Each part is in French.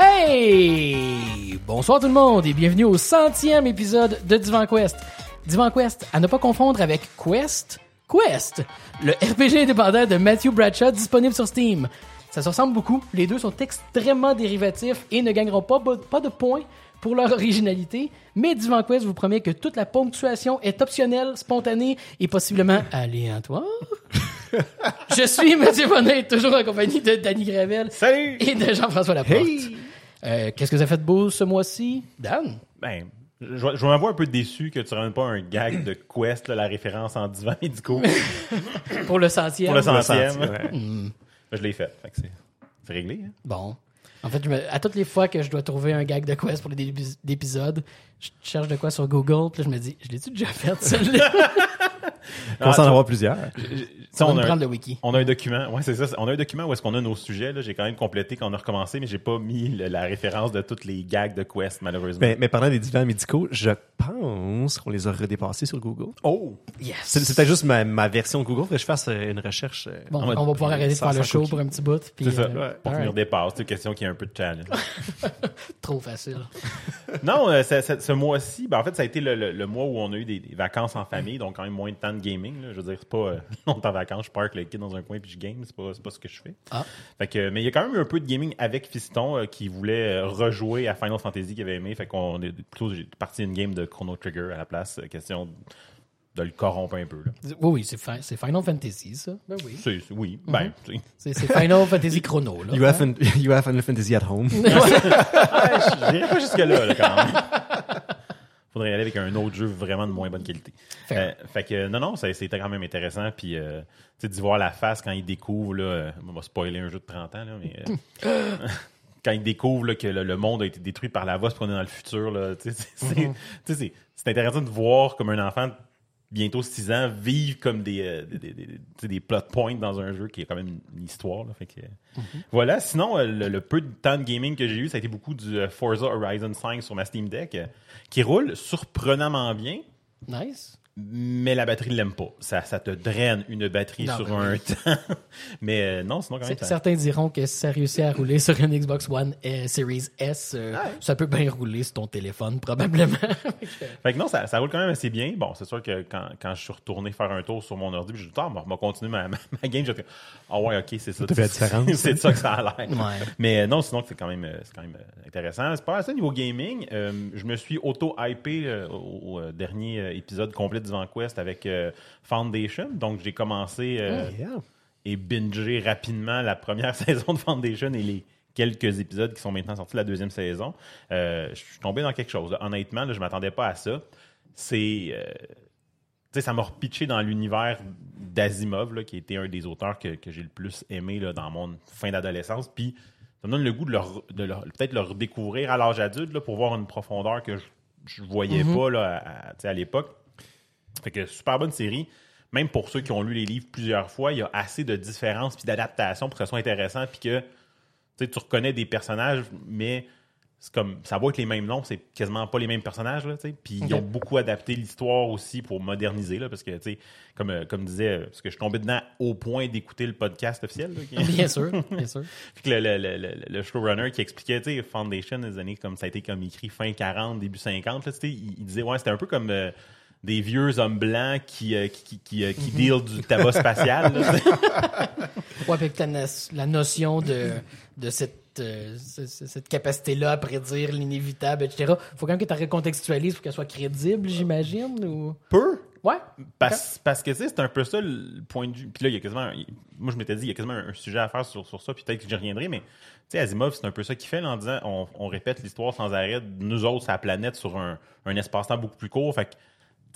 Hey! Bonsoir tout le monde et bienvenue au centième épisode de Divan Quest. Divan Quest, à ne pas confondre avec Quest, Quest, le RPG indépendant de Matthew Bradshaw disponible sur Steam. Ça se ressemble beaucoup, les deux sont extrêmement dérivatifs et ne gagneront pas, pas de points pour leur originalité, mais Divan Quest vous promet que toute la ponctuation est optionnelle, spontanée et possiblement aléatoire. Je suis Mathieu Bonnet, toujours en compagnie de Danny Gravel Salut! et de Jean-François Laporte. Euh, Qu'est-ce que ça fait de beau ce mois-ci? Dan? Ben, je, je m'avoue un peu déçu que tu ramènes pas un gag de Quest, là, la référence en divans médicaux, Pour le centième. pour le centième. sentième, ouais. Ben, Je l'ai fait. c'est réglé. Hein? Bon. En fait, je me- à toutes les fois que je dois trouver un gag de quest pour les débuts d'épisodes, je cherche de quoi sur Google, puis là, je me dis, je l'ai-tu déjà fait, celle-là? On s'en avoir plusieurs. Ça, On on, va a un, le wiki. on a un document. Ouais, c'est ça. On a un document où est-ce qu'on a nos sujets. là. J'ai quand même complété quand on a recommencé, mais j'ai pas mis le- la référence de toutes les gags de Quest, malheureusement. Mais, mais parlant des divans médicaux, je pense qu'on les a redépassés sur Google. oh! Yes. C'est peut-être juste ma, ma version de Google. Faudrait que je fasse euh, une recherche. euh, Bon, mode- on va pouvoir arrêter de faire le show pour un petit bout. puis, C'est ça. euh, Pour alright. finir dépasse. C'est une question qui a un peu de challenge. Trop facile. Non, euh, ce, ce- mois-ci, ben, en fait, ça a été le, le- le mois où on a eu des, des vacances en famille, donc quand même moins de temps de gaming. là. Je veux dire, c'est pas euh, longtemps en vacances, je parque le kid dans un coin puis je game, c'est pas, c'est pas ce que je fais. Ah. Fait que, mais il y a quand même eu un peu de gaming avec Fiston euh, qui voulait euh, rejouer à Final Fantasy qu'il avait aimé. Fait qu'on est plutôt j'ai parti une game de Chrono Trigger à la place, euh, question de le corrompre un peu. là. Oui, oui, c'est fi- c'est Final Fantasy, ça. Ben oui. C'est- c'est- oui, ben, tu sais. C'est Final Fantasy Chrono, là. You have, an- you have Final Fantasy at home. Ah, J'irai pas jusque-là, là, quand même. Faudrait y aller avec un autre jeu vraiment de moins bonne qualité. Euh, fait que, non, non, c'était quand même intéressant. Puis, euh, tu sais, d'y voir la face quand il découvre, là, on va spoiler un jeu de 30 ans, là, mais. euh, quand il découvre là, que le, le monde a été détruit par la voix, qu'on est dans le futur, là, tu sais, c'est- sais, c'est- c'est intéressant de voir comme un enfant bientôt 6 ans vivre comme des, euh, des, des- des- plot points dans un jeu qui est quand même une, histoire. Là, fait que, Voilà, sinon, euh, le, le peu de temps de gaming que j'ai eu, ça a été beaucoup du euh, Forza Horizon 5 sur ma Steam Deck, qui roule surprenamment bien, Nice. Mais la batterie ne l'aime pas. Ça, ça te draine une batterie Non, sur ben un temps. mais euh, non, sinon, quand même, Certains diront que si ça réussit à rouler sur une Xbox One euh, Series S, euh, ça peut bien rouler sur ton téléphone, probablement. Fait que non, ça, ça roule quand même assez bien. Bon, c'est sûr que quand, quand je suis retourné faire un tour sur mon ordi, puis je dis, ah, on va continuer ma, ma, ma game. J'ai fait, ah ouais, ok, c'est ça. C'est de ça que ça a l'air. Ouais. Mais euh, non, sinon, c'est quand même, euh, c'est quand même euh, intéressant. C'est pas ça niveau gaming. Euh, je me suis auto-hypé euh, au, au, euh, dernier euh, épisode complet du Quest avec euh, Foundation. Donc, j'ai commencé euh, Yeah. et bingé rapidement la première saison de Foundation et les quelques épisodes qui sont maintenant sortis de la deuxième saison. Euh, je suis tombé dans quelque chose. là. Honnêtement, là, je m'attendais pas à ça. C'est... euh, tu sais, ça m'a repitché dans l'univers d'Asimov, là, qui était un des auteurs que, que j'ai le plus aimé là, dans mon fin d'adolescence. Puis ça me donne le goût de, leur- de leur- peut-être le redécouvrir à l'âge adulte là, pour voir une profondeur que je ne voyais pas à, tu sais, à l'époque. Fait que super bonne série. Même pour ceux qui ont lu les livres plusieurs fois, il y a assez de différences puis d'adaptations pour que ce soit intéressant puis que tu reconnais des personnages, mais c'est comme ça va être les mêmes noms, c'est quasiment pas les mêmes personnages là. Puis ils ont beaucoup adapté l'histoire aussi pour moderniser là, parce que comme euh, comme disait, euh, parce que je suis tombé dedans au point d'écouter le podcast officiel. là, qui- bien sûr, bien sûr. puis que le, le, le, le- showrunner qui expliquait, tu sais, Foundation, des années comme ça a été comme écrit fin 40, début 50, là, il, il disait, ouais, c'était un peu comme euh, des vieux hommes blancs qui, euh, qui, qui, qui, euh, qui deal du tabac spatial. puis que la, la notion de, de cette, euh, ce- ce- cette capacité-là à prédire l'inévitable, etc., faut quand même que tu recontextualises pour qu'elle soit crédible, j'imagine, ou... Peu. Ouais. Parce, parce que c'est un peu ça le point de vue. Puis là, il y a quasiment. moi, je m'étais dit, il y a quasiment un, un sujet à faire sur, sur ça, puis peut-être que j'y reviendrai, mais tu sais, Asimov, c'est un peu ça qu'il fait là, en disant on, on répète l'histoire sans arrêt, nous autres, sa planète, sur un, un espace-temps beaucoup plus court. Fait que,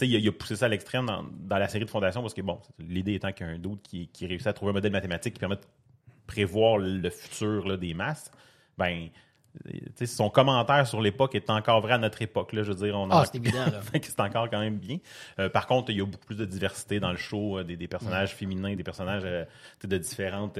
il, a- il a poussé ça à l'extrême dans, dans la série de Fondation, parce que, bon, l'idée étant qu'il y a un doute qui, qui réussit à trouver un modèle mathématique qui permet de prévoir le futur là, des masses. Ben. son commentaire sur l'époque est encore vrai à notre époque. Là, je veux dire, on Ah, en- c'est évident, c'est encore quand même bien. Euh, par contre, il y a beaucoup plus de diversité dans le show, euh, des, des personnages féminins, des personnages euh, de différentes,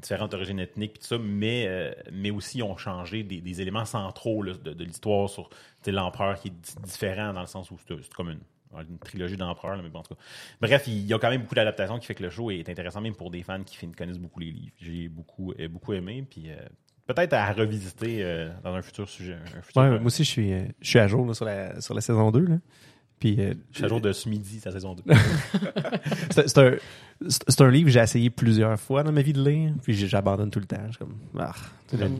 différentes origines ethniques, tout ça, mais, mais aussi ils ont changé des, des éléments centraux là, de, de l'histoire sur l'empereur qui est di- différent dans le sens où c'est comme une- une trilogie d'empereurs, mais bon, en tout cas. Bref, il y a quand même beaucoup d'adaptations qui fait que le show est intéressant, même pour des fans qui connaissent beaucoup les livres. J'ai beaucoup, euh, beaucoup aimé, puis euh, peut-être à revisiter euh, dans un futur sujet. Un futur, Ouais, moi aussi, je suis, je suis à jour là, sur, la, sur la saison 2. Là. Puis, euh, je suis à jour de ce midi, sa saison 2. c'est un, un livre que j'ai essayé plusieurs fois dans ma vie de lire, puis j'abandonne tout le temps. Je suis comme, ah,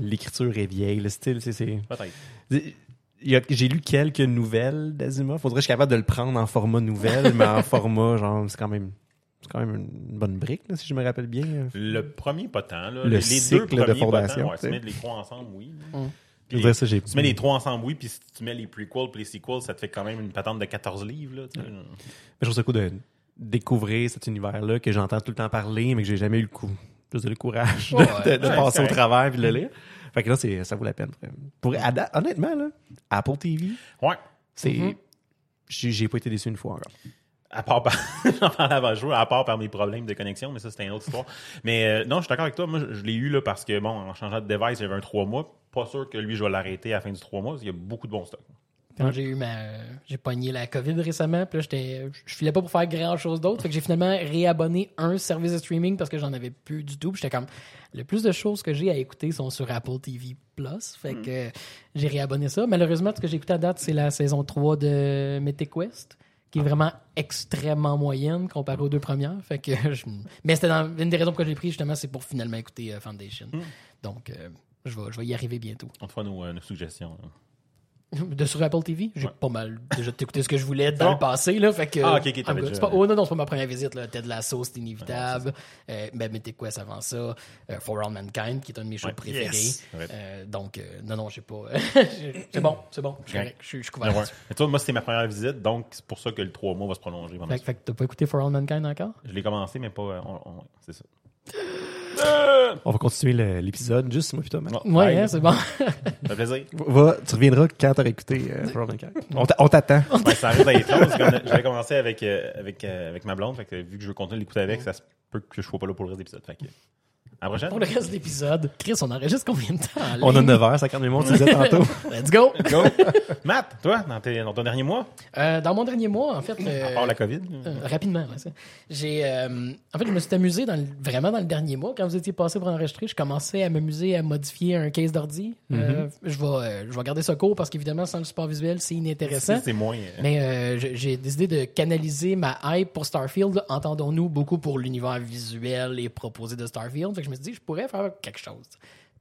l'écriture est vieille, le style, c'est- c'est... peut-être. J'ai lu quelques nouvelles d'Asimov. Faudrait que je sois capable de le prendre en format nouvelle, mais en format, genre, c'est quand même, c'est quand même une bonne brique, là, si je me rappelle bien. Le premier, pas tant. Là. Le les, les cycle deux de fondation. Ouais, tu mets les trois ensemble, oui. Mm. Puis, ça, tu mets les trois ensemble, oui, puis si tu mets les prequels puis les sequels, ça te fait quand même une patente de 14 livres. Là, sais. Mais je trouve ça cool de découvrir cet univers-là que j'entends tout le temps parler, mais que j'ai jamais eu le coup, plus de le courage de, Ouais, de- de ouais, passer au travers puis de le lire. Fait que là, c'est, ça vaut la peine. Pour, honnêtement, là, Apple TV, Ouais. c'est, Mhm. j'ai, j'ai pas été déçu une fois encore. À part par... j'en parlais avant jour, à part par mes problèmes de connexion, mais ça, c'était une autre histoire. Mais euh, non, je suis d'accord avec toi. Moi, je, je l'ai eu là parce que, bon, en changeant de device, j'avais un 3 mois. Pas sûr que lui, je vais l'arrêter à la fin du 3 mois, parce qu'il y a beaucoup de bons stocks. Quand j'ai eu ma. J'ai pogné la COVID récemment, puis là, j'étais. Je filais pas pour faire grand chose d'autre. Fait que j'ai finalement réabonné un service de streaming parce que j'en avais plus du tout. Puis j'étais comme. Le plus de choses que j'ai à écouter sont sur Apple TV Plus. Fait que euh, j'ai réabonné ça. Malheureusement, ce que j'ai écouté à date, c'est la saison 3 de Mythic Quest, qui est vraiment extrêmement moyenne comparée aux deux premières. Fait que je- Mais c'était dans... une des raisons que j'ai pris, justement, c'est pour finalement écouter euh, Foundation. Donc, euh, je, vais, je vais y arriver bientôt. On te fera nos, euh, nos suggestions. là. De sur Apple TV, j'ai Ouais. pas mal déjà écouté ce que je voulais dans Bon. le passé là, fait que Ah, ok, ok, C'est pas- oh non non, c'est pas ma première visite là, Ted Lasso, c'est inévitable. euh, ben Quest avant ça, euh, For All Mankind qui est un de mes shows Ouais. préférés. Yes. Ouais. Euh, donc euh, non non, j'ai pas c'est bon, c'est bon, je suis Ouais. couvert. ouais. Mais tu vois, moi, c'était ma première visite, donc c'est pour ça que le 3 mois va se prolonger. Fait, que- fait que t'as pas écouté For All Mankind encore? Je l'ai commencé, mais pas. on- on- c'est ça. On va continuer l'épisode, juste moi. Matt. Bon, Ouais, hein, c'est bon. Ça fait plaisir. Va, tu reviendras quand t'auras écouté euh. On t'a- on t'attend. Ouais, ça arrive d'être long, parce que j'avais commencé avec, euh, avec, euh, avec ma blonde, fait que vu que je veux continuer l'écouter avec, ça se peut que je sois pas là pour le reste de l'épisode. Fait que, à la prochaine. Pour le reste de l'épisode, Chris, on enregistre combien de temps en On a ligne? 9 heures, 50 minutes, tu disais tantôt. Let's go. Go! Matt, toi, dans, tes- dans ton dernier mois, Euh, dans mon dernier mois, en fait, euh, à part la COVID, Euh, rapidement, ouais, ça. J'ai, euh, en fait, je me suis amusé dans le- vraiment dans le dernier mois. Quand vous étiez passé pour enregistrer, je commençais à m'amuser à modifier un case d'ordi. Euh, je vais, euh, je vais garder ça court parce qu'évidemment, sans le support visuel, c'est inintéressant. c'est moins. euh, Mais euh, j'ai décidé de canaliser ma hype pour Starfield, entendons-nous, beaucoup pour l'univers visuel et proposé de Starfield. Fait que je me suis dit, je pourrais faire quelque chose.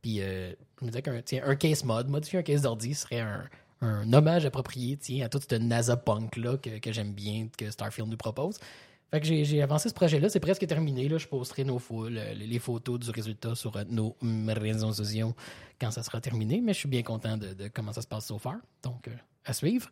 Puis euh, je me disais qu'un un case mod, modifier un case d'ordi serait un, hommage approprié tiens, à toute cette NASA punk-là que, j'aime bien, que Starfield nous propose. Fait que j'ai avancé ce projet-là, c'est presque terminé. Là. Je posterai nos le- les photos du résultat sur euh, nos mm, réseaux sociaux quand ça sera terminé, mais je suis bien content de, comment ça se passe so far. Donc, euh, à suivre.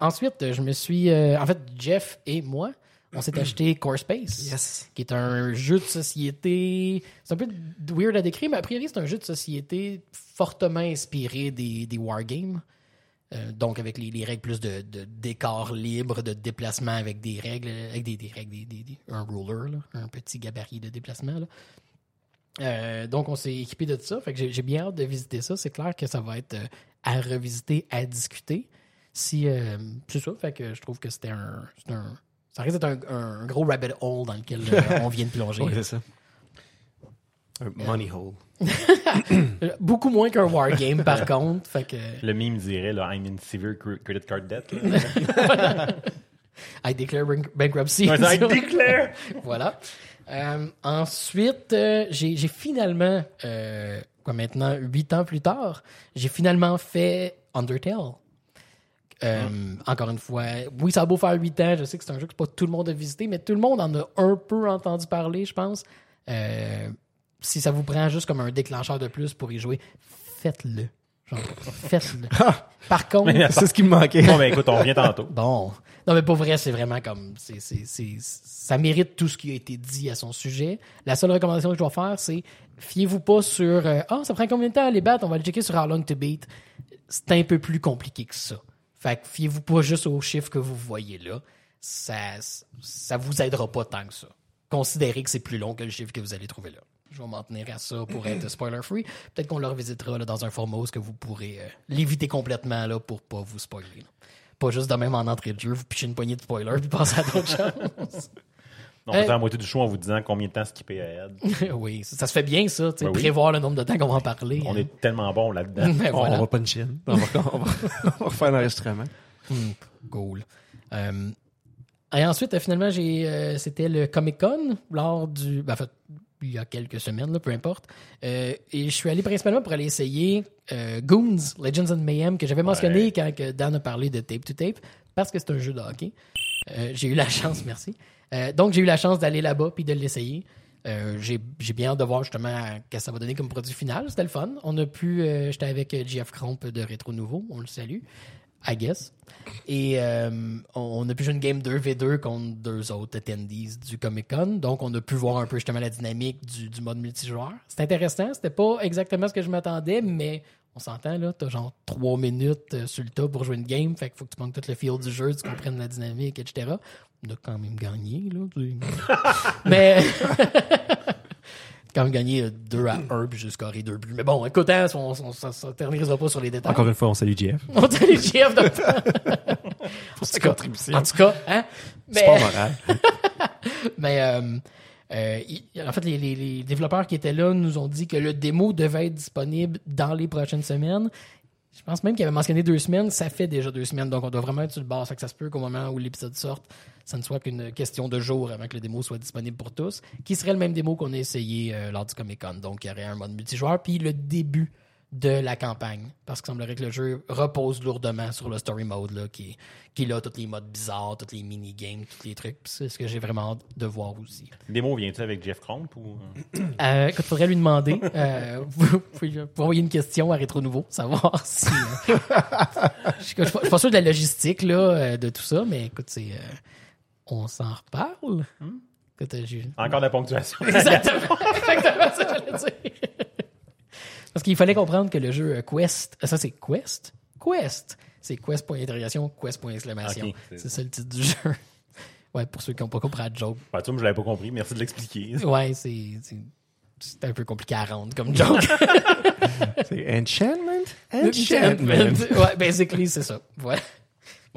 Ensuite, je me suis. en fait, Jeff et moi, on s'est acheté Core Space, Yes. qui est un jeu de société. C'est un peu weird à décrire, mais a priori, c'est un jeu de société fortement inspiré des, des wargames. Euh, donc, avec les, les règles plus de, de décor libre, de déplacement avec des règles, avec des, des règles, des, des- un roller, là, un petit gabarit de déplacement. là. Euh, donc, on s'est équipé de ça. Fait que j'ai bien hâte de visiter ça. C'est clair que ça va être euh, à revisiter, à discuter. Si, euh, c'est ça. Fait que je trouve que c'était un, un- ça risque d'être un, un gros rabbit hole dans lequel euh, on vient de plonger. Ouais, c'est ça. Un money hole. Euh, Beaucoup moins qu'un wargame, par contre. Fait que Le meme dirait, là, I'm in severe cre- credit card debt. I declare bank- bankruptcy. I declare! voilà. Euh, ensuite, euh, j'ai j'ai finalement, euh, quoi maintenant, huit ans plus tard, j'ai finalement fait Undertale. Euh, Encore une fois, oui, ça a beau faire huit ans, je sais que c'est un jeu que pas tout le monde a visité, mais tout le monde en a un peu entendu parler, je pense. Euh, si ça vous prend juste comme un déclencheur de plus pour y jouer, faites-le. Faites-le. Par contre, C'est ce qui me manquait. Bon, ben écoute, on revient tantôt. Bon. Non, mais pour vrai, c'est vraiment comme. c'est c'est c'est ça mérite tout ce qui a été dit à son sujet. La seule recommandation que je dois faire, c'est fiez-vous pas sur euh, Ah, ça prend combien de temps à les battre? On va le checker sur How Long to Beat. C'est un peu plus compliqué que ça. Fait que fiez-vous pas juste aux chiffres que vous voyez là. Ça, ça vous aidera pas tant que ça. Considérez que c'est plus long que le chiffre que vous allez trouver là. Je vais m'en tenir à ça pour être spoiler free. Peut-être qu'on le revisitera là, dans un format où que vous pourrez euh, l'éviter complètement là, pour pas vous spoiler. là. Pas juste de même en entrée de jeu, vous pichez une poignée de spoilers puis passez à d'autres choses. On Hey. fait la moitié du show en vous disant combien de temps skipper ahead. oui, ça, ça se fait bien, ça, tu sais, Ben oui. prévoir le nombre de temps qu'on va en parler. On hein. est tellement bon là-dedans. Ben On, voilà. on va pas une chienne. On va, on va, on va refaire l'enregistrement. Cool. Euh, et ensuite, euh, finalement, j'ai, euh, c'était le Comic Con lors du. ben, en fait, il y a quelques semaines, là, peu importe. Euh, et je suis allé principalement pour aller essayer euh, Goons, Legends and Mayhem, que j'avais mentionné Ouais. quand Dan a parlé de Tape to Tape, parce que c'est un jeu de hockey. Euh, j'ai eu la chance, merci. Euh, donc, j'ai eu la chance d'aller là-bas puis de l'essayer. Euh, j'ai, bien hâte de voir justement ce que ça va donner comme produit final. C'était le fun. On a pu. euh, j'étais avec euh, JF Cromp de Rétro Nouveau. On le salue. I guess. Et euh, on a pu jouer une game 2v2 contre deux autres attendees du Comic Con. Donc, on a pu voir un peu justement la dynamique du, mode multijoueur. C'était intéressant. C'était pas exactement ce que je m'attendais, mais on s'entend, là. T'as genre trois minutes euh, sur le tas pour jouer une game. Fait qu'il faut que tu prends tout le feel du jeu, tu comprennes la dynamique, etc. On a quand même gagné, là. mais. quand même gagné 2 à 1 puis j'ai scoré deux buts. Mais bon, écoute, hein, on, on, ça ne terminera pas sur les détails. Encore une fois, on salue Jeff. On GF de Pour sa contribution. En tout cas, hein? C'est pas Mais, moral. mais euh, euh, en fait, les, les- les développeurs qui étaient là nous ont dit que le démo devait être disponible dans les prochaines semaines. Je pense même qu'il avait mentionné deux semaines. Ça fait déjà deux semaines, donc on doit vraiment être sur le bord. Ça que ça se peut qu'au moment où l'épisode sorte, ça ne soit qu'une question de jours avant que le démo soit disponible pour tous, qui serait le même démo qu'on a essayé euh, lors du Comic Con. Donc, il y aurait un mode multijoueur, puis le début de la campagne. Parce qu'il semblerait que le jeu repose lourdement sur le story mode, là, qui, qui est là, tous les modes bizarres, tous les mini-games, tous les trucs. C'est ce que j'ai vraiment hâte de voir aussi. Le démo vient-tu avec Jeff Cromp ou. Euh, écoute, faudrait lui demander. Euh, vous pouvez envoyer une question à Rétro Nouveau, savoir si. euh, je suis je suis pas, je suis pas sûr de la logistique là, euh, de tout ça, mais écoute, c'est. On s'en reparle. Écoute, euh, j'ai- Encore de la ponctuation. Exactement. Exactement ça que j'allais dire. Parce qu'il fallait comprendre que le jeu euh, Quest. euh, Ça, c'est Quest? Quest! C'est Quest point d'interrogation, Quest point exclamation. C'est- ça le titre du jeu. Ouais, pour ceux qui n'ont pas compris la joke. Bah, tu je l'avais pas compris. Merci de l'expliquer. Ouais, c'est. c'est- C'est un peu compliqué à rendre comme joke. C'est Enchantment? Enchantment. ouais, basically, c'est ça. Ouais.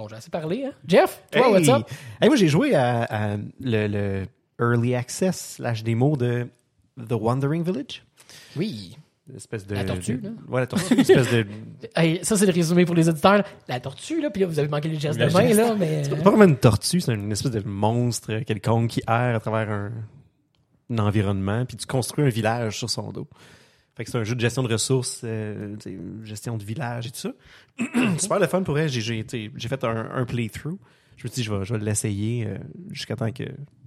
Bon, j'ai assez parlé, hein. Jeff, toi, Hey! what's up? Hey, moi, j'ai joué à, à le, le Early Access slash démo de The Wandering Village. Oui. L'espèce de... La tortue, de- là. Ouais, la tortue. L'espèce de... Hey, ça, c'est le résumé pour les auditeurs. La tortue, là, puis là, vous avez manqué les gestes de main, geste. là, mais. C'est pas vraiment une tortue, c'est une espèce de monstre quelconque qui erre à travers un, un environnement, puis tu construis un village sur son dos. Fait que c'est un jeu de gestion de ressources, euh, gestion de village et tout ça. Super le fun pour elle. J'ai, fait un, un playthrough. Je me suis dit, je vais, je vais l'essayer euh, jusqu'à temps que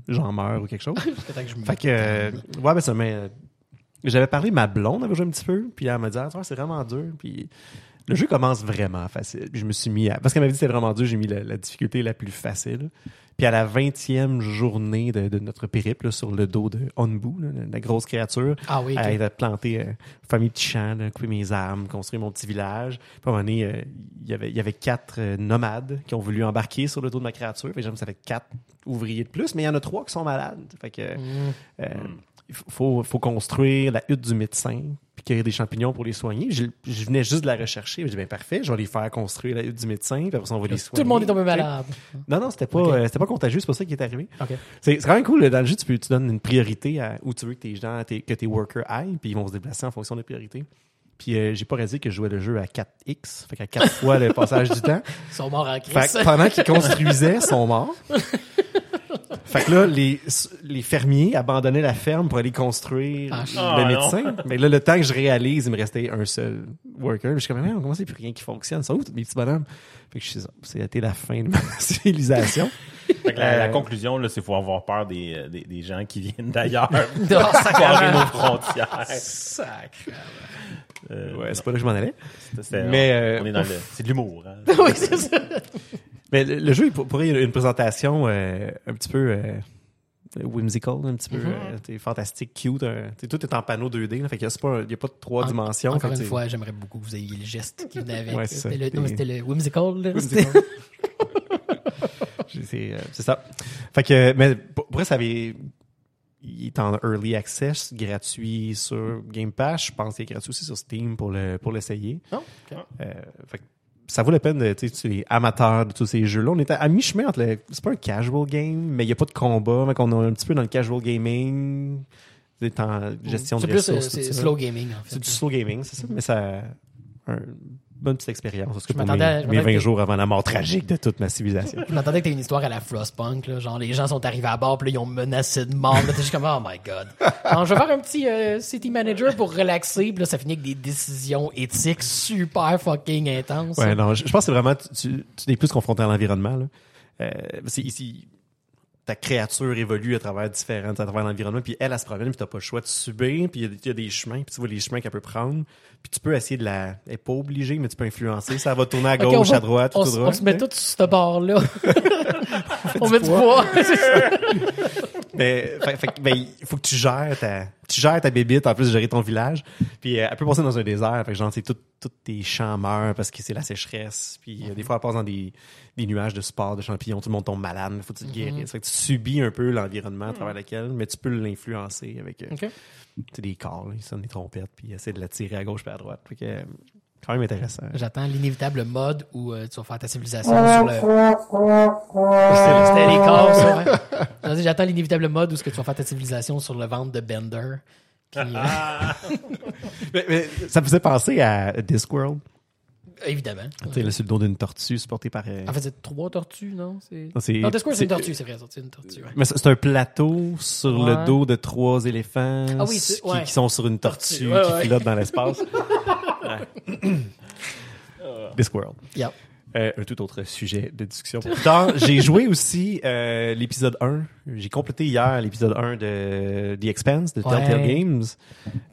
j'en meure ou quelque chose. Jusqu'à temps que je me- Fait que, euh, ouais, ben ça m'a. J'avais parlé, ma blonde avait joué un petit peu, puis elle m'a dit, ah, c'est vraiment dur. Puis le jeu commence vraiment facile. Puis je me suis mis à. Parce qu'elle m'avait dit que c'était vraiment dur, j'ai mis la, la difficulté la plus facile. Puis à la 20e journée de, de notre périple là, sur le dos de Onbu, là, la, grosse créature, Ah oui, elle a planté euh, famille petit champ, là, couper mes armes, construire mon petit village. Puis à un moment donné, euh, il y avait- il y avait quatre euh, nomades qui ont voulu embarquer sur le dos de ma créature. Fait que j'aime ça fait quatre ouvriers de plus, mais il y en a trois qui sont malades. Fait que Mm. Il faut, faut construire la hutte du médecin, puis cueillir des champignons pour les soigner. Je, je venais juste de la rechercher. J'ai dit, ben parfait, je vais les faire construire la hutte du médecin, puis après ça, on va les soigner. Tout le monde est tombé malade. Non, non, c'était pas, euh, c'était pas contagieux, c'est pas ça qui est arrivé. OK. C'est c'est quand même cool. Dans le jeu, tu, peux, tu donnes une priorité à où tu veux que tes gens, tes- que tes workers aillent, puis ils vont se déplacer en fonction des priorités. Puis euh, j'ai pas réalisé que je jouais le jeu à 4x, fait qu'à 4 fois le passage du temps. Ils sont morts en Fait crise. que pendant qu'ils construisaient, ils sont morts. fait que là, les, les fermiers abandonnaient la ferme pour aller construire Ah, le médecin. Mais là, le temps que je réalise, il me restait un seul worker. Je suis comme, mais comment c'est plus rien qui fonctionne? Ça tous mes petits bonhommes? Fait que je sais ça. C'était la fin de ma civilisation. Fait que la, la Euh, conclusion, là, c'est qu'il faut avoir peur des, euh, des, des gens qui viennent d'ailleurs. Oh, Barrer nos frontières. Sacre. Euh, Ouais, c'est pas là que je m'en allais. mais, on, euh, on est dans le. C'est de l'humour. Hein? oui, c'est ça. Mais le, le jeu, il pour- pourrait une présentation euh, un petit peu euh, whimsical, un petit peu Mhm. euh, fantastique, cute. t'sais, tout est en panneau 2D, là, fait a, il y a pas de trois En- dimensions. Encore fait une fois, j'aimerais beaucoup que vous ayez le geste qui venait avec. Ouais, c'était, le, whimsical. C'est ça. Fait que, mais pour ça avait. Il est en early access, gratuit sur Game Pass. Je pense qu'il est gratuit aussi sur Steam pour le pour l'essayer. Non? Ok. Euh, fait que ça vaut la peine de, tu sais, tu es amateur de tous ces jeux-là. On était à mi-chemin entre le, c'est pas un casual game, mais il y a pas de combat, mais qu'on est un petit peu dans le casual gaming, en gestion C'est de plus euh, ressources. c'est slow gaming, en fait. C'est du slow gaming, c'est ça, mais ça, un, bonne petite expérience. Parce que Je pour à- mes, je mes m'attendais 20 que- jours avant la mort tragique de toute ma civilisation. Je m'attendais que t'aies une histoire à la Frostpunk, là. Genre, les gens sont arrivés à bord, puis là, ils ont menacé de mort. T'es juste comme, oh my god. Genre, je vais faire un petit euh, city manager pour relaxer, puis là, ça finit avec des décisions éthiques super fucking intenses. Ouais, non, je, je pense que c'est vraiment, tu, tu, tu n'es plus confronté à l'environnement. là. Euh, c'est ici, ta créature évolue à travers différents, à travers l'environnement, puis elle, elle se promène, puis t'as pas le choix de subir, puis il y a- il y, a des chemins, puis tu vois les chemins qu'elle peut prendre, puis tu peux essayer de la, elle est pas obligée, mais tu peux influencer, ça va tourner à gauche, va- à droite, on, tout droit. on se met tous sur ce bord-là. on met du poids. Mais, fait, fait que, ben, il faut que tu gères ta, tu gères ta bébite, en plus de gérer ton village. Puis euh, elle peut passer dans un désert, fait que genre, tu sais, tout- tous tes champs meurent parce que c'est la sécheresse. Puis euh, des fois, elle passe dans des, des nuages de spores, de champignons, tout le monde tombe malade, faut que tu te guérisses. Fait que tu subis un peu l'environnement à travers lequel, mais tu peux l'influencer avec euh, Ok. tu sais, des corps, là, ils sonnent des trompettes, puis essayer de la tirer à gauche puis à droite. Fait que, quand même intéressant. J'attends l'inévitable mode où euh, tu vas faire ta civilisation sur le... C'était les corps, ça, dit, J'attends l'inévitable mode où ce que tu vas faire ta civilisation sur le ventre de Bender. Euh, Mais, mais ça me faisait penser à Discworld. évidemment. Tu sais, là, sur le dos d'une tortue supportée par... euh, En fait, c'est trois tortues, non? C'est... Non, c'est- Discord, c'est une c'est- tortue, c'est vrai, c'est une tortue, ouais. Mais c'est c'est un plateau sur Ouais. le dos de trois éléphants Ah oui, c'est- qui, ouais. qui sont sur une tortue Tortue, ouais, qui ouais. pilote dans l'espace. Discworld. Yep. Euh, un tout autre sujet de discussion. j'ai joué aussi euh, l'épisode 1. J'ai complété hier l'épisode 1 de The Expanse de Ouais. Telltale Games.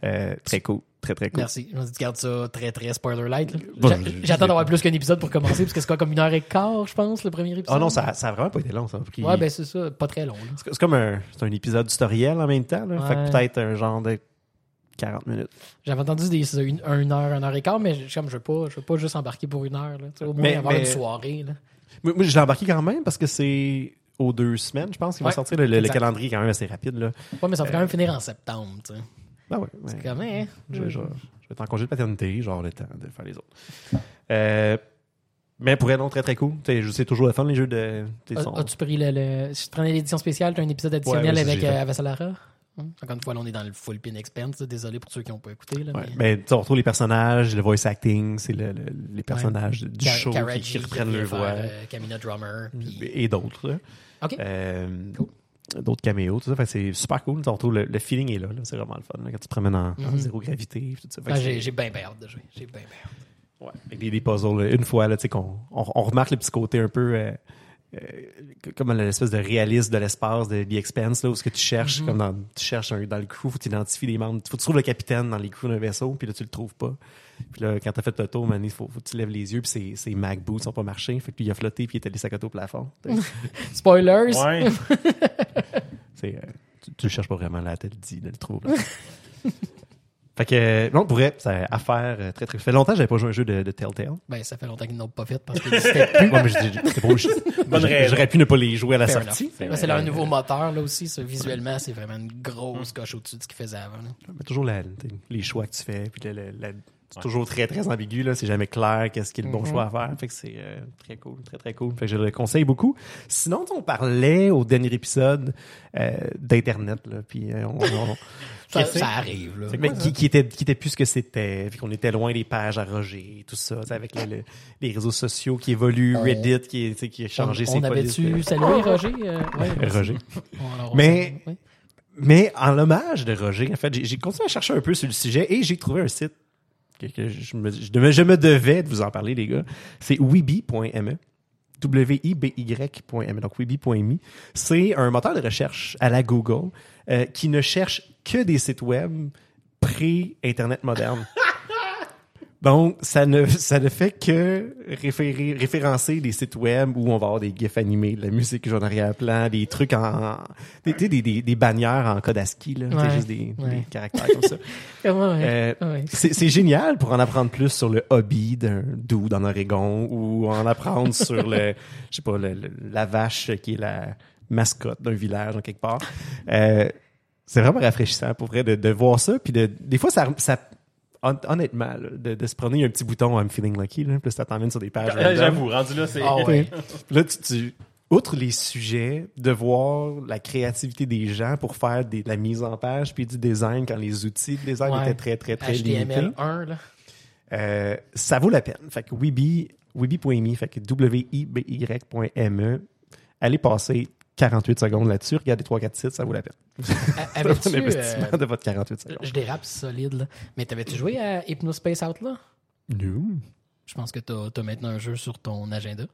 Euh, très cool. Très, très cool. Merci. Je me dis, tu gardes ça très, très spoiler light. Bon, J'attends d'avoir plus qu'un épisode pour commencer, parce que c'est quoi, comme une heure et quart, je pense, le premier épisode? Ah non, ça, ça a vraiment pas été long. Ça a pris- Ouais, ben c'est ça, pas très long. C'est comme un, c'est un épisode tutoriel en même temps. Là. Fait que peut-être un genre de 40 minutes. J'avais entendu des c'est une, une heure, une heure et quart, mais je, comme je veux pas, je veux pas juste embarquer pour une heure. Là. Au moins Mais- avoir mais- une soirée. Là. Moi, je l'ai embarqué quand même parce que c'est aux deux semaines, je pense, qu'il va sortir. Le, calendrier est quand même assez rapide. Là. Ouais, mais ça va quand même finir en septembre. Tu sais. Ah ouais. C'est comme, hein, Je, je- je vais être en congé de paternité, genre le temps de faire les autres. Euh, mais pour non, très très cool. Tu sais, je sais toujours le fun, les jeux de. sont- As-tu pris le, le- Si tu prenais l'édition spéciale, tu as un épisode additionnel Ouais, avec euh, Avassalara? Encore une fois, là, on est dans le full pin expense. Désolé pour ceux qui n'ont pas écouté. Là, Ouais, mais... ben, on retrouve les personnages, le voice acting, c'est le- le- les personnages du Ka- show qui, qui reprennent leur voix. euh, Kamina Drummer. Et d'autres. OK. Euh, Cool. D'autres caméos, tout ça. C'est super cool. On retrouve le, le feeling est là. là. C'est vraiment le fun. quand tu te promènes en, en Mhm. zéro gravité. Tout ça. Ah, j'ai bien hâte de jouer. J'ai bien hâte. Ouais, avec des, des puzzles. Une fois, là, qu'on on, on remarque le petit côté un peu euh, comme l'espèce de réalisme de l'espace de The Expanse, là, où ce que tu cherches, Mhm. comme dans, tu cherches un- dans le crew, faut tu identifies les membres. Faut que tu trouves le capitaine dans les crews d'un vaisseau, puis là, tu le trouves pas. Puis là, quand t'as fait le tour, man, il faut, faut que tu lèves les yeux, puis ses, Mac boots sont pas marché. Fait que lui, il a flotté, puis il était laissé à côté au plafond. Spoilers! Ouais. Euh, tu, tu le cherches pas vraiment, là, te le dit de le trouver. fait que, non, pour vrai, c'est à faire euh, très, très. Ça fait longtemps que j'avais pas joué à un jeu de, de Telltale. Ben, ça fait longtemps qu'ils n'ont pas fait parce que c'était plus. Ouais, mais je dis- c'est pas- je- Bonne j'aurais- pu ne pas les jouer à la Fair sortie. Ben, c'est leur nouveau moteur, là aussi. ça, visuellement, c'est vraiment une grosse coche au-dessus de ce qu'ils faisaient avant. là. Mais toujours la- les choix que tu fais, puis le- le- la- c'est toujours très très ambigu là, c'est jamais clair qu'est-ce qui est le bon Mhm. choix à faire. Fait que c'est euh, très cool, très très cool. Fait que je le conseille beaucoup. Sinon, on parlait au dernier épisode euh, d'internet là, puis euh, on, on- Ça, arrive, là. mais qui, qui était qui était plus ce que c'était, puis qu'on était loin des pages à Roger, tout ça, avec le- le- les réseaux sociaux qui évoluent, On- Reddit qui, qui a changé on, ses on avait-tu salué Roger? Euh, ouais. Roger. Alors, Mais-. Mais en hommage de Roger, en fait, j'ai continué à chercher un peu sur le sujet et j'ai trouvé un site que, je, me, je, devais, me devais de vous en parler, les gars. C'est weeby.me. W-I-B-Y.me, donc weeby.me. C'est un moteur de recherche à la Google euh, qui ne cherche que des sites web pré-Internet moderne. Donc, ça ne, ça ne fait que référer, référencer des sites web où on va avoir des gifs animés, de la musique en arrière-plan, des trucs en, des, des, des, des- des bannières en code ASCII, là, Ouais, juste des, ouais. des caractères comme ça. Euh, Ouais. c'est c'est génial pour en apprendre plus sur le hobby d'un dude en Oregon ou en apprendre sur le, je sais pas, le- le- la vache qui est la mascotte d'un village en quelque part. Euh, c'est vraiment rafraîchissant pour vrai de, de voir ça. Puis de, des fois, ça, ça hon- honnêtement, là, de, de se promener, un petit bouton I'm feeling lucky, là, puis ça t'emmène sur des pages. J'avoue, rendu là, c'est. Ah ouais. Là, tu, tu- outre les sujets, de voir la créativité des gens pour faire des- de la mise en page puis du design quand les outils de design Ouais. étaient très, très, très limités. HTML1, là. Euh, ça vaut la peine. Fait que Weeby, Weeby.me, fait que W-I-B-Y.me, allez passer 48 secondes là-dessus, regardez 3-4 sites, ça vaut la peine. C'est un investissement euh, de votre 48 secondes. je dérape solide, là. Mais t'avais-tu joué à Hypnospace Out, là? Non. Je pense que tu as, maintenant un jeu sur ton agenda.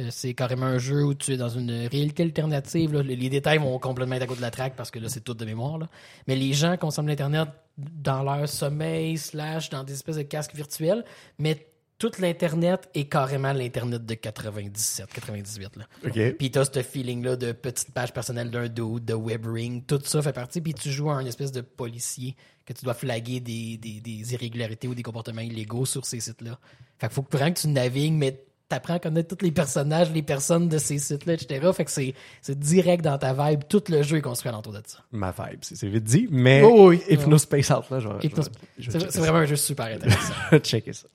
Euh, c'est carrément un jeu où tu es dans une réalité alternative. là. Les, les détails vont complètement être à côté de la traque parce que là, c'est tout de mémoire. là. Mais les gens consomment l'Internet dans leur sommeil, slash, dans des espèces de casques virtuels. Mais tout l'Internet est carrément l'Internet de 97, 98. Là. OK. Puis t'as ce feeling-là de petite page personnelle d'un dude, de web ring, tout ça fait partie. Puis tu joues à un espèce de policier que tu dois flaguer des, des, des irrégularités ou des comportements illégaux sur ces sites-là. Fait qu'il faut que vraiment que tu navigues, mais t'apprends à connaître tous les personnages, les personnes de ces sites-là, etc. Fait que c'est, c'est direct dans ta vibe. Tout le jeu est construit alentour de ça. Ma vibe, c'est c'est vite dit, mais Oh oui. Hypnospace Out, là, je vais- C'est, vraiment un jeu super intéressant. checker ça.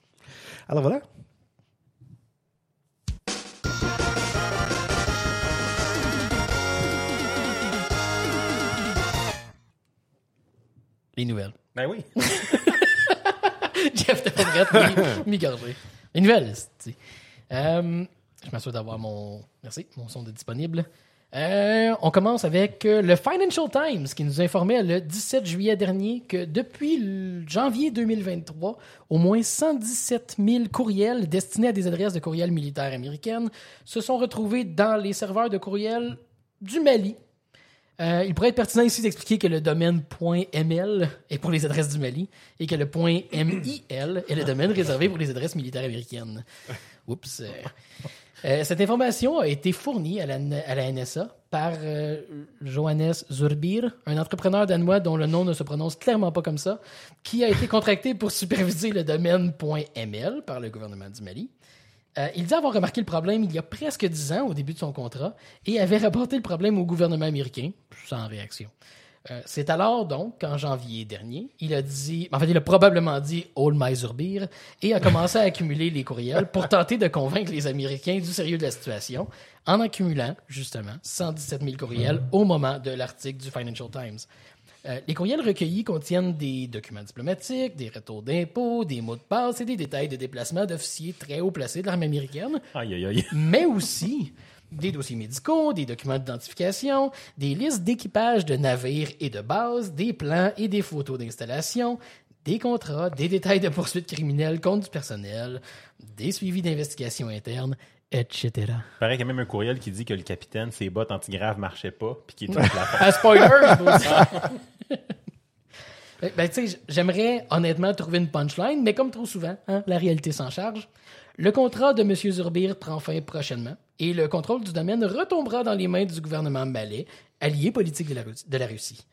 Alors voilà. les nouvelles. Ben oui. Jeff de Pauvrette, mi-gorgé. Les nouvelles, c'est euh, Je m'assure d'avoir mon. Merci, mon son de disponible. Euh, on commence avec euh, le Financial Times qui nous informait le 17 juillet dernier que depuis janvier 2023, au moins 117 000 courriels destinés à des adresses de courriel militaires américaines se sont retrouvés dans les serveurs de courriel du Mali. Euh, il pourrait être pertinent ici d'expliquer que le domaine .ml est pour les adresses du Mali et que le .mil est le domaine réservé pour les adresses militaires américaines. Oups. Euh, cette information a été fournie à la, à la NSA par euh, Johannes Zurbir, un entrepreneur danois dont le nom ne se prononce clairement pas comme ça, qui a été contracté pour superviser le domaine .ml par le gouvernement du Mali. Euh, il dit avoir remarqué le problème il y a presque dix ans, au début de son contrat, et avait rapporté le problème au gouvernement américain, sans réaction. Euh, c'est alors donc qu'en janvier dernier, il a dit, en fait, il a probablement dit All my Zurbir et a commencé à accumuler les courriels pour tenter de convaincre les Américains du sérieux de la situation, en accumulant justement 117 000 courriels au moment de l'article du Financial Times. Euh, les courriels recueillis contiennent des documents diplomatiques, des retours d'impôts, des mots de passe et des détails de déplacement d'officiers très haut placés de l'armée américaine, Aïe, aïe, aïe. mais aussi des dossiers médicaux, des documents d'identification, des listes d'équipage de navires et de bases, des plans et des photos d'installation, des contrats, des détails de poursuites criminelles contre du personnel, des suivis d'investigation interne, etc. Pareil qu'il y a même un courriel qui dit que le capitaine, ses bottes antigraves marchaient pas, puis qu'il était la Un spoiler. Ben, ben, tu sais, j'aimerais honnêtement trouver une punchline, mais comme trop souvent, hein, la réalité s'en charge. Le contrat de M. Zurbir prend fin prochainement et le contrôle du domaine retombera dans les mains du gouvernement malais, allié politique de la, Russie- de la Russie.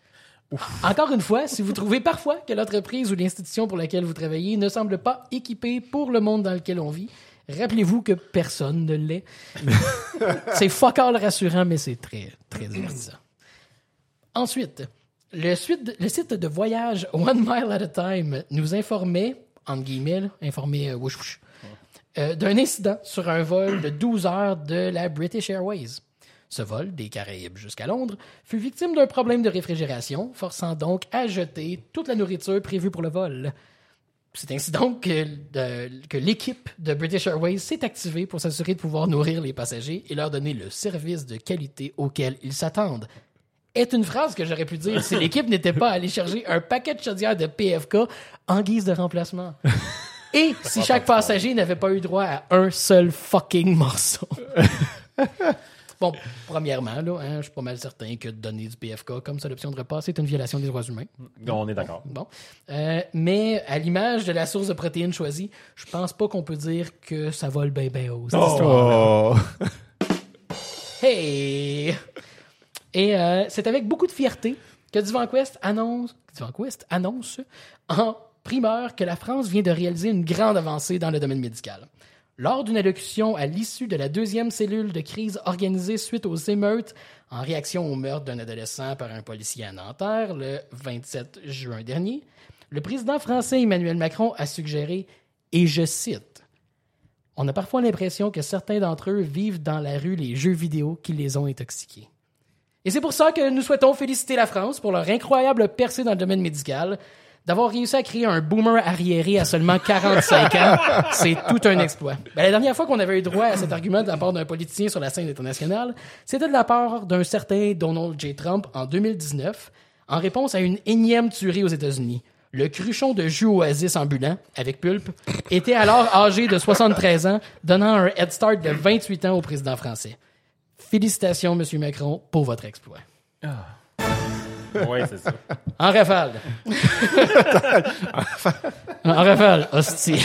Encore une fois, si vous trouvez parfois que l'entreprise ou l'institution pour laquelle vous travaillez ne semble pas équipée pour le monde dans lequel on vit, rappelez-vous que personne ne l'est. c'est fuck all rassurant, mais c'est très, très divertissant. Ensuite, le, suite- le site de voyage One Mile at a Time nous informait, entre guillemets, là, informait euh, wouch, wouch, euh, d'un incident sur un vol de 12 heures de la British Airways. Ce vol, des Caraïbes jusqu'à Londres, fut victime d'un problème de réfrigération, forçant donc à jeter toute la nourriture prévue pour le vol. C'est ainsi donc que, l'équipe de British Airways s'est activée pour s'assurer de pouvoir nourrir les passagers et leur donner le service de qualité auquel ils s'attendent. Est une phrase que j'aurais pu dire si l'équipe n'était pas allée chercher un paquet de chaudières de PFK en guise de remplacement. Et si chaque passager n'avait pas eu droit à un seul fucking morceau. Bon, premièrement, là, hein, je suis pas mal certain que de donner du PFK comme seule option de repas, c'est une violation des droits humains. On est d'accord. Bon. Euh, mais à l'image de la source de protéines choisie, je pense pas qu'on peut dire que ça vole bien bien haut. cette histoire. Oh! Hey! Et euh, c'est avec beaucoup de fierté que Divan Quest annonce, Divan Quest annonce en primeur que la France vient de réaliser une grande avancée dans le domaine médical. Lors d'une allocution à l'issue de la deuxième cellule de crise organisée suite aux émeutes en réaction au meurtre d'un adolescent par un policier à Nanterre le 27 juin dernier, le président français Emmanuel Macron a suggéré, et je cite, On a parfois l'impression que certains d'entre eux vivent dans la rue les jeux vidéo qui les ont intoxiqués. Et c'est pour ça que nous souhaitons féliciter la France pour leur incroyable percée dans le domaine médical. D'avoir réussi à créer un boomer arriéré à seulement 45 ans, c'est tout un exploit. Ben, la dernière fois qu'on avait eu droit à cet argument de la part d'un politicien sur la scène internationale, c'était de la part d'un certain Donald J. Trump en 2019, en réponse à une énième tuerie aux États-Unis. Le cruchon de jus oasis ambulant, avec pulpe, était alors âgé de 73 ans, donnant un head start de 28 ans au président français. Félicitations, Monsieur Macron, pour votre exploit. Oui, c'est ça. En rafale. en rafale, hostie.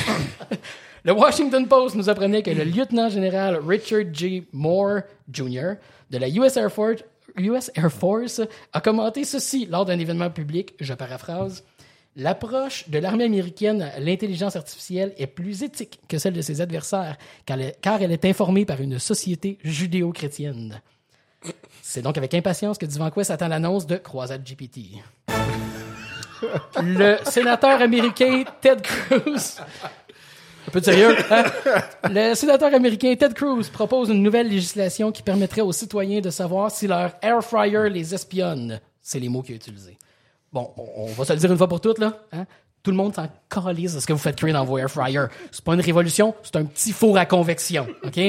Le Washington Post nous apprenait que le lieutenant-général Richard G. Moore Jr. de la US Air Force, US Air Force a commenté ceci lors d'un événement public, je paraphrase. L'approche de l'armée américaine à l'intelligence artificielle est plus éthique que celle de ses adversaires, car elle, car elle est informée par une société judéo-chrétienne. C'est donc avec impatience que Divan Quest attend l'annonce de Croisade GPT. Le sénateur américain Ted Cruz. Un peu de sérieux, hein? Le sénateur américain Ted Cruz propose une nouvelle législation qui permettrait aux citoyens de savoir si leur air fryer les espionne. C'est les mots qu'il a utilisés. Bon, on, on va se le dire une fois pour toutes, là. hein? Tout le monde s'en calise de ce que vous faites cuire dans vos air fryers. C'est pas une révolution, c'est un petit four à convection, OK?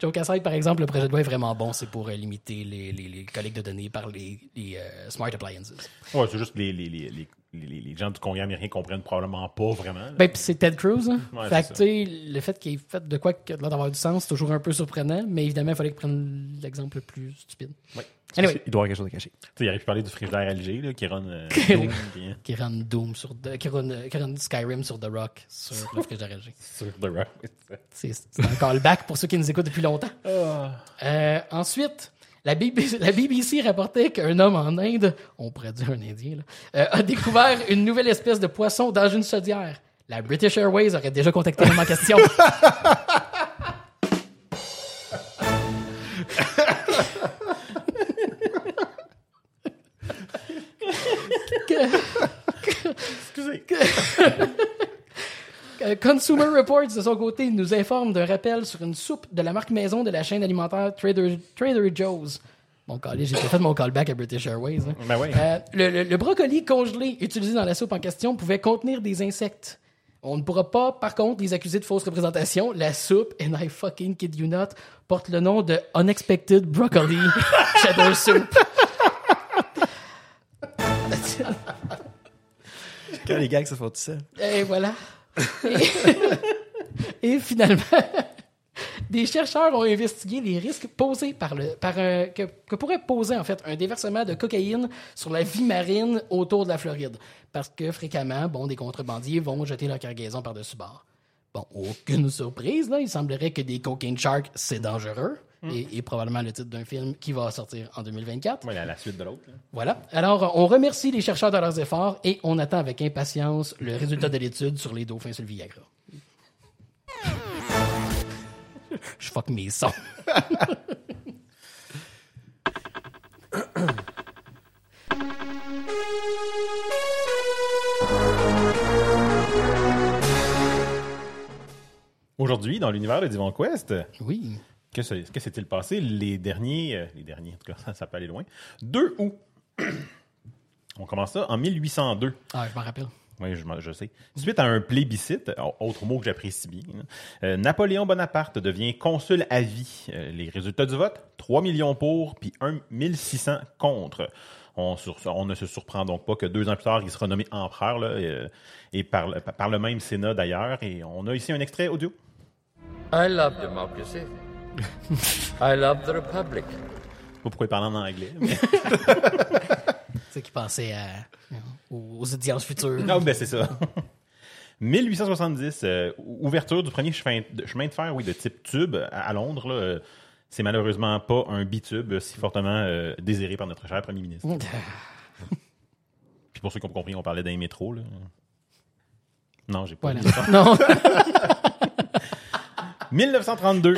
Joe Casside, par exemple, le projet de loi est vraiment bon. C'est pour euh, limiter les, les, les collectes de données par les, les, euh, smart appliances. Ouais, c'est juste les, les, les, les, les, les gens du Congrès américain comprennent probablement pas vraiment. là. Ben, c'est Ted Cruz. Hein? Ouais, fait que, le fait qu'il ait fait de quoi l'air d'avoir du sens, c'est toujours un peu surprenant. Mais évidemment, il fallait qu'il prenne l'exemple le plus stupide. Ouais. Anyway, Il doit y avoir quelque chose à cacher. Tu il aurait pu parler du frigidaire LG là, qui run euh, Doom, puis, euh, qui rend Doom sur... de- qui, rend Skyrim sur The Rock, sur le frigidaire LG. sur The Rock. C'est c'est un callback pour ceux qui nous écoutent depuis longtemps. Euh, ensuite, la BBC, la BBC rapportait qu'un homme en Inde, on pourrait dire un Indien, là, euh, a découvert une nouvelle espèce de poisson dans une chaudière. La British Airways aurait déjà contacté l'homme en question. Excusez. Consumer Reports, de son côté, nous informe d'un rappel sur une soupe de la marque maison de la chaîne alimentaire Trader, Trader Joe's. Mon j'ai fait mon callback à British Airways. hein. Ben oui. Euh, le, le- le brocoli congelé utilisé dans la soupe en question pouvait contenir des insectes. On ne pourra pas, par contre, les accuser de fausse représentation. La soupe, and I fucking kid you not, porte le nom de Unexpected Broccoli Cheddar Soup. Quand les gags se font tout seuls. Et voilà. Et, finalement, des chercheurs ont investigué les risques posés par le, par un, que, que pourrait poser en fait un déversement de cocaïne sur la vie marine autour de la Floride. Parce que fréquemment, bon, des contrebandiers vont jeter leur cargaison par-dessus bord. Bon, aucune surprise, là. Il semblerait que des cocaine sharks, c'est dangereux. Et, et probablement le titre d'un film qui va sortir en 2024. Ouais, la, la suite de l'autre. là. Voilà. Alors, on remercie les chercheurs de leurs efforts et on attend avec impatience le résultat de l'étude sur les dauphins sur le Viagra. Je fuck mes sons. Aujourd'hui, dans l'univers de Divan Quest, Oui. Que se- que s'est-il passé? Les derniers, euh, les derniers, en tout cas, ça, ça peut aller loin, 2 août. On commence ça en 1802. Ah, je m'en rappelle. Oui, je, je sais. Suite à un plébiscite, autre mot que j'apprécie bien, hein, euh, Napoléon Bonaparte devient consul à vie. Euh, les résultats du vote, 3 millions pour, puis 1 1600 contre. On, sur- on ne se surprend donc pas que deux ans plus tard, il sera nommé empereur, là, et par, le- par le même Sénat d'ailleurs. Et on a ici un extrait audio. I love democracy. I love the republic. Je sais pas pourquoi il parle en anglais. mais- C'est qui pensait à, aux audiences futures. Non, ben c'est ça. 1870, euh, ouverture du premier chemin de, chemin de fer, oui, de type tube à, à Londres. là. Euh, C'est malheureusement pas un bitube si fortement euh, désiré par notre cher premier ministre. Puis pour ceux qui ont compris, on parlait d'un métro. Là. Non, j'ai pas. Voilà. Non. 1932,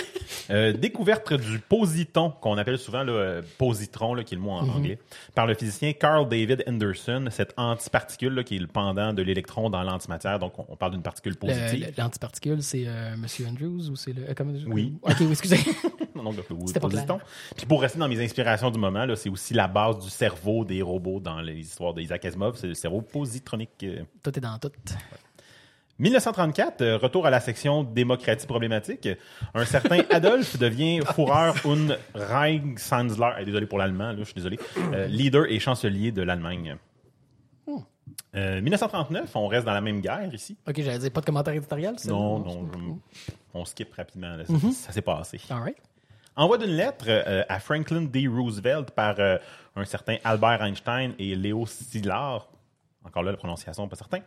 Euh, découverte du positron, qu'on appelle souvent là, euh, positron, là, qui est le mot en anglais, par le physicien Carl David Anderson, cette antiparticule là, qui est le pendant de l'électron dans l'antimatière. Donc, on, parle d'une particule Le- positive. le- L'antiparticule, c'est euh, Monsieur Andrews ou c'est le. euh, Oui. Ok, oui, excusez. Donc, le C'était pas positron. Puis pour rester dans mes inspirations du moment, c'est aussi la base du cerveau des robots dans les histoires d'Isaac Asimov, c'est le cerveau positronique. tout est dans tout. 1934, euh, retour à la section démocratie problématique. Un certain Adolf devient Führer und Reichskanzler, eh, désolé pour l'allemand, là, je suis désolé, euh, leader et chancelier de l'Allemagne. Euh, 1939, on reste dans la même guerre ici. Ok, j'allais dire pas de commentaire éditorial. c'est Non, non, je- on skip rapidement. là, ça ça s'est passé. All right. Envoi d'une lettre euh, à Franklin D. Roosevelt par euh, un certain Albert Einstein et Léo Szilard, encore là la prononciation pas certain,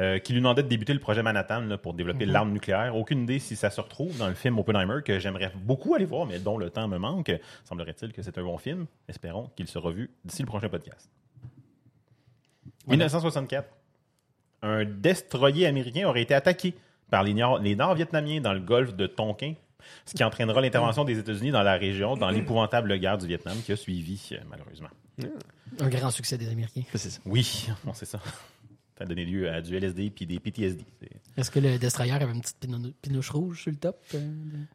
euh, qui lui demandaient de débuter le projet Manhattan là, pour développer l'arme nucléaire. Aucune idée si ça se retrouve dans le film Oppenheimer que j'aimerais beaucoup aller voir, mais dont le temps me manque. Semblerait-il que c'est un bon film. Espérons qu'il sera vu d'ici le prochain podcast. 1964. Un destroyer américain aurait été attaqué par les, Nord- les Nord-Vietnamiens dans le golfe de Tonkin, ce qui entraînera l'intervention des États-Unis dans la région dans l'épouvantable guerre du Vietnam qui a suivi, euh, malheureusement. Un grand succès des Américains. Ça. Oui, bon, c'est ça. Ça a donné lieu à du LSD puis des PTSD. C'est- Est-ce que le Destroyer avait une petite pino- pinouche rouge sur le top? euh?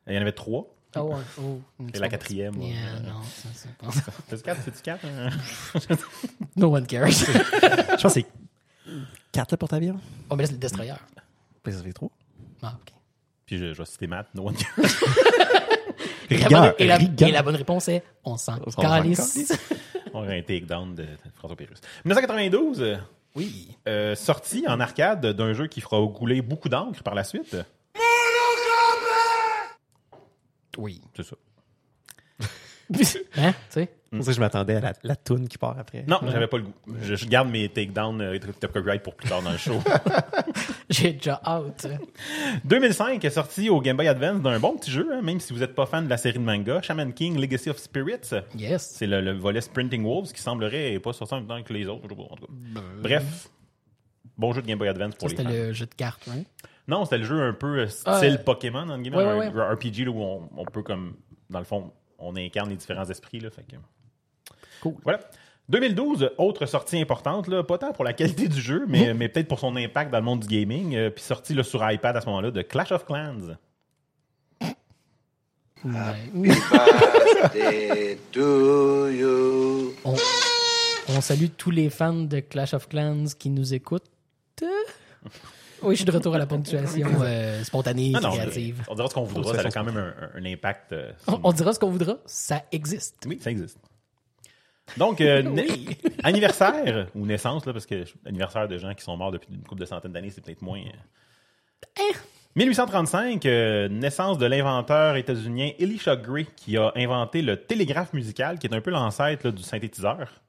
Il y en avait trois. Ah ouais. Oh, C'est la quatrième. Yeah, non, ça, c'est pas... C'est-tu quatre? C'est-tu quatre? hein? No one cares. Je pense que c'est 4 le porte-avions. oh, mais là, c'est le Destroyer. Ben, ça fait 3. Ah, ok. Puis je, je vais citer Matt. No one Et la, bonne, et la- rigueur. et la bonne réponse est on s'en calisse. On aurait un takedown de François Pérus. 1992, euh, Oui. euh, sortie en arcade d'un jeu qui fera couler beaucoup d'encre par la suite? Oui. C'est ça. hein? Tu sais? Ça que je m'attendais à la, la toune qui part après. Non, j'avais pas le goût. Je, je garde mes takedowns euh, de copyright pour plus tard dans le show. J'ai déjà hâte. 2005 est sorti au Game Boy Advance d'un bon petit jeu, hein, même si vous n'êtes pas fan de la série de manga, Shaman King Legacy of Spirits. Yes. C'est le, le volet Sprinting Wolves qui semblerait pas sorti en même temps que les autres. je sais pas, en tout cas. Bref, bon jeu de Game Boy Advance pour Ça, les c'était le jeu de cartes, hein? Non, c'était le jeu un peu euh, Ah, style euh, Pokémon, en guillemets, ouais, un, ouais, ouais. un RPG là, où on, on peut comme, dans le fond, on incarne les différents esprits. Là, fait que... Cool. Voilà. 2012, autre sortie importante, là, pas tant pour la qualité du jeu, mais, mais peut-être pour son impact dans le monde du gaming, euh, puis sorti là, sur iPad à ce moment-là de Clash of Clans. Ouais. birthday to you. On, on salue tous les fans de Clash of Clans qui nous écoutent. Oui, je suis de retour à la ponctuation euh, spontanée, Ah non, créative. on dira ce qu'on voudra, ça a quand même un, impact. euh, on dira ce qu'on voudra, ça existe. Oui, ça existe. Donc, euh, anniversaire ou naissance, là, parce que anniversaire de gens qui sont morts depuis une couple de centaines d'années, c'est peut-être moins. euh. 1835, euh, naissance de l'inventeur états-unien Elisha Gray, qui a inventé le télégraphe musical, qui est un peu l'ancêtre du synthétiseur.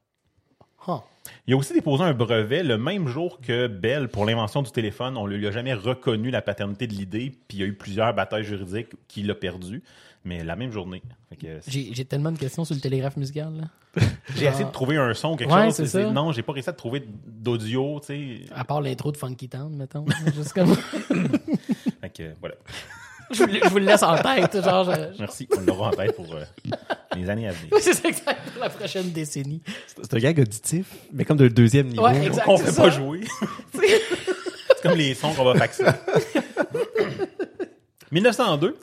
Huh. Il a aussi déposé un brevet le même jour que Bell pour l'invention du téléphone. On ne lui a jamais reconnu la paternité de l'idée, puis il y a eu plusieurs batailles juridiques qu'il a perdu, mais la même journée. J'ai tellement de questions sur le télégraphe musical. là. J'ai essayé de trouver un son, quelque Ouais, chose. ça. Non, j'ai pas réussi à trouver d'audio, tu sais. À part l'intro de Funky Town, mettons. Juste comme... Fait que, voilà. je, vous, le- je vous le laisse en tête. Genre, je- Merci. On l'aura en tête pour euh, les années à venir. C'est ça, exact, pour la prochaine décennie. C'est un gag auditif, mais comme de deuxième niveau. Ouais, exact. On c'est fait ça. pas jouer. c'est comme les sons qu'on va faxer. 1902,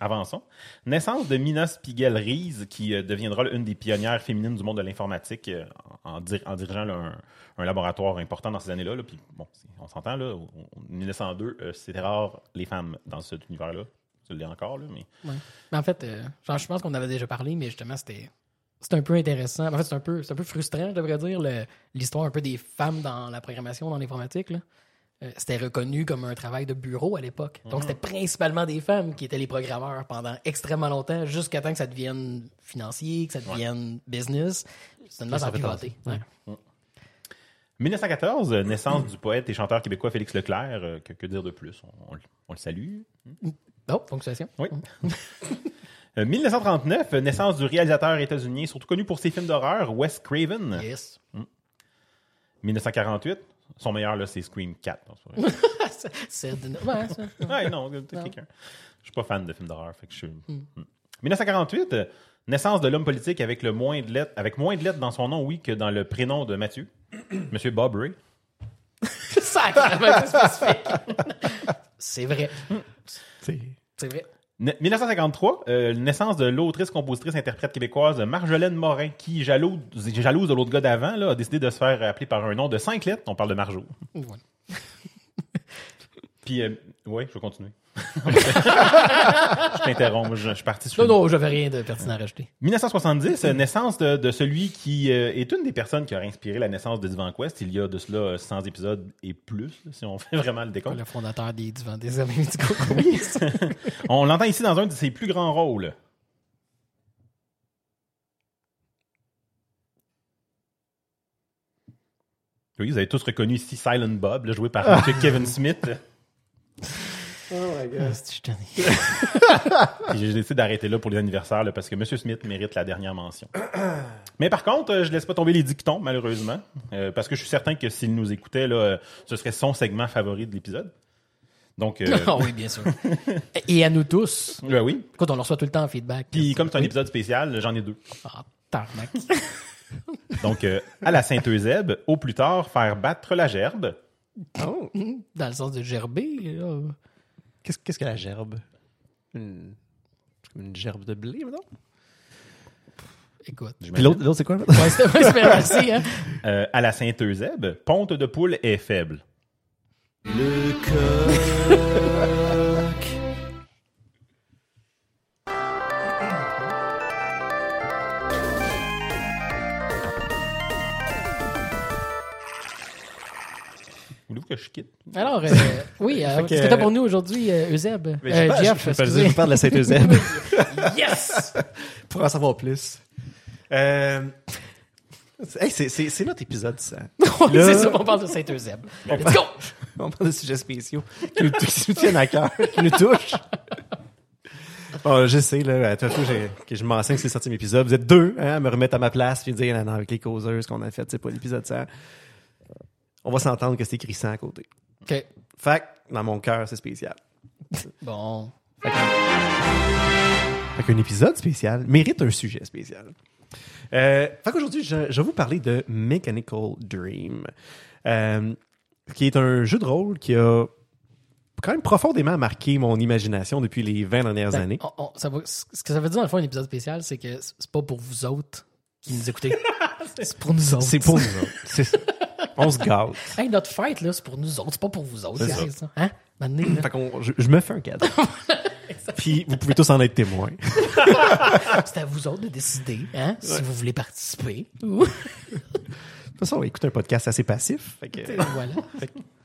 avançons. Naissance de Mina Spiegel-Ries, qui euh, deviendra une des pionnières féminines du monde de l'informatique euh, en, dir- en dirigeant un, laboratoire important dans ces années-là. là. Puis, bon, on s'entend, là, au- 1902, euh, c'était rare les femmes dans cet univers-là. Ça l'est encore, mais... En fait, je pense qu'on avait déjà parlé, mais justement, c'était c'est un peu intéressant. En fait, c'est un peu, un peu frustrant, je devrais dire, l'histoire un peu des femmes dans la programmation, dans l'informatique. Euh, c'était reconnu comme un travail de bureau à l'époque. Donc, c'était principalement des femmes qui étaient les programmeurs pendant extrêmement longtemps, jusqu'à temps que ça devienne financier, que ça devienne business. Seulement, ça a pivoté. tenter. Ouais. 1914, euh, naissance du poète et chanteur québécois Félix Leclerc. euh, que, que dire de plus? On, on le- on le salue. Oh, ponctuation. Oui. Euh, 1939, euh, naissance du réalisateur états-unien, surtout connu pour ses films d'horreur, Wes Craven. Yes. 1948, son meilleur, là, c'est Scream 4. Non, c'est de- ouais, ça- ouais, non, c'est quelqu'un. Je suis pas fan de films d'horreur, fait que je suis... Hmm. 1948, euh, naissance de l'homme politique avec, le moins de lettres, avec moins de lettres dans son nom, oui, que dans le prénom de Mathieu. Monsieur Bob Ray. Sacrément spécifique. C'est vrai. C'est vrai. Ne- 1953, euh, naissance de l'autrice, compositrice, interprète québécoise Marjolaine Morin, qui, jalouse, jalouse de l'autre gars d'avant, là, a décidé de se faire appeler par un nom de cinq lettres. On parle de Marjo. Voilà. Puis, euh, ouais, je vais continuer. je t'interromps, je, je suis parti sur Non, non, j'avais rien de pertinent à rajouter. 1970, euh, naissance de, de celui qui euh, est une des personnes qui a inspiré la naissance de Divan Quest. Il y a de cela euh, 100 épisodes et plus, là, si on fait vraiment le décompte. Le fondateur des divans des amis médicaux. On l'entend ici dans un de ses plus grands rôles. Oui, vous avez tous reconnu ici Silent Bob, là, joué par M. Kevin Smith. Ah, je t'en ai- Puis j'ai décidé d'arrêter là pour les anniversaires là, parce que M. Smith mérite la dernière mention. Mais par contre, euh, je laisse pas tomber les dictons, malheureusement, euh, parce que je suis certain que s'il nous écoutait, là, euh, ce serait son segment favori de l'épisode. Donc, euh, Ah oui, bien sûr. Et à nous tous. ben oui. Écoute, on leur reçoit tout le temps en feedback. Puis comme c'est un épisode spécial, j'en ai deux. Ah, tarnac. Donc, euh, à la Sainte-Eusèbe, au plus tard, faire battre la gerbe. Oh. Dans le sens de gerber. là. Qu'est-ce qu'est-ce que la gerbe? Une... c'est comme une gerbe de blé, non? Écoute. Puis l'autre, l'autre, c'est quoi? Ouais, c'était ouais, c'est bien merci, hein. Euh, à la Sainte-Eusèbe, ponte de poule est faible. Le coq. Que je quitte? Alors, euh, oui, euh, qu'est-ce que t'as pour nous aujourd'hui, euh, Euseb? Mais Euh, je, je, Jeff, je, je, je parle de la Sainte-Eusèbe Yes! pour en savoir plus. Euh... Hey, c'est, notre épisode, ça. Là- c'est ça, on parle de Saint-Eusèbe. Let's go! On parle de sujets spéciaux qui nous, qui nous tiennent à cœur, qui nous touchent. Bon, je sais, là, à tout que je m'enseigne que c'est le septième épisode. Vous êtes deux, hein, à me remettre à ma place puis dire, non, non, avec les causeurs, ce qu'on a fait, c'est pas l'épisode 100. On va s'entendre que c'est écrit 100 à côté. OK. Fait que, dans mon cœur, c'est spécial. Bon. Fait qu'un épisode spécial mérite un sujet spécial. Euh, fait qu'aujourd'hui, je, je vais vous parler de Mechanical Dream, euh, qui est un jeu de rôle qui a quand même profondément marqué mon imagination depuis les 20 dernières Ben, années. on- on- ça va- ce que ça veut dire, dans le fond, un épisode spécial, c'est que c'est pas pour vous autres qui nous écoutez. c'est pour nous autres. C'est pour nous autres. C'est ça. On se gâte. Hey, notre fête, là, c'est pour nous autres. C'est pas pour vous autres. Hein? Maintenant, Fait qu'on, je, je me fais un cadeau. Puis vous pouvez tous en être témoins. c'est à vous autres de décider, hein, si vous voulez participer. Ou- De toute façon, on écoute un podcast assez passif. Fait que, voilà.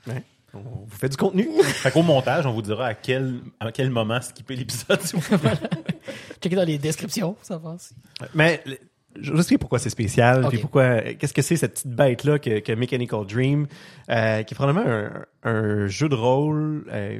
ouais, on vous fait du contenu. Fait qu'au montage, on vous dira à quel, à quel moment skipper l'épisode. s'il vous. Checkez dans les descriptions, ça va aussi. Mais je explique pourquoi c'est spécial, Ok. puis pourquoi, qu'est-ce que c'est cette petite bête-là que, que Mechanical Dream, euh, qui est probablement un, un jeu de rôle euh,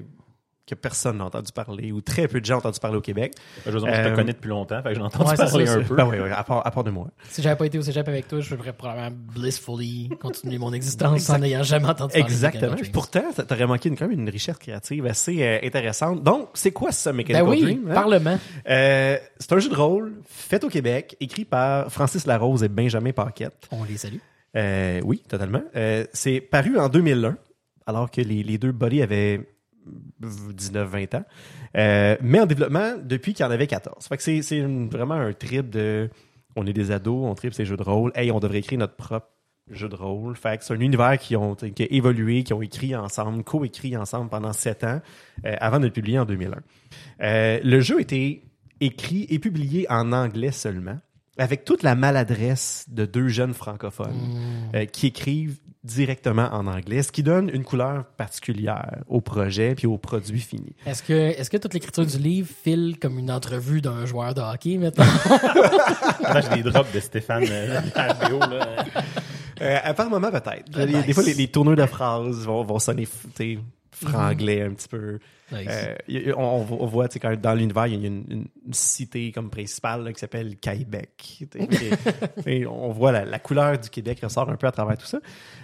que personne n'a entendu parler, ou très peu de gens ont entendu parler au Québec. Je veux dire, je Euh, te connais depuis longtemps, fait que j'en Ouais, parler ça, un peu. Ben oui, oui, à part, à part de moi. Si j'avais pas été au cégep avec toi, je ferais probablement blissfully continuer mon existence en n'ayant jamais entendu parler de Exactement. Pourtant, ça t'aurait manqué une, quand même une richesse créative assez euh, intéressante. Donc, c'est quoi ça, Ben Mechanical oui, Dream? hein? Parlement. Euh, c'est un jeu de rôle fait au Québec, écrit par Francis Larose et Benjamin Paquette. On les salue. Euh, oui, totalement. Euh, c'est paru en 2001, alors que les, les deux buddies avaient 19-20 ans. Euh, mais en développement depuis qu'il y en avait 14. Fait que c'est, vraiment un trip de... On est des ados, on tripe ces jeux de rôle. Hey, on devrait écrire notre propre jeu de rôle. Fait que c'est un univers qui, ont, qui a évolué, qui ont écrit ensemble, co-écrit ensemble pendant 7 ans, euh, avant de le publier en 2001. Euh, le jeu été écrit et publié en anglais seulement, avec toute la maladresse de deux jeunes francophones euh, qui écrivent directement en anglais, ce qui donne une couleur particulière au projet puis au produit fini. Est-ce que, est-ce que toute l'écriture du livre file comme une entrevue d'un joueur de hockey maintenant? Là, j'ai des drops de Stéphane euh, à la vidéo, là. Euh, à par moment, peut-être. Ah, Des- nice. Des fois, les, les tourneurs de phrases vont, vont sonner franglais un petit peu. Nice. Euh, on, on voit, tu sais, quand dans l'univers, il y a une, une- une cité comme principale là, qui s'appelle Québec. Et- et on voit la, la couleur du Québec ressort un peu à travers tout ça.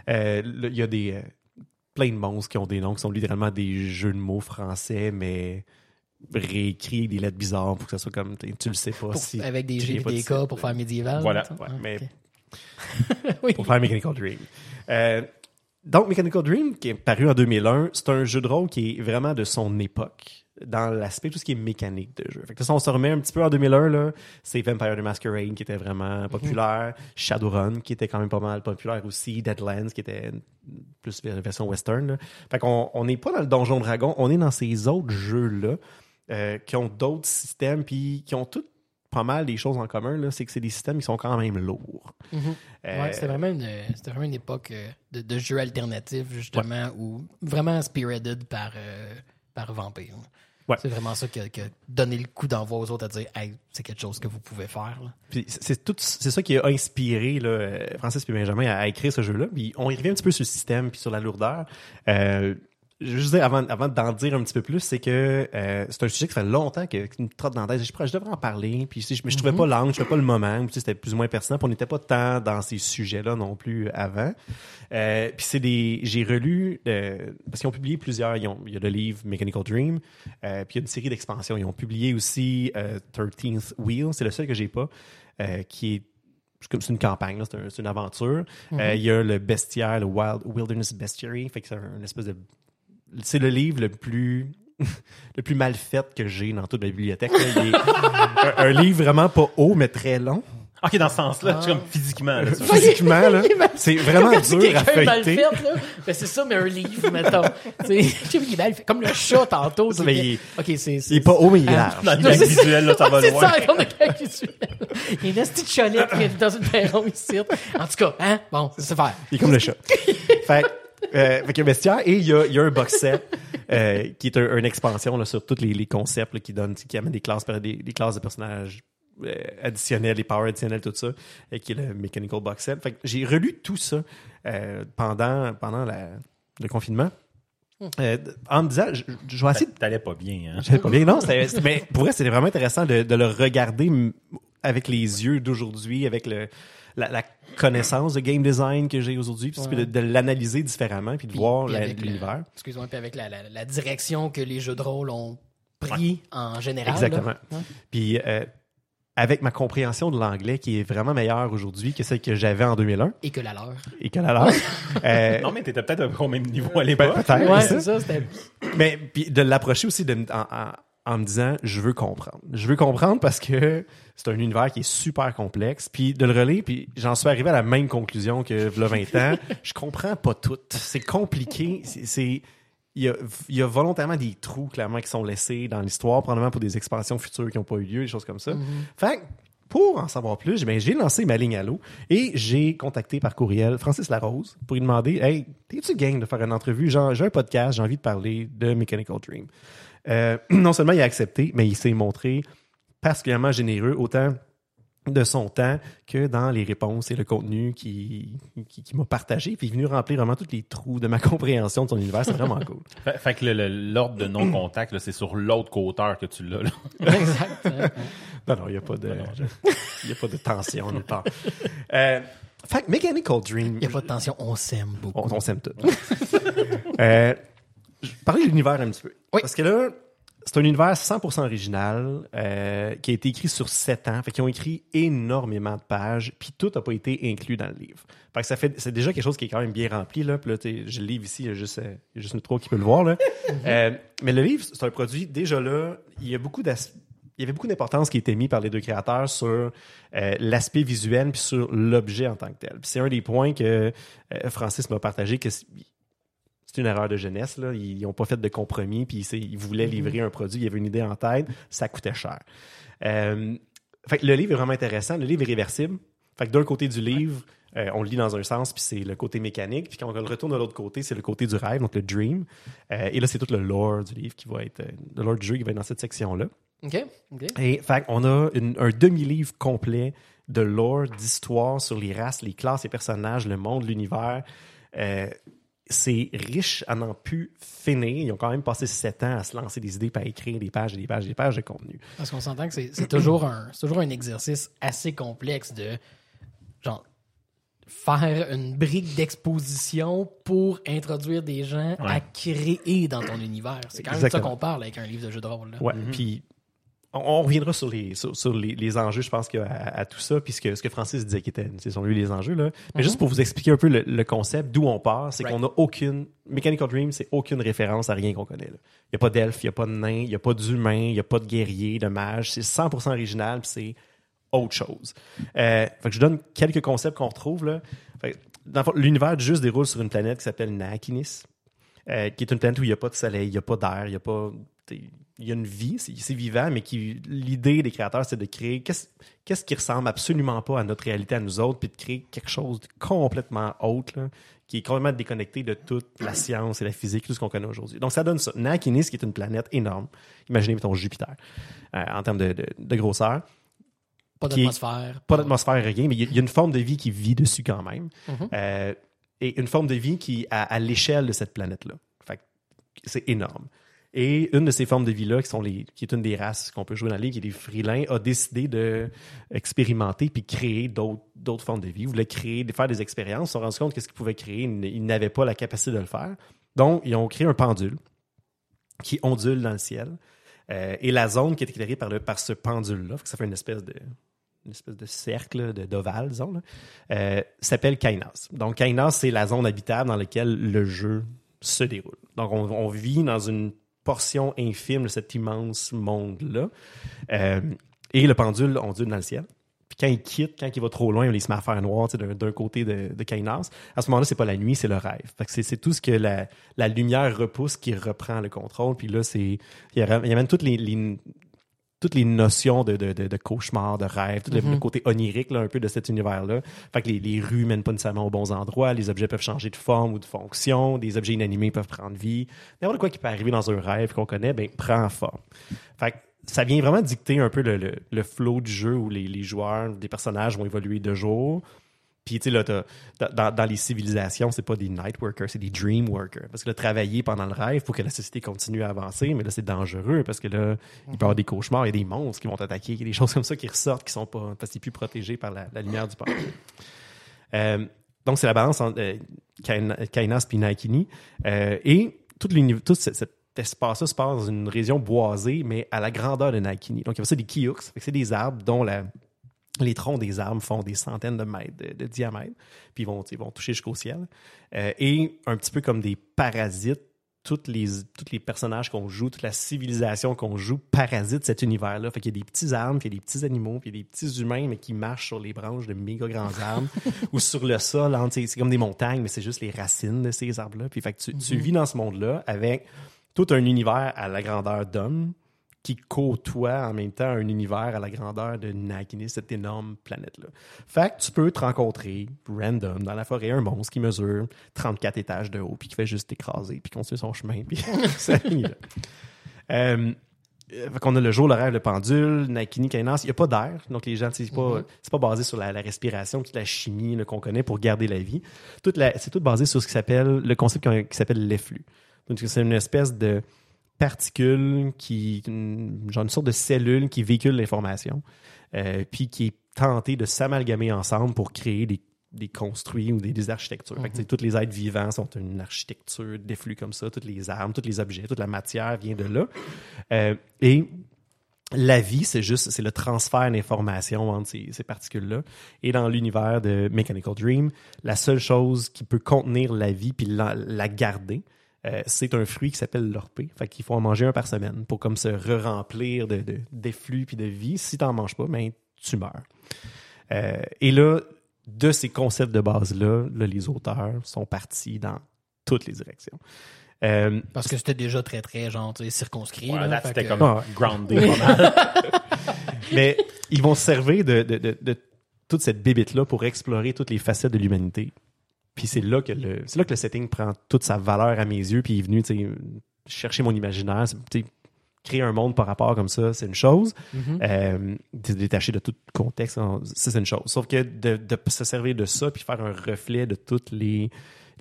Euh, Il y a des euh, plein de monstres qui ont des noms qui sont littéralement des jeux de mots français, mais réécrit des lettres bizarres pour que ça soit comme tu le sais pas Pour- si avec des G des. K pour faire médiéval. Voilà. Ouais, Ah, mais pour faire Mechanical Dream. Euh, donc, Mechanical Dream, qui est paru en 2001, c'est un jeu de rôle qui est vraiment de son époque dans l'aspect tout ce qui est mécanique de jeu. Fait que ça, on se remet un petit peu en 2001, là, c'est Vampire the Masquerade qui était vraiment populaire, Shadowrun qui était quand même pas mal populaire aussi, Deadlands qui était plus vers- version western. Là. Fait qu'on on n'est pas dans le Donjon Dragon, on est dans ces autres jeux-là euh, qui ont d'autres systèmes puis qui ont tous pas mal des choses en commun, là, c'est que c'est des systèmes qui sont quand même lourds. Mhm. Euh, Ouais, c'était vraiment une, c'était vraiment une époque euh, de, de jeux alternatifs, justement, ou vraiment spearheaded par, euh, par Vampire. Ouais. C'est vraiment ça qui a, qui a donné le coup d'envoi aux autres à dire hey, c'est quelque chose que vous pouvez faire. c'est tout c'est ça qui a inspiré là, Francis et Benjamin à, à écrire ce jeu-là. Puis on y revient un petit peu sur le système puis sur la lourdeur. Euh, je veux dire, avant, avant d'en dire un petit peu plus, c'est que euh, c'est un sujet qui fait longtemps que, qui me trotte dans la tête. Je, je devrais en parler. Puis si je, mais je trouvais pas l'angle, je trouvais pas le moment. Puis, c'était plus ou moins pertinent. Puis on n'était pas tant dans ces sujets-là non plus avant. Euh, puis c'est des, j'ai relu euh, parce qu'ils ont publié plusieurs. ils ont- il y a le livre Mechanical Dream. euh, puis il y a une série d'expansions. Ils ont publié aussi euh, 13th Wheel. C'est le seul que j'ai pas, euh, qui est c'est comme c'est une campagne, c'est un- c'est une aventure. Euh, Il y a le bestiaire, le Wild Wilderness Bestiary, fait que c'est un- une espèce de c'est le livre le plus le plus mal fait que j'ai dans toute ma bibliothèque. là. Il est un, un livre vraiment pas haut mais très long. Ok, dans ce sens-là, suis comme physiquement. Là, tu vois. Physiquement là, c'est vraiment dur à feuilleter. fait, là, ben c'est ça, mais un livre, mettons. Qu'il est mal fait. Comme le chat tantôt. Mais il- Ok, c'est. Il est pas haut mais il est Ah, large. Dans le c'est- visuel, là, ça va c'est loin. ça, comme le visuel. Il y a une petite cholette qui est dans une perron ici. En tout cas, hein? Bon, c'est faire. Il est comme le chat. fait, euh, fait qu'il y a un bestiaire et il y a, il y a un box set euh, qui est un- une expansion là, sur tous les, les concepts là, qui donnent, qui amènent des classes, des, des classes de personnages euh, additionnels, des powers additionnels, tout ça, et qui est le Mechanical Box Set. Fait que j'ai relu tout ça euh, pendant, pendant la- le confinement. Euh, en me disant, je, je vais essayer de T'allais pas bien, hein? Pas bien, non. mais pour vrai, c'était vraiment intéressant de, de le regarder avec les yeux d'aujourd'hui, avec le, la, la connaissance de game design que j'ai aujourd'hui, puis Ouais. de, de l'analyser différemment, puis de Puis- voir l'univers. Excuse-moi, puis avec la, la, la direction que les jeux de rôle ont pris en général. Exactement. là. Puis euh, avec ma compréhension de l'anglais qui est vraiment meilleure aujourd'hui que celle que j'avais en 2001 Et que la leur. et qu'à la leur. euh, Non, mais t'étais peut-être au même niveau à l'époque. peut-être, Ouais, c'est ça. ça, c'était. Mais puis de l'approcher aussi de, en, en- en me disant je veux comprendre. Je veux comprendre parce que c'est un univers qui est super complexe. Puis de le relire, puis j'en suis arrivé à la même conclusion que v'là 20 ans. Je comprends pas tout. C'est compliqué. C'est- il y, a, il y a volontairement des trous clairement qui sont laissés dans l'histoire, probablement pour des expansions futures qui n'ont pas eu lieu, des choses comme ça. Fait que, pour en savoir plus, ben, j'ai lancé ma ligne à l'eau et j'ai contacté par courriel Francis Larose pour lui demander Hey, t'es-tu gang de faire une entrevue? J'ai un podcast, j'ai envie de parler de Mechanical Dream. Euh, non seulement il a accepté, mais il s'est montré particulièrement généreux, autant de son temps que dans les réponses et le contenu qui, qui, qui m'a partagé. Puis il est venu remplir vraiment tous les trous de ma compréhension de son univers. C'est vraiment cool. Fait, fait que l'ordre de non-contact, c'est sur l'autre côteur que tu l'as. là. exact. Non, non, il n'y a pas de, y a pas de tension nulle part. Euh, fait que Mechanical Dream, Il n'y a pas de tension, on s'aime beaucoup. on, on s'aime tout. euh, parler de l'univers un petit peu. Oui. Parce que là, c'est un univers 100% original euh, qui a été écrit sur 7 ans. Fait qu'ils ont écrit énormément de pages, puis tout n'a pas été inclus dans le livre. Fait que ça fait, c'est déjà quelque chose qui est quand même bien rempli. Là. Puis là, j'ai le livre ici, il y a juste, euh, il y a juste nous trois qui peut le voir. Là. Euh, mais le livre, c'est un produit, déjà là, il y a beaucoup d'aspects il y avait beaucoup d'importance qui était mis par les deux créateurs sur euh, l'aspect visuel puis sur l'objet en tant que tel. Puis c'est un des points que euh, Francis m'a partagé c'est une erreur de jeunesse. Là. Ils n'ont pas fait de compromis, puis ils voulaient livrer un produit, il y avait une idée en tête, ça coûtait cher. Euh, fait que le livre est vraiment intéressant, le livre est réversible. Fait que d'un côté du livre, euh, on le lit dans un sens, puis c'est le côté mécanique, puis quand on le retourne de l'autre côté, c'est le côté du rêve, donc le dream. Euh, et là, c'est tout le lore du livre qui va être, le lore du jeu qui va être dans cette section-là. OK. OK. Et fait on a une- un demi-livre complet de lore, d'histoire sur les races, les classes, les personnages, le monde, l'univers. Euh, c'est riche à n'en plus finir. Ils ont quand même passé sept ans à se lancer des idées, à écrire des pages et des pages et des pages de contenu. Parce qu'on s'entend que c'est toujours, un- toujours un exercice assez complexe de genre faire une brique d'exposition pour introduire des gens à créer dans ton univers. C'est quand même ça qu'on parle avec un livre de jeu de rôle. là. Ouais. Puis on, reviendra sur les sur, sur les, les enjeux, je pense, qu'il y a à, à tout ça, puisque ce que Francis disait qui était, sont lui les enjeux là. Mais juste pour vous expliquer un peu le, le concept, d'où on part, c'est Right. qu'on n'a aucune Mechanical Dream, c'est aucune référence à rien qu'on connaît. là. Il y a pas d'elfe, il y a pas de nain, il y a pas d'humain, il y a pas de guerrier, de mage. C'est 100% original, puis c'est autre chose. Euh, fait que je donne quelques concepts qu'on retrouve là. L'univers se déroule sur une planète qui s'appelle Nakinis, euh, qui est une planète où il n'y a pas de soleil, il n'y a pas d'air, il n'y a pas. Il y a une vie, c'est vivant, mais qui l'idée des créateurs, c'est de créer qu'est-ce qu'est-ce qui ressemble absolument pas à notre réalité à nous autres, puis de créer quelque chose de complètement autre, là, qui est complètement déconnecté de toute la science et la physique, tout ce qu'on connaît aujourd'hui. Donc ça donne ça. Nakinis, qui est une planète énorme, imaginez mettons Jupiter, euh, en termes de, de- de grosseur, Pas d'atmosphère. pas d'atmosphère, rien, mais il y, a- il y a une forme de vie qui vit dessus quand même. Mhm. Euh, et une forme de vie qui à, à l'échelle de cette planète-là. C'est énorme. Et une de ces formes de vie-là, qui, qui est une des races qu'on peut jouer dans la ligue, qui est les frilins, a décidé de expérimenter puis créer d'autres formes de vie. Ils voulaient créer, de faire des expériences. Ils se sont rendus compte que ce qu'ils pouvaient créer, ils n'avaient pas la capacité de le faire. Donc, ils ont créé un pendule qui ondule dans le ciel. Euh, et la zone qui est éclairée par, le, par ce pendule-là, ça fait une espèce de, une espèce de cercle, de- d'ovale, disons, euh, s'appelle Kainas. Donc, Kainas, c'est la zone habitable dans laquelle le jeu se déroule. Donc, on, on vit dans une portion infime de cet immense monde-là. Euh, et le pendule ondule dans le ciel. Puis quand il quitte, quand il va trop loin, il se met à faire noir d'un côté de, de Kainas. À ce moment-là, c'est pas la nuit, c'est le rêve. C'est tout ce que la, la lumière repousse qui reprend le contrôle. Puis là, c'est il même toutes les- toutes les notions de, de, de, de cauchemar, de rêve, tout le- le, côté onirique là, un peu de cet univers-là. Fait que les, les rues mènent pas nécessairement aux bons endroits, les objets peuvent changer de forme ou de fonction, des objets inanimés peuvent prendre vie. N'importe quoi qui peut arriver dans un rêve qu'on connaît, ben, prend forme. Fait que ça vient vraiment dicter un peu le, le, le flow du jeu où les, les joueurs, des personnages vont évoluer de jour. Tu sais, là, dans, les civilisations, c'est pas des night workers, c'est des dream workers. Parce que là, travailler pendant le rêve pour que la société continue à avancer, mais là, c'est dangereux parce que là, il peut y avoir des cauchemars, il y a des monstres qui vont t'attaquer, il y a des choses comme ça qui ressortent qui sont pas, parce plus protégé par la, lumière du pendule. Euh, donc, c'est la balance entre euh, Kain- Kainas et Naikini. Euh, et tout, cet espace-là se passe dans une région boisée, mais à la grandeur de Naikini. Donc, il y a ça des que c'est des arbres dont la, les troncs des arbres font des centaines de mètres de, de diamètre, puis ils vont, ils vont toucher jusqu'au ciel. Euh, et un petit peu comme des parasites, toutes les, tous les personnages qu'on joue, toute la civilisation qu'on joue parasite cet univers-là. Fait qu'il y a des petits arbres, puis il y a des petits animaux, puis il y a des petits humains, mais qui marchent sur les branches de méga grands arbres ou sur le sol. hein, c'est comme des montagnes, mais c'est juste les racines de ces arbres-là. Puis fait que tu, tu vis dans ce monde-là avec tout un univers à la grandeur d'homme qui côtoie en même temps un univers à la grandeur de Nagini, cette énorme planète-là. Fait que tu peux te rencontrer random dans la forêt un monstre qui mesure 34 étages de haut puis qui fait juste t'écraser puis continuer son chemin puis ça finit là. Euh, euh, fait qu'on a le jour, le rêve, le pendule, Nakini, Kainas. Il n'y a pas d'air. Donc, les gens, c'est pas, c'est pas basé sur la, la respiration, toute la chimie qu'on connaît pour garder la vie. C'est tout basé sur ce qui s'appelle, le concept qui, qui s'appelle l'effluve. Donc, c'est une espèce de particule qui, une- genre une sorte de cellule qui véhicule l'information, euh, puis qui est tentée de s'amalgamer ensemble pour créer des, des construits ou des, des architectures. Fait que, tu sais, tous les êtres vivants sont une architecture d'effluves comme ça, toutes les armes, tous les objets, toute la matière vient de là. Euh, et la vie, c'est juste, c'est le transfert d'informations entre ces, ces particules-là. Et dans l'univers de Mechanical Dream, la seule chose qui peut contenir la vie puis la, la garder, euh, c'est un fruit qui s'appelle l'orpé. Fait qu'il faut en manger un par semaine pour comme se re-remplir de, de, puis de vie. Si t'en manges pas, ben, tu meurs. Euh, et là, de ces concepts de base-là, là, les auteurs sont partis dans toutes les directions. Euh, Parce que c'était déjà très, très, genre, circonscrit. Ouais, là, c'était que- comme Ah grounded. Mais ils vont se servir de, de, de, de toute cette bébite-là pour explorer toutes les facettes de l'humanité. Puis c'est là que le c'est là que le setting prend toute sa valeur à mes yeux. Puis il est venu chercher mon imaginaire. Créer un monde par rapport comme ça, c'est une chose. Mhm. Euh, de- détaché de tout contexte, ça c'est une chose. Sauf que de, de se servir de ça puis faire un reflet de toutes les,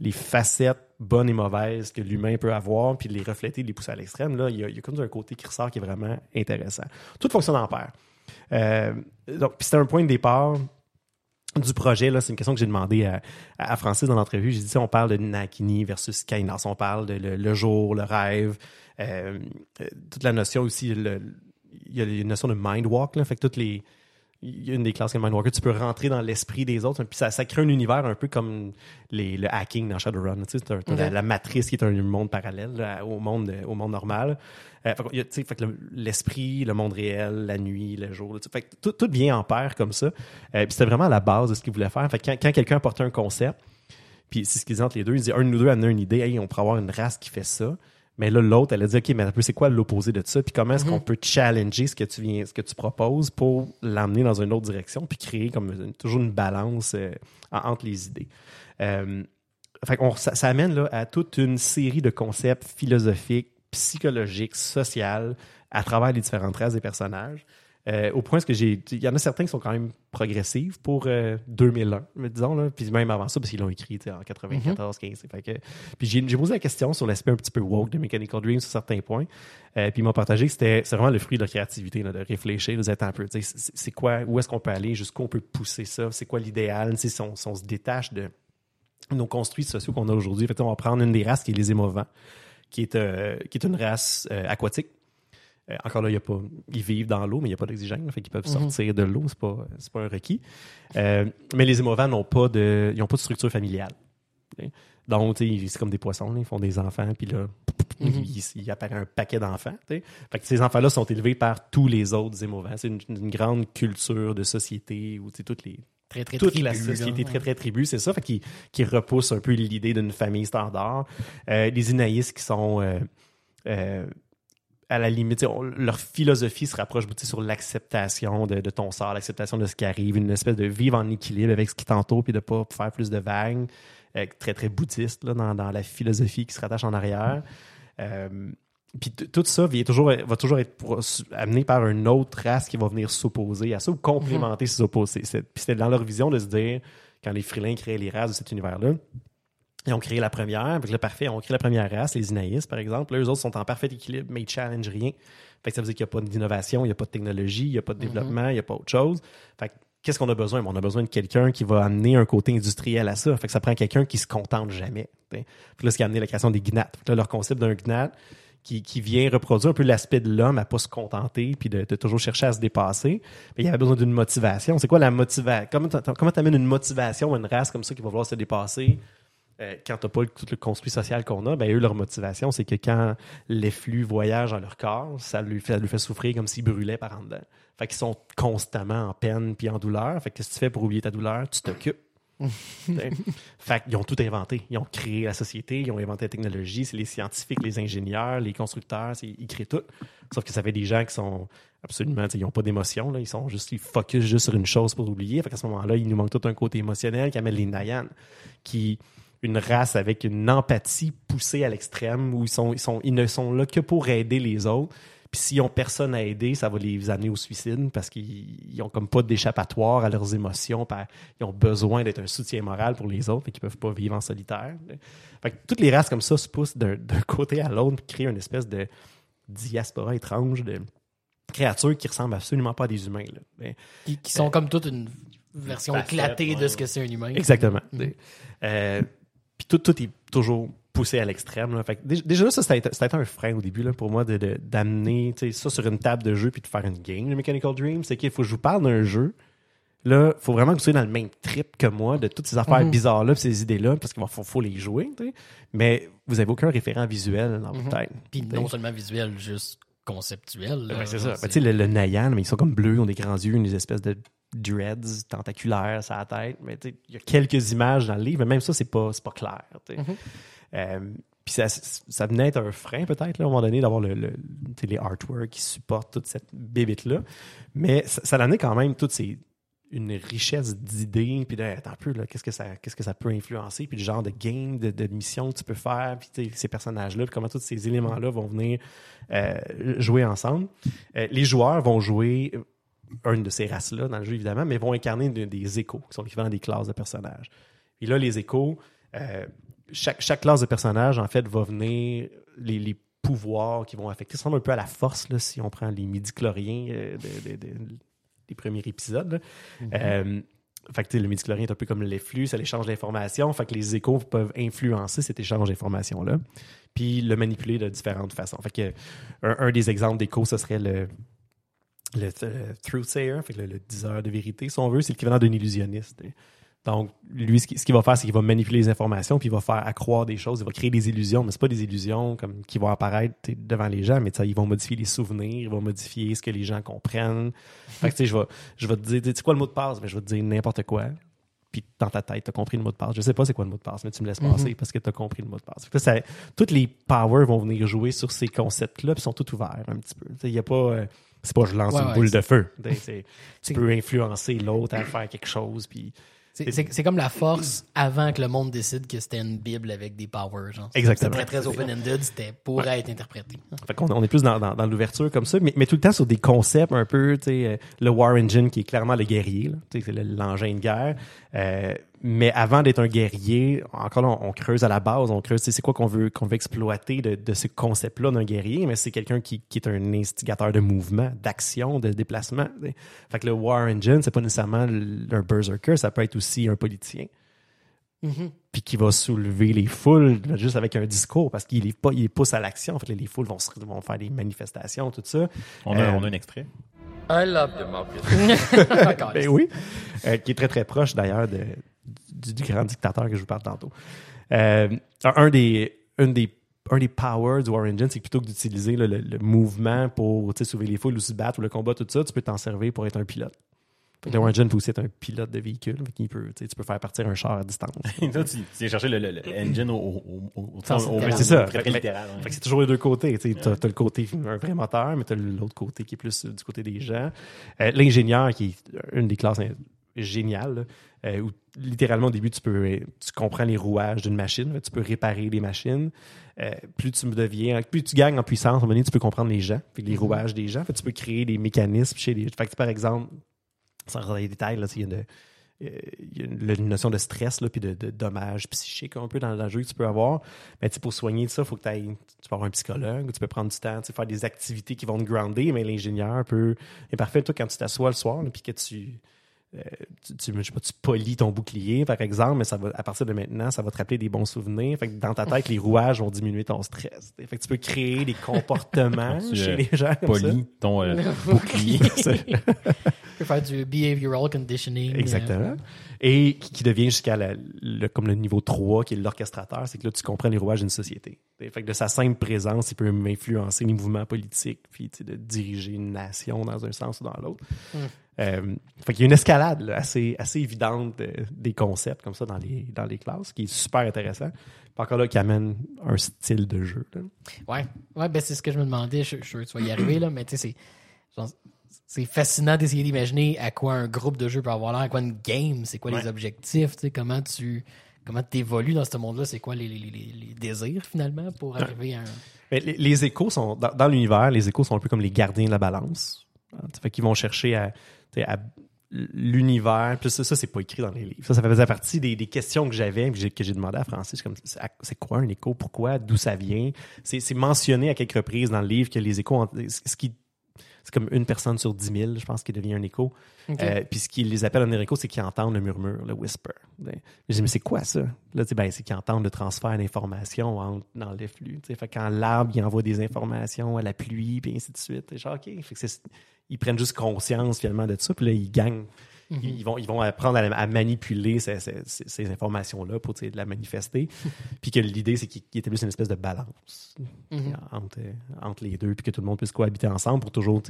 les facettes bonnes et mauvaises que l'humain peut avoir, puis de les refléter, de les pousser à l'extrême, là, il y, a, il y a comme un côté qui ressort qui est vraiment intéressant. Tout fonctionne en paire. Euh, donc, puis c'était un point de départ du projet, c'est une question que j'ai demandé à, à Francis dans l'entrevue. J'ai dit, on parle de Nakini versus Kainos, on parle de le, jour, le rêve, euh, toute la notion aussi, il y a une notion de mind walk, fait que toutes les, il y a une des classes qui est Mind Walker, tu peux rentrer dans l'esprit des autres, puis ça, ça crée un univers un peu comme les, le hacking dans Shadowrun. Tu sais, la, matrice qui est un monde parallèle là, au monde au monde normal. Euh, fait, a, fait le- l'esprit, le monde réel, la nuit, le jour, là, fait que tout, tout vient en paire comme ça. Euh, puis c'était vraiment la base de ce qu'il voulait faire. Fait que quand, quand quelqu'un apportait un concept, puis c'est ce qu'ils disent entre les deux, ils disent un de nous deux amenait une idée, hey, on pourrait avoir une race qui fait ça. Mais là, l'autre, elle a dit, OK, mais c'est quoi l'opposé de ça? Puis comment est-ce qu'on peut challenger ce que tu viens, ce que tu proposes pour l'emmener dans une autre direction, puis créer comme une- toujours une balance euh, en- entre les idées? Euh, fait qu'on- ça, ça amène là, à toute une série de concepts philosophiques, psychologiques, sociaux, à travers les différentes races des personnages. Euh, au point que j'ai. Il y en a certains qui sont quand même progressifs pour euh, 2001, mais disons, là, puis même avant ça, parce qu'ils l'ont écrit en 94, 15. Fait que, puis j'ai posé la question sur l'aspect un petit peu woke de Mechanical Dream sur certains points. Euh, puis ils m'ont partagé que c'était vraiment le fruit de leur créativité, là, de réfléchir, de dire un peu, c'est quoi, où est-ce qu'on peut aller, jusqu'où on peut pousser ça, c'est quoi l'idéal, si on, si on se détache de nos construits sociaux qu'on a aujourd'hui. On va prendre une des races qui est les émovants, qui est, euh, qui est une race aquatique. Euh, encore là, y a pas, ils vivent dans l'eau, mais il n'y a pas d'oxygène, fait qu'ils peuvent sortir de l'eau, c'est pas, pas un requis. Euh, mais les émovants n'ont pas de, ils ont pas de structure familiale. Ok? Donc, c'est comme des poissons, là, ils font des enfants, puis là, il, il apparaît un paquet d'enfants. Fait que ces enfants-là sont élevés par tous les autres émovants. C'est une, une grande culture de société où toutes les, Très, très toute tribu, la là. société très très tribu, c'est ça, fait qui qui repousse un peu l'idée d'une famille standard. Euh, les Inaïs qui sont euh, à la limite, on- leur philosophie se rapproche beaucoup sur l'acceptation de, de ton sort, l'acceptation de ce qui arrive, une espèce de vivre en équilibre avec ce qui t'entoure puis de pas faire plus de vagues, euh, très très bouddhiste là, dans, dans la philosophie qui se rattache en arrière. Euh, puis tout ça vient toujours, va toujours être pour- amené par une autre race qui va venir s'opposer à ça ou complémenter ces opposés. C'est- Puis c'était dans leur vision de se dire, quand les Frilins créaient les races de cet univers-là, ils ont créé la première, puis le parfait, ils ont créé la première race, les Inaïs, par exemple. Là, eux autres sont en parfait équilibre, mais ils challengent rien. Fait que ça veut dire qu'il n'y a pas d'innovation, il n'y a pas de technologie, il n'y a pas de développement, il n'y a pas autre chose. Fait que qu'est-ce qu'on a besoin? Bon, on a besoin de quelqu'un qui va amener un côté industriel à ça. Fait que ça prend quelqu'un qui se contente jamais. Puis là, ce qui a amené la création des gnats. Fait que là, leur concept d'un gnat qui, qui vient reproduire un peu l'aspect de l'homme à pas se contenter puis de, de toujours chercher à se dépasser. Mais il y avait besoin d'une motivation. C'est quoi la motivation? Comment comment t'amènes une motivation à une race comme ça qui va vouloir se dépasser? Euh, quand t'as pas le- tout le construit social qu'on a, ben eux, leur motivation, c'est que quand l'efflux voyage dans leur corps, ça lui fait, ça lui fait souffrir comme s'il brûlait par en dedans. Fait qu'ils sont constamment en peine puis en douleur. Fait que qu'est-ce que tu fais pour oublier ta douleur? Tu t'occupes. Fait qu'ils ont tout inventé. Ils ont créé la société, ils ont inventé la technologie. C'est les scientifiques, les ingénieurs, les constructeurs, ils créent tout. Sauf que ça fait des gens qui sont absolument, ils n'ont pas d'émotion. Ils sont juste, ils focus juste sur une chose pour oublier. Fait qu'à ce moment-là, il nous manque tout un côté émotionnel qui amène les Nayan, qui une race avec une empathie poussée à l'extrême où ils sont, ils sont, ils ne sont là que pour aider les autres. Puis s'ils ont personne à aider, ça va les amener au suicide parce qu'ils ils ont comme pas d'échappatoire à leurs émotions. Ils ont besoin d'être un soutien moral pour les autres et qu'ils peuvent pas vivre en solitaire. Fait que toutes les races comme ça se poussent d'un côté à l'autre puis créent une espèce de diaspora étrange de créatures qui ressemblent absolument pas à des humains. là. Ben, Qui, qui sont comme toute une version Facette, éclatée de ce que c'est un humain. Exactement. Euh, Puis tout, tout est toujours poussé à l'extrême. là. Déjà, là, ça, c'était un frein au début là, pour moi de- de- d'amener tu sais, ça sur une table de jeu puis de faire une game de Mechanical Dream. C'est qu'il faut que je vous parle d'un jeu. Là, faut vraiment que vous soyez dans le même trip que moi de toutes ces affaires Mhm. bizarres-là puis ces idées-là parce qu'il faut, faut les jouer. Mais vous avez aucun référent visuel dans votre tête. Puis non seulement visuel, juste conceptuel. là. Ben, c'est ça. Ben, le, le Nayan, mais ils sont comme bleus, ils ont des grands yeux, une espèce de dreads tentaculaires sur la tête. Mais il y a quelques images dans le livre, mais même ça, c'est pas, pas clair. sais. Euh, puis ça, ça venait être un frein peut-être à un moment donné d'avoir le, les artworks qui supportent toute cette bébite-là. Mais ça, ça donnait quand même toutes ces une richesse d'idées, puis attends un peu, qu'est-ce que ça, qu'est-ce que ça peut influencer, puis le genre de game, de, de mission que tu peux faire, puis ces personnages-là, puis comment tous ces éléments-là vont venir euh, jouer ensemble. Euh, les joueurs vont jouer une de ces races-là dans le jeu, évidemment, mais vont incarner de- des échos, qui sont l'équivalent des classes de personnages. Et là, les échos, euh, chaque, chaque classe de personnage, en fait, va venir les, les pouvoirs qui vont affecter. Ça ressemble un peu à la force, là, si on prend les midi-chloriens euh, de- de- de- des premiers épisodes. là. Euh, fait que le midi-chlorien est un peu comme les flux, ça l'échange d'informations. Fait que les échos peuvent influencer cet échange d'informations-là, puis le manipuler de différentes façons. Fait que un, un des exemples d'échos, ce serait le, le, euh, truth sayer, fait que le, le diseur de vérité, si on veut, c'est l'équivalent d'un illusionniste. Donc, lui, ce qu'il ce va faire, c'est qu'il va manipuler les informations, puis il va faire accroire des choses, il va créer des illusions, mais c'est pas des illusions comme qui vont apparaître devant les gens, mais ils vont modifier les souvenirs, ils vont modifier ce que les gens comprennent. Fait que tu sais, je vais, je vais te dire, tu quoi le mot de passe? Mais je vais te dire n'importe quoi. Puis dans ta tête, tu as compris le mot de passe. Je sais pas c'est quoi le mot de passe, mais tu me laisses passer parce que tu as compris le mot de passe. Ça, toutes les powers vont venir jouer sur ces concepts-là, puis sont tous ouverts un petit peu. Il y a pas. euh, c'est pas je lance Ouais, une ouais, boule de feu. Tu peux influencer l'autre à faire quelque chose. Puis C'est- comme la force avant que le monde décide que c'était une Bible avec des powers. genre. Exactement. C'était très, très open-ended, c'était pour être interprété. Fait on est plus dans, dans, dans l'ouverture comme ça, mais, mais tout le temps sur des concepts un peu, euh, le War Engine qui est clairement le guerrier, c'est le- l'engin de guerre. Euh, mais avant d'être un guerrier, encore là, on, on creuse à la base, on creuse, tu sais, c'est quoi qu'on veut qu'on veut exploiter de, de ce concept-là d'un guerrier, mais c'est quelqu'un qui, qui est un instigateur de mouvement, d'action, de déplacement. tu sais. Fait que le War Engine, c'est pas nécessairement un berserker, ça peut être aussi un politicien puis qui va soulever les foules juste avec un discours parce qu'il est pas il pousse à l'action en fait les foules vont, se- vont faire des manifestations tout ça On a, Euh, on a un extrait. I love democracy. Ben oui Euh, qui est très très proche d'ailleurs du, grand dictateur que je vous parle tantôt Euh, un, des une des un des powers du War Engine, c'est que plutôt que d'utiliser le, le mouvement pour soulever les foules ou se battre ou le combat, tout ça, tu peux t'en servir pour être un pilote. Fait que Le peut aussi être un pilote de véhicule. Fait peut, tu peux faire partir un char à distance. Toi, tu, tu as cherché le, le- le engine au, au, au, au. C'est ça. littéral. ouais. Fait que c'est toujours les deux côtés. Tu as, le côté, un vrai moteur, mais tu as l'autre côté qui est plus euh, du côté des gens. Euh, L'ingénieur, qui est une des classes géniales, là, euh, où littéralement au début, tu peux tu comprends les rouages d'une machine, tu peux réparer des machines. Euh, plus tu deviens, plus tu gagnes en puissance, à un moment donné, tu peux comprendre les gens, les rouages des gens. Fait tu peux créer des mécanismes chez les. Fait que, par exemple, sans rentrer dans les détails, là, il y a une, euh, une, notion de stress là, puis de, dommages psychiques un peu dans, le jeu que tu peux avoir. Mais pour soigner ça, il faut que t'ailles- tu peux avoir un psychologue, tu peux prendre du temps, faire des activités qui vont te grounder, mais l'ingénieur peut. est parfait, toi, quand tu t'assois le soir, puis que tu. Euh, tu, tu, je sais pas, tu polis ton bouclier, par exemple, mais ça va, à partir de maintenant, ça va te rappeler des bons souvenirs. Fait que dans ta tête, les rouages vont diminuer ton stress. Fait que tu peux créer des comportements Tu, chez euh, les gens comme ça. Poli, ton euh, bouclier. Tu peux faire du behavioral conditioning. Exactement. euh, Et qui, qui devient jusqu'à le, comme le niveau 3, qui est l'orchestrateur, c'est que là, tu comprends les rouages d'une société. Fait que de sa simple présence, il peut influencer les mouvements politiques, puis de diriger une nation dans un sens ou dans l'autre. Euh, fait qu'il y a une escalade là, assez, assez évidente de- des concepts comme ça dans les, dans les classes, qui est super intéressant. Puis encore là, qui amène un style de jeu. là. Ouais, ouais ben c'est ce que je me demandais. Je, je suis sûr que tu vas y arriver, là, mais tu sais, c'est. fascinant d'essayer d'imaginer à quoi un groupe de jeux peut avoir l'air, à quoi une game, c'est quoi les objectifs, tu sais, comment tu comment évolues dans ce monde-là, c'est quoi les, les, les, les désirs finalement pour arriver à un. Mais les, les échos sont dans, dans l'univers, les échos sont un peu comme les gardiens de la balance. Hein, fait qu'ils vont chercher à l'univers. Puis ça, ça c'est pas écrit dans les livres. Ça, ça faisait partie des, questions que j'avais, que j'ai demandé à Francis. C'est quoi un écho? Pourquoi? D'où ça vient? C'est mentionné à quelques reprises dans le livre que les échos, ce qui c'est comme une personne sur dix mille, je pense, qui devient un écho. Ok. Euh, puis ce qui les appelle un écho, c'est qu'ils entendent le murmure, le whisper. Ben, J'ai dit, mais c'est quoi ça? Là, ben, c'est qu'ils entendent le transfert d'informations dans les flux. Fait quand l'arbre, il envoie des informations à la pluie, puis ainsi de suite. Genre, OK. Fait que c'est- ils prennent juste conscience finalement de ça, puis là, ils gagnent. Ils, ils vont, ils vont apprendre à, à manipuler ces, ces- ces- ces informations-là pour sais, la manifester. puis que l'idée, c'est qu'ils qu'ils établissent une espèce de balance Mhm. entre, entre les deux, puis que tout le monde puisse cohabiter ensemble pour toujours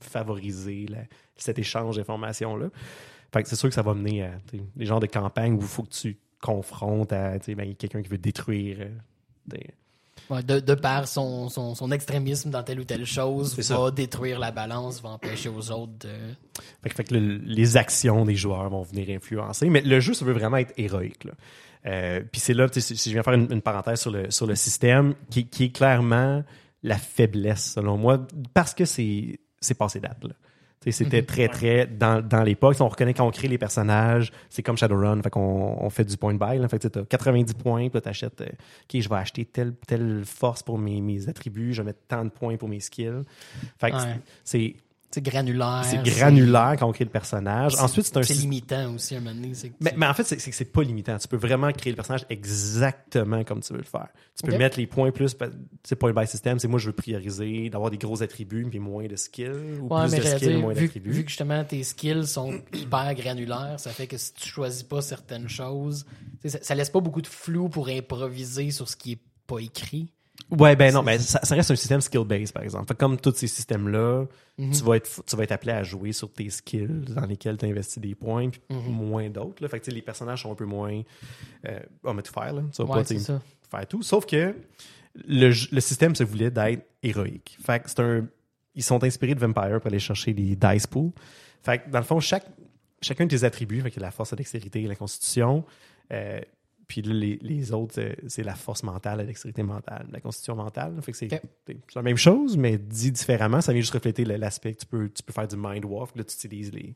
favoriser la- cet échange d'informations-là. Fait que c'est sûr que ça va mener à des genres de campagnes où il faut que tu confrontes à ben, quelqu'un qui veut détruire. euh, des- Ouais, de, de par son, son, son extrémisme dans telle ou telle chose, va ça. détruire la balance, va empêcher aux autres de. Fait que, fait que le- les actions des joueurs vont venir influencer. Mais le jeu, ça veut vraiment être héroïque. Euh, Puis c'est là, si je viens faire une, une parenthèse sur le, sur le système, qui, qui est clairement la faiblesse, selon moi, parce que c'est c'est passé date. là. C'était très, très dans, dans l'époque. On reconnaît quand on crée les personnages, c'est comme Shadowrun, fait qu'on on fait du point buy. Là. Fait que tu as 90 points, puis tu achètes, OK, je vais acheter telle, telle force pour mes, mes attributs, je vais mettre tant de points pour mes skills. Fait que Ouais. c'est C'est granulaire. c'est granulaire quand on crée le personnage. Ensuite, c'est un C'est limitant aussi, à un moment donné. Mais, mais en fait, c'est que c'est pas limitant. Tu peux vraiment créer le personnage exactement comme tu veux le faire. Tu peux mettre les points plus, c'est point by system, c'est moi je veux prioriser, d'avoir des gros attributs puis moins de skills, ou Ouais, plus de skills, dire, moins d'attributs. vu que justement tes skills sont hyper granulaires, ça fait que si tu choisis pas certaines choses, ça, ça laisse pas beaucoup de flou pour improviser sur ce qui est pas écrit. Ouais, ben non, mais ça, ça reste un système skill-based, par exemple. Fait que comme tous ces systèmes-là, Mhm. tu, vas être, tu vas être appelé à jouer sur tes skills dans lesquels tu investis des points, puis Mhm. moins d'autres. Fait que les personnages sont un peu moins. Euh, oh, mais tout faire, là. Tu vas Ouais, pas ça. faire tout. Sauf que le, système se voulait d'être héroïque. Fait que c'est un. Ils sont inspirés de Vampire pour aller chercher les dice pools. Fait que dans le fond, chaque, chacun de tes attributs, fait que la force, la dextérité, la constitution, euh, puis là, les, les autres, c'est la force mentale, la dextérité mentale, la constitution mentale. Fait que c'est la même chose, mais dit différemment. Ça vient juste refléter l'aspect que tu peux, tu peux faire du mind walk. Là, tu utilises les,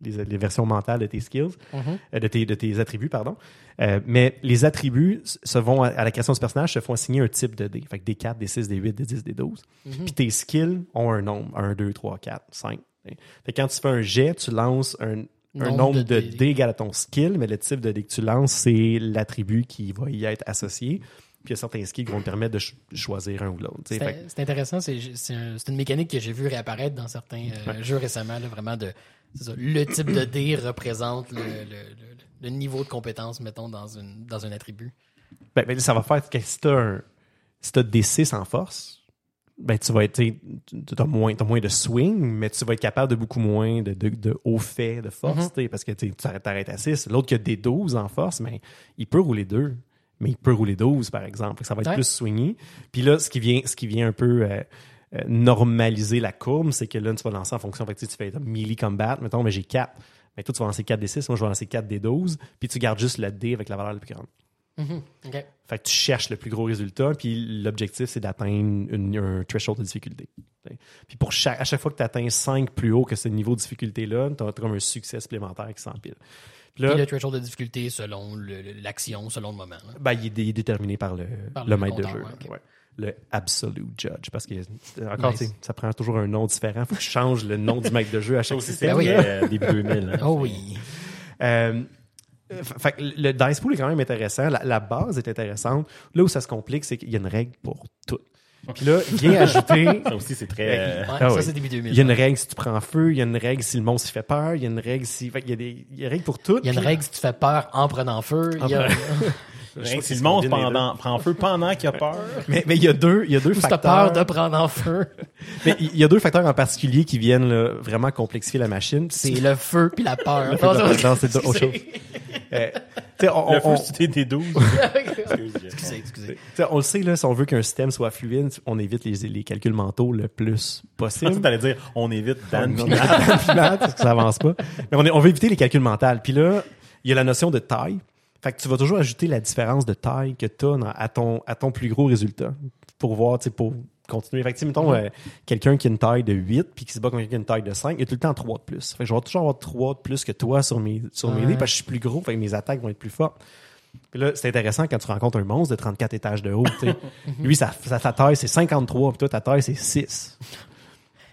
les, les versions mentales de tes skills, Mhm. euh, de, tes, de tes attributs, pardon. Euh, mais les attributs se vont, à, à la création du personnage, se font assigner un type de dés. Fait que des 4, des 6, des 8, des 10, des 12. Mhm. Puis tes skills ont un nombre. 1, 2, 3, 4, 5. Fait que quand tu fais un jet, tu lances un, un Nombre de de, dés. égal à ton skill, mais le type de dés que tu lances, c'est l'attribut qui va y être associé. Puis il y a certains skills qui vont te permettre de ch- choisir un ou l'autre. tu que- C'est intéressant, c'est c'est un- c'est une mécanique que j'ai vu réapparaître dans certains euh, jeux récemment, là, vraiment de ça, le type de dé représente le, le- le- le niveau de compétence, mettons, dans, une, dans un attribut. Ben, ben, ça va faire que si t'as un, si t'as des 6 en force, ben, tu vas être, tu as moins, t'as moins de swing, mais tu vas être capable de beaucoup moins de, de, de hauts faits de force, t'sais, parce que tu t'arrêtes à 6. L'autre qui a des 12 en force, mais il peut rouler 2, mais il peut rouler 12, par exemple. Fait Ça va être Ouais. plus swingy. Puis là, ce qui vient, ce qui vient un peu euh, euh, normaliser la courbe, c'est que là, tu vas lancer en fonction, fait que tu fais melee combat, mettons, mais j'ai 4. Mais toi, tu vas lancer 4 des 6, moi, je vais lancer 4 des 12, puis tu gardes juste le dé avec la valeur la plus grande. Mhm. OK. Fait que tu cherches le plus gros résultat, puis l'objectif, c'est d'atteindre une- un threshold de difficulté. Puis pour chaque, à chaque fois que tu atteins 5 plus haut que ce niveau de difficulté-là, tu as comme un succès supplémentaire qui s'empile. Puis là, Puis le threshold de difficulté selon l'action, selon le moment. ben, il, est, dé- il est déterminé par le, Par le le maître de jeu. ouais, ok. ouais. Le Absolute Judge. Parce que, euh, encore, Nice. ça prend toujours un nom différent. faut que je change le nom du maître de jeu à chaque système. Ben oui. euh, début 2000. hein. Oh oui. Euh, fait que le dice pool est quand même intéressant. La, la base est intéressante. Là où ça se complique, c'est qu'il y a une règle pour tout. Puis là, il vient ajouter. Ça aussi, c'est très. euh, Ouais, Ah ça, oui. c'est début 2000. Il y a une règle si tu prends feu, il y a une règle si le monstre il fait peur, il y a une règle si. Fait qu'il y a des il y a une règle pour tout. Il y a une puis- règle si tu fais peur en prenant feu. Il y a, rien que si le les pendant- prend feu pendant qu'il a peur. Mais, mais il y a deux, il y a deux ou si t'as facteurs. peur de prendre en feu. Mais il y a deux facteurs en particulier qui viennent là, vraiment complexifier la machine. C'est le feu puis la peur. Non, c'est autre chose. Euh, tu sais, on, Le on- feu, c'était des 12. excusez, excusez. on le sait, là, si on veut qu'un système soit fluide, on évite les, les calculs mentaux le plus possible. que t'allais dire, on évite Dan. Non, puis non, Nat. Dan puis Nat, parce que ça avance pas. Mais on, est- on veut éviter les calculs mentaux. Puis là, il y a la notion de taille. Fait que tu vas toujours ajouter la différence de taille que tu as à ton, à ton plus gros résultat pour voir, tu sais, pour continuer. Fait que, tu sais, mettons, euh, quelqu'un qui a une taille de 8 puis qui se bat contre quelqu'un qui a une taille de 5, il y a tout le temps 3 de plus. Fait que je vais toujours avoir 3 de plus que toi sur mes, sur mes Ouais. dés parce que je suis plus gros, fait que mes attaques vont être plus fortes. Puis là, c'est intéressant quand tu rencontres un monstre de 34 étages de haut. Lui, sa, sa, sa taille, c'est 53, puis toi, ta taille, c'est 6.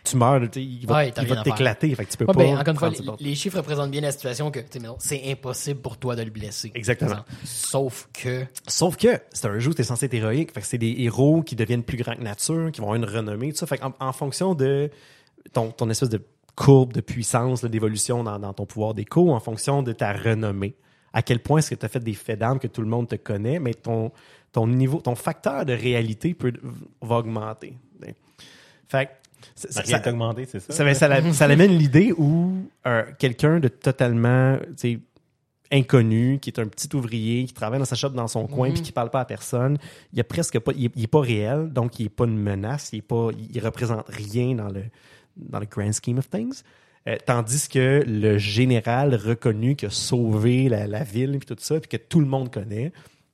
Tu meurs, tu il va, Ouais, il va t'éclater, fait que tu peux Ouais, pas. ben, encore une fois, les, chiffres représentent bien la situation que tu c'est impossible pour toi de le blesser. Exactement. Sauf que Sauf que c'est un jeu où t'es censé être héroïque. Fait que c'est des héros qui deviennent plus grands que nature, qui vont avoir une renommée, tout ça. Fait qu'en en fonction de ton, ton espèce de courbe de puissance, d'évolution dans, dans ton pouvoir d'écho, en fonction de ta renommée, à quel point est-ce que tu as fait des faits d'armes que tout le monde te connaît, mais ton, ton niveau, ton facteur de réalité peut, va augmenter. Fait ça- ça- c'est ça? ça, ça, la- ça l'amène l'idée où euh, quelqu'un de totalement tu sais, inconnu, qui est un petit ouvrier, qui travaille dans sa shop dans son coin, puis qui parle pas à personne, il a presque pas, il est, il est pas réel, donc il est pas une menace, il est pas, il représente rien dans le dans le grand scheme of things. Euh, tandis que le général reconnu qui a sauvé la, la ville puis tout ça, puis que tout le monde connaît,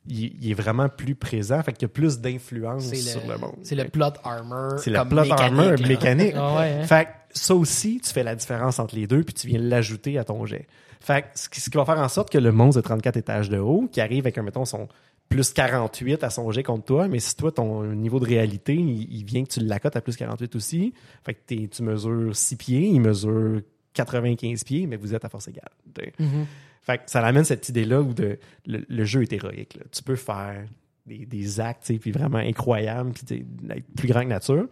il, il est vraiment plus présent, fait qu'il y a plus d'influence sur le, le monde. c'est le plot armor. C'est la comme plot mécanique, armor là. mécanique. Ah ouais, hein. Fait que ça aussi, tu fais la différence entre les deux, puis tu viens l'ajouter à ton jet. Fait que ce qui, ce qui va faire en sorte que le monstre de 34 étages de haut, qui arrive avec, un, mettons, son plus 48 à son jet contre toi, mais si toi, ton niveau de réalité, il, il vient que tu l'accotes à plus 48 aussi, fait que tu mesures 6 pieds, il mesure 95 pieds, mais vous êtes à force égale. T'sais. Fait que ça amène cette idée-là où de, le, le jeu est héroïque. là. Tu peux faire des, des actes, puis vraiment incroyables, puis être plus grand que nature.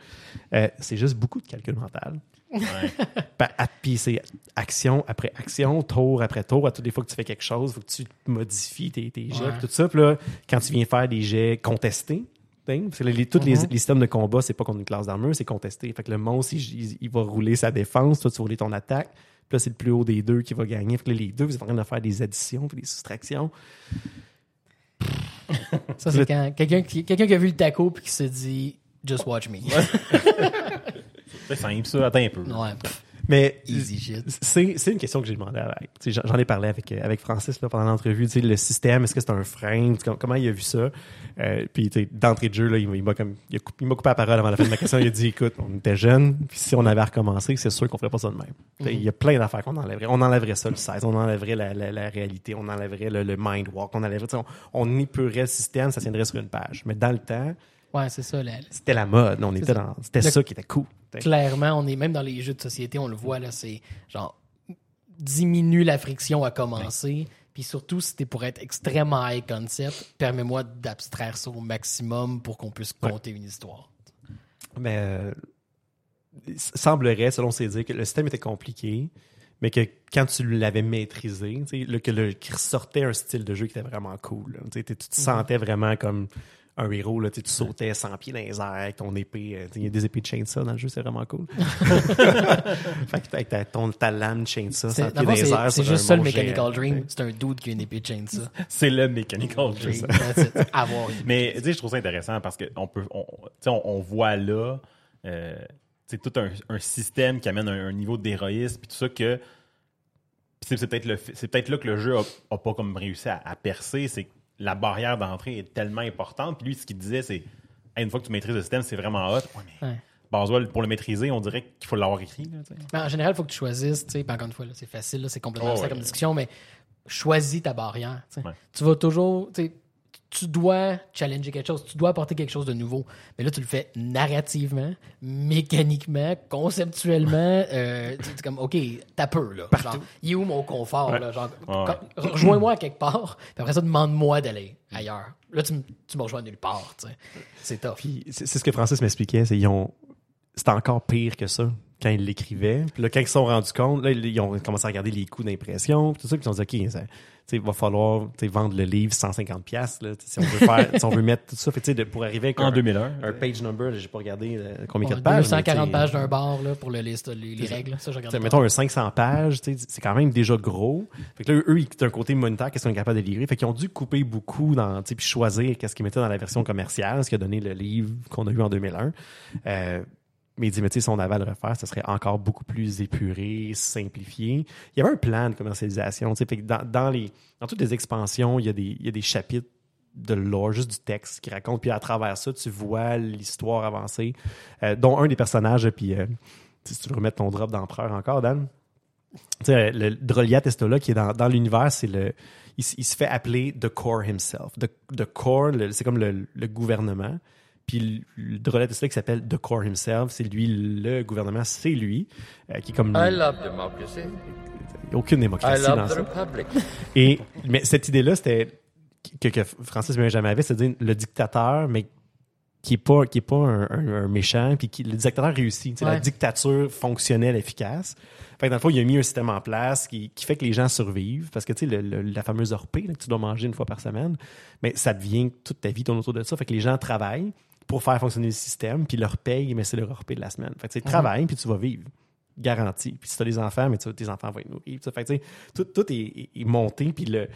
Euh, c'est juste beaucoup de calcul mental. Ouais. Puis c'est action après action, tour après tour. À toutes les fois que tu fais quelque chose, il faut que tu modifies tes, tes jets, Ouais. puis tout ça. Puis là, quand tu viens faire des jets contestés, parce que les, tous les, Mhm. les systèmes de combat, c'est pas contre une classe d'armure, c'est contesté. Fait que le monstre, il, il- il va rouler sa défense, toi, tu vas rouler ton attaque. Puis là, c'est le plus haut des deux qui va gagner. Fait que là, les deux, vous êtes en train de faire des additions puis des soustractions. Ça, c'est quand quelqu'un qui, quelqu'un qui a vu le taco puis qui se dit Just watch me. C'est simple, ça. Attends un peu. Ouais, pff, Mais c'est une question que j'ai demandé à j'en- ai parlé avec, euh, avec Francis là, pendant l'entrevue. Le système, est-ce que c'est un frein? Comment il a vu ça? Euh, puis d'entrée de jeu, là, il m'a il m'a coupé, la parole avant la fin de ma question. Il a dit écoute, on était jeunes, puis si on avait recommencé, c'est sûr qu'on ferait pas ça de même. Il y a plein d'affaires qu'on enlèverait. On enlèverait ça, le 16, on enlèverait la, la, la réalité, on enlèverait le, le mind walk, on enlèverait. On, on épurerait le système, ça tiendrait sur une page. Mais dans le temps, Ouais, c'est ça. la- c'était la mode. On était ça. dans. C'était ça qui était cool. clairement, on est même dans les jeux de société, on le voit là, c'est genre diminue la friction à commencer. Puis surtout, si t'es pour être extrêmement high concept, permets-moi d'abstraire ça au maximum pour qu'on puisse compter une histoire. Mais euh, il semblerait, selon ses dires, que le système était compliqué, mais que quand tu l'avais maîtrisé, tu sais, le- que le, qu'il ressortait un style de jeu qui était vraiment cool. là. Tu te sentais vraiment comme un héros, là, tu sautais 100 pieds dans les airs avec ton épée. euh, Il y a des épées de chainsaw dans le jeu, c'est vraiment cool. fait que avec ta, ton, ta lame chainsaw, 100 C'est pieds dans les c'est- airs. c'est juste ça le Mechanical géant. Dream. C'est un dude qui a une épée de chainsaw. C'est le Mechanical Dream. Mais je trouve ça intéressant parce qu'on peut, on, on, on voit là, euh, tu sais, tout un, un système qui amène un, un niveau d'héroïsme puis tout ça que c'est c'est peut-être c'est peut-être là que le jeu a, a pas comme réussi à, à percer, c'est que la barrière d'entrée est tellement importante. Puis lui, ce qu'il disait, c'est Hey, une fois que tu maîtrises le système, c'est vraiment hot. Ouais, mais Ouais. Pour le maîtriser, on dirait qu'il faut l'avoir écrit. Là. Mais en général, il faut que tu choisisses, puis encore une fois, c'est facile, c'est complètement Oh, abstrait ouais. comme discussion, mais choisis ta barrière. tu vas toujours, tu dois challenger quelque chose, tu dois apporter quelque chose de nouveau. Mais là, tu le fais narrativement, mécaniquement, conceptuellement. euh, tu- es comme, OK, t'as peu, là. Genre, il est où mon confort, là? Genre, Ouais. rejoins-moi à quelque part, puis après ça, demande-moi d'aller ailleurs. Là, tu, tu me rejoins nulle part, tu sais. C'est tough. C'est c'est ce que Francis m'expliquait, c'est ont c'était encore pire que ça quand ils l'écrivaient. Puis là, quand ils se sont rendus compte, là, ils ont commencé à regarder les coûts d'impression, tout ça, puis ils ont dit OK, ça, tu sais, il va falloir tu sais, vendre le livre 150 pièces là, tu sais, si on veut faire si on veut mettre tout ça, fait, tu sais, de- pour arriver avec En un, 2001. un page number, j'ai pas regardé euh, combien de pages. mais, 240 tu sais, pages d'un bar là, pour le liste, les, règles. Ça, je mettons un 500 pages, tu sais, c'est quand même déjà gros. Fait que là, eux, ils ont un côté monétaire qu'est-ce qu'ils sont capables de livrer? Fait qu'ils ont dû couper beaucoup dans, tu sais, puis choisir qu'est-ce qu'ils mettaient dans la version commerciale, ce qui a donné le livre qu'on a eu en 2001. Euh, mais il dit, mais tu sais, si on avait à le refaire, ce serait encore beaucoup plus épuré, simplifié. Il y avait un plan de commercialisation, fait que dans, dans les, dans toutes les expansions, il y a des, il y a des chapitres de lore, juste du texte qui raconte, puis à travers ça, tu vois l'histoire avancer, euh, dont un des personnages, puis euh, si tu veux remettre ton drop d'empereur encore, Dan, tu sais, le Droliat Estola qui est dans, dans l'univers, c'est le, il, se fait appeler The Core himself. The, the Core, c'est comme le gouvernement. Puis le, le Droliat Estola qui s'appelle The Core himself, c'est lui le gouvernement, c'est lui euh, qui est comme I love democracy. aucune I démocratie dans love the ça. republic. Et mais cette idée-là, c'était que, que Francis jamais avait, c'est-à-dire le dictateur, mais qui est pas qui est pas un, un- un méchant, puis qui le dictateur réussit, tu sais, la Ouais. dictature fonctionnelle, efficace. Fait que dans le fond, il a mis un système en place qui, qui fait que les gens survivent, parce que tu sais la fameuse orpée là, que tu dois manger une fois par semaine, mais ça devient toute ta vie tourne autour de ça. Fait que les gens travaillent pour faire fonctionner le système, puis leur paye, mais c'est leur orpée de la semaine. Fait que tu sais, travaille, puis tu vas vivre garanti. Puis si tu as des enfants, mais tes enfants vont être nourris. Fait que, tout, tout est monté, puis le,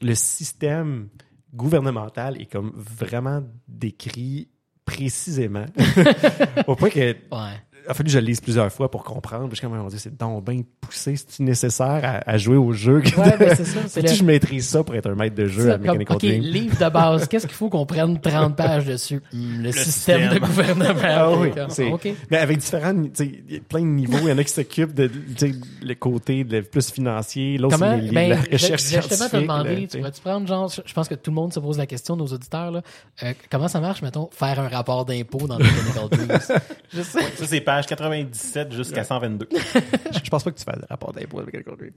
le système gouvernemental est comme vraiment décrit précisément. Au point que Ouais. Il a fallu que je le lise plusieurs fois pour comprendre. Puis je comme, on dit, c'est donc bien poussé, c'est c'est-tu nécessaire à, à jouer au jeu? Ouais, de- ben, c'est ça, c'est le- que je maîtrise ça pour être un maître de jeu à Ça, comme, Mechanical OK, Dream? livre de base, qu'est-ce qu'il faut qu'on prenne 30 pages dessus? Le, système, de gouvernement. Ah oui, Comme, c'est- OK. Mais avec différents, tu sais, il y a plein de niveaux. Il y en a qui s'occupent de, tu sais, le côté de plus financier, l'autre Comment, c'est les- ben, la je- recherche je vais justement te demander, là, tu tu sais. pourrais-tu prendre, genre, je pense que tout le monde se pose la question, nos auditeurs, là, euh, comment ça marche, mettons, faire un rapport d'impôt dans Mechanical Dreams? je sais. Ça, c'est page 97 jusqu'à 122. Je, je pense pas que tu fasses de rapport d'impôt avec Dream.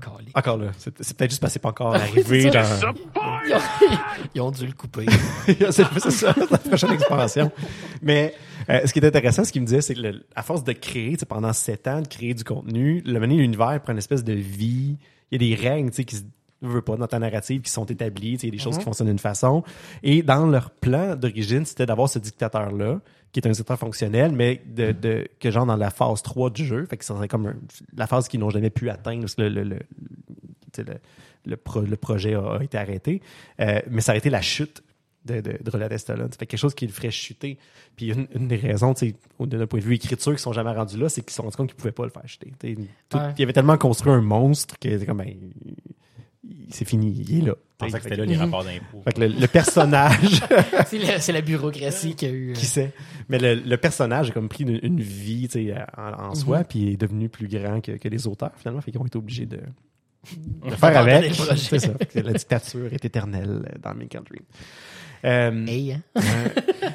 Calique. Encore là, c'est c'est peut-être juste parce que c'est pas encore arrivé dans... Ils ont, ils ont dû le couper. c'est c'est ça, la prochaine expansion. Mais euh, ce qui est intéressant, ce qu'il me disait, c'est que le- à force de créer, tu sais, pendant sept ans, de créer du contenu, le mener l'univers prend une espèce de vie. Il y a des règles, tu sais, qui se veut pas dans ta narrative qui sont établies, il y a des choses qui fonctionnent d'une façon. Et dans leur plan d'origine, c'était d'avoir ce dictateur-là, qui est un dictateur fonctionnel, mais de, de que genre dans la phase 3 du jeu, fait que ça serait comme un- la phase qu'ils n'ont jamais pu atteindre, parce que le, le, le, le, le pro- le projet a, a été arrêté. Euh, mais ça a été la chute de, de, de Roland Estolon. Ça fait quelque chose qui le ferait chuter. Puis une, une des raisons, d'un point de vue écriture, qu'ils sont jamais rendus là, c'est qu'ils se sont rendus compte qu'ils pouvaient pas le faire chuter. Tout- Ouais. Il avait tellement construit un monstre que c'est comme, ben, c'est fini, il est là. Je pensais que Fait c'était là les rapports d'impôts. fait que le, le personnage, c'est, la, bureaucratie qui a eu. euh, qui sait, mais le, le personnage a comme pris une, une vie en, en soi, puis est devenu plus grand que, que les auteurs, finalement. Fait qu'ils ont été obligés de, de faire avec. C'est ça. La dictature est éternelle dans Make Dream. Euh, Hey, hein?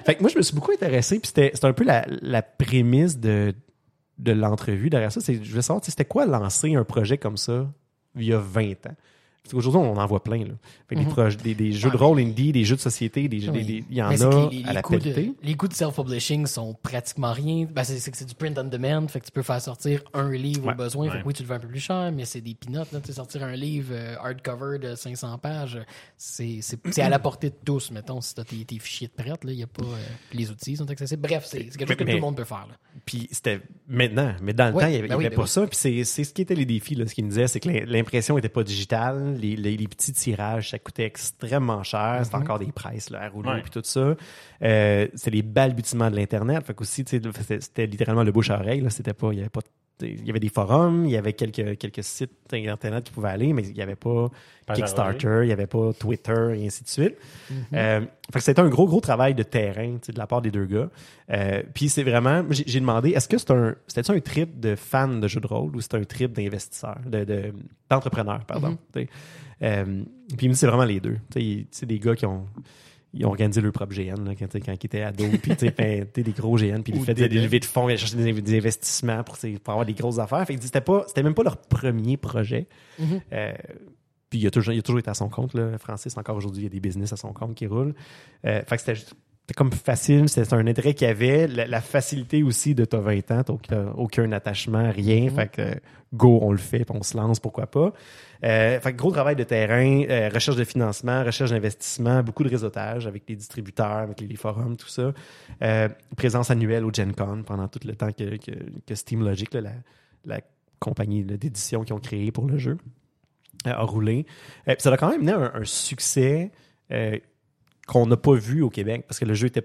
Fait que moi, je me suis beaucoup intéressé, puis c'était c'était un peu la, la prémisse de, de l'entrevue derrière ça. C'est, je veux savoir, c'était quoi lancer un projet comme ça il y a 20 ans? Parce qu'aujourd'hui, on en voit plein. Là. Fait que des, Mhm. projets- des, des jeux de rôle indie, des jeux de société, des, jeux- des- des- il y en a les, les à la coûts de, pelletée. les coûts de self-publishing sont pratiquement rien. Ben, c'est, c'est que c'est du print on demand, fait que tu peux faire sortir un livre Ouais. au besoin. Fait que oui, tu le vends un peu plus cher, mais c'est des peanuts. Là, tu sais, sortir un livre euh, hardcover de 500 pages, c'est, c'est, c'est à la portée de tous, mettons, si tu as tes, tes fichiers de prête. Là, y a pas, euh, les outils sont accessibles. Bref, c'est, quelque chose que Mais- tout le monde peut faire. Là. Puis c'était maintenant, mais dans le Ouais, temps, il n'y avait, ben oui, avait ben pas oui. ça. Puis c'est, c'est ce qui était les défis. Là, ce qu'il me disait, c'est que l'im- l'impression était pas digitale. Les, les, les petits tirages, ça coûtait extrêmement cher. C'était encore des presses là, à rouleau Ouais. puis tout ça. Euh, c'est les balbutiements de l'Internet. Fait sais, c'était, littéralement le bouche à oreille. Là. C'était pas, il y avait pas il y avait des forums, il y avait quelques, quelques sites internet qui pouvaient aller, mais il n'y avait pas Kickstarter, il n'y avait pas Twitter, et ainsi de suite. Que c'était un gros, gros travail de terrain de la part des deux gars. Euh, puis c'est vraiment, j'ai demandé, est-ce que c'est un, c'était un trip de fan de jeux de rôle ou c'est un trip d'investisseur, de, de- d'entrepreneur, pardon. sais. Euh, puis il me dit c'est vraiment les deux. C'est des gars qui ont ils ont organisé leur propre GN là, quand, ils étaient ados. Puis, tu sais, ben, des gros GN. Puis, ils faisaient des des- levées de fonds, ils cherchaient des, des investissements pour, avoir des grosses affaires. Fait que c'était pas, c'était même pas leur premier projet. Mhm. Euh, puis, il a, toujours, il a toujours été à son compte, là. Francis, encore aujourd'hui, il y a des business à son compte qui roulent. Euh, fait que c'était juste- c'était comme facile, c'était un intérêt qu'il y avait. La, la facilité aussi de t'as 20 ans, t'as aucun, aucun attachement, rien. Fait que, go, on le fait, puis on se lance, pourquoi pas. Euh, gros travail de terrain, euh, recherche de financement, recherche d'investissement, beaucoup de réseautage avec les distributeurs, avec les, forums, tout ça. Euh, présence annuelle au Gen Con pendant tout le temps que, Steam Logic, la, la compagnie d'édition qu'ils ont créée pour le jeu, euh, a roulé. Ça a quand même mené un, succès qu'on n'a pas vu au Québec parce que le jeu était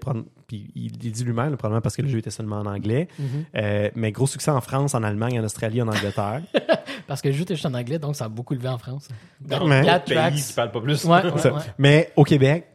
puis il, il dit lui-même probablement parce que le jeu était seulement en anglais Euh, mais gros succès en France en Allemagne en Australie en Angleterre Parce que le jeu était juste en anglais, donc ça a beaucoup levé en France. Dans Mais- pays qui parlent pas plus. Ouais, ouais, Ça. ouais. mais au Québec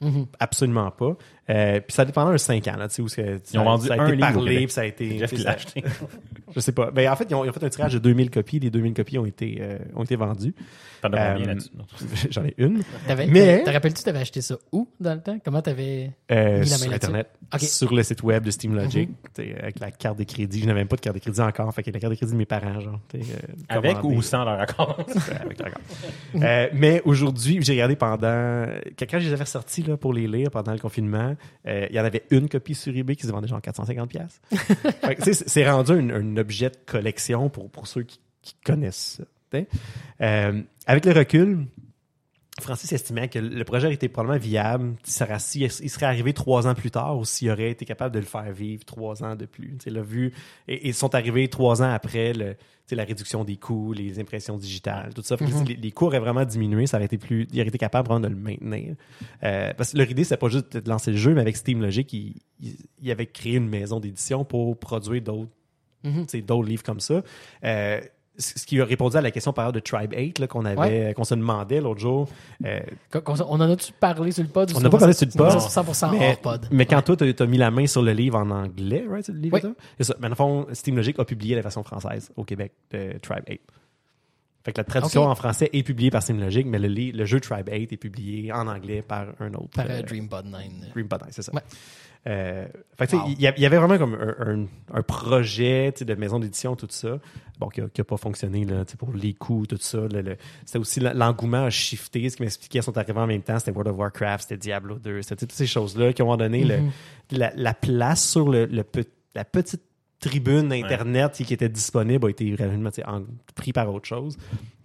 Mhm. absolument pas Euh, puis ça a pendant un 5 ans là, tu sais où c'est- ça, Ils ont vendu ça a un été parlé puis ça a été Jeff ça- acheté. je sais pas ben en fait ils ont, ils ont fait un tirage de 2000 copies les 2000 copies ont été euh, ont été vendues T'en as combien Euh, là-dessus? J'en ai une T'avais, Mais- Te rappelles-tu, t'avais acheté ça où dans le temps? Comment t'avais. Euh, Mis la main sur là-dessus? Internet, sur le site web de Steam Logic, Mhm. t'sais, avec la carte de crédit. Je n'avais même pas de carte de crédit encore, fait que la carte de crédit de mes parents, genre. euh, Avec ou sans leur accord? Ouais, avec l'accord. Euh, mais aujourd'hui, j'ai regardé pendant. Quand je les avais sortis là, pour les lire pendant le confinement, euh, il y en avait une copie sur eBay qui se vendait genre 450$. piastres. Fait que, tu sais, c'est rendu un, objet de collection pour, pour ceux qui, connaissent ça. Euh, avec le recul, Francis estimait que le projet aurait été probablement viable il serait arrivé trois ans plus tard ou s'il aurait été capable de le faire vivre trois ans de plus. Là, vu, et, ils sont arrivés trois ans après le, la réduction des coûts, les impressions digitales, tout ça. Sais, les, les coûts auraient vraiment diminué, ça aurait été plus, il aurait été capable vraiment de le maintenir. Euh, parce que leur idée, c'est pas juste de lancer le jeu, mais avec Steam Logic, il, il, il avait créé une maison d'édition pour produire d'autres d'autres livres comme ça. Euh, ce qui a répondu à la question par de Tribe 8 là, qu'on avait Ouais. qu'on se demandait l'autre jour. Euh, On en a-tu parlé sur le pod? On n'a pas parlé sur le pod. C'est 100% mais, hors pod? mais quand toi, tu as mis la main sur le livre en anglais, right? Le livre Oui. ça? Mais dans le fond, Steam Logic a publié la version française au Québec de Tribe 8. Fait que la traduction en français est publiée par Steam Logic, mais le, jeu Tribe 8 est publié en anglais par un autre. Par euh, euh, Dreambot 9. Dream Bot, c'est ça. Ouais. Euh, fait Wow. il y, avait vraiment comme un, un- un projet de maison d'édition, tout ça, bon, qui n'a pas fonctionné là, pour les coûts, tout ça. c'était aussi l'engouement a shifté. Ce qui m'expliquait, sont arrivés en même temps, c'était World of Warcraft, c'était Diablo 2, c'était toutes ces choses-là qui ont donné le- Mhm. la, la place sur le, la petite tribune Internet qui était disponible a été en- pris par autre chose.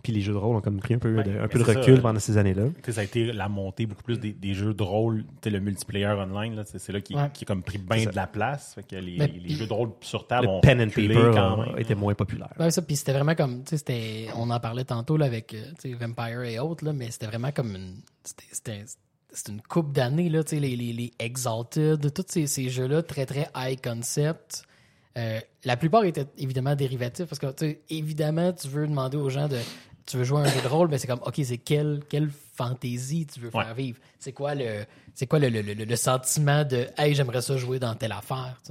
Puis les jeux de rôle ont comme pris un peu, Ouais, de, un peu de c'est ça, recul euh, pendant ces années-là. Ça a été la montée beaucoup plus des, des jeux de rôle, tu sais, le multiplayer online, là, c'est c'est là qui, Ouais. qui a comme pris C'est bien de la place. Fait que les, jeux de rôle sur table Le ont pen and paper quand même. était moins populaire. Ouais, ça, puis c'était vraiment comme, tu sais, c'était, on en parlait tantôt là, avec euh, Vampire et autres, là, mais c'était vraiment comme une, c'était, c'était, c'était une coupe d'années, là, tu sais, les, les, les Exalted, tous ces, ces jeux-là très, très high concept. Euh, la plupart étaient évidemment dérivatifs parce que, évidemment, tu veux demander aux gens de, tu veux jouer à un jeu de rôle, mais c'est comme, OK, c'est quelle, quelle fantaisie tu veux faire Ouais. vivre? C'est quoi le, c'est quoi le, le, le, le sentiment de, hey, j'aimerais ça jouer dans telle affaire.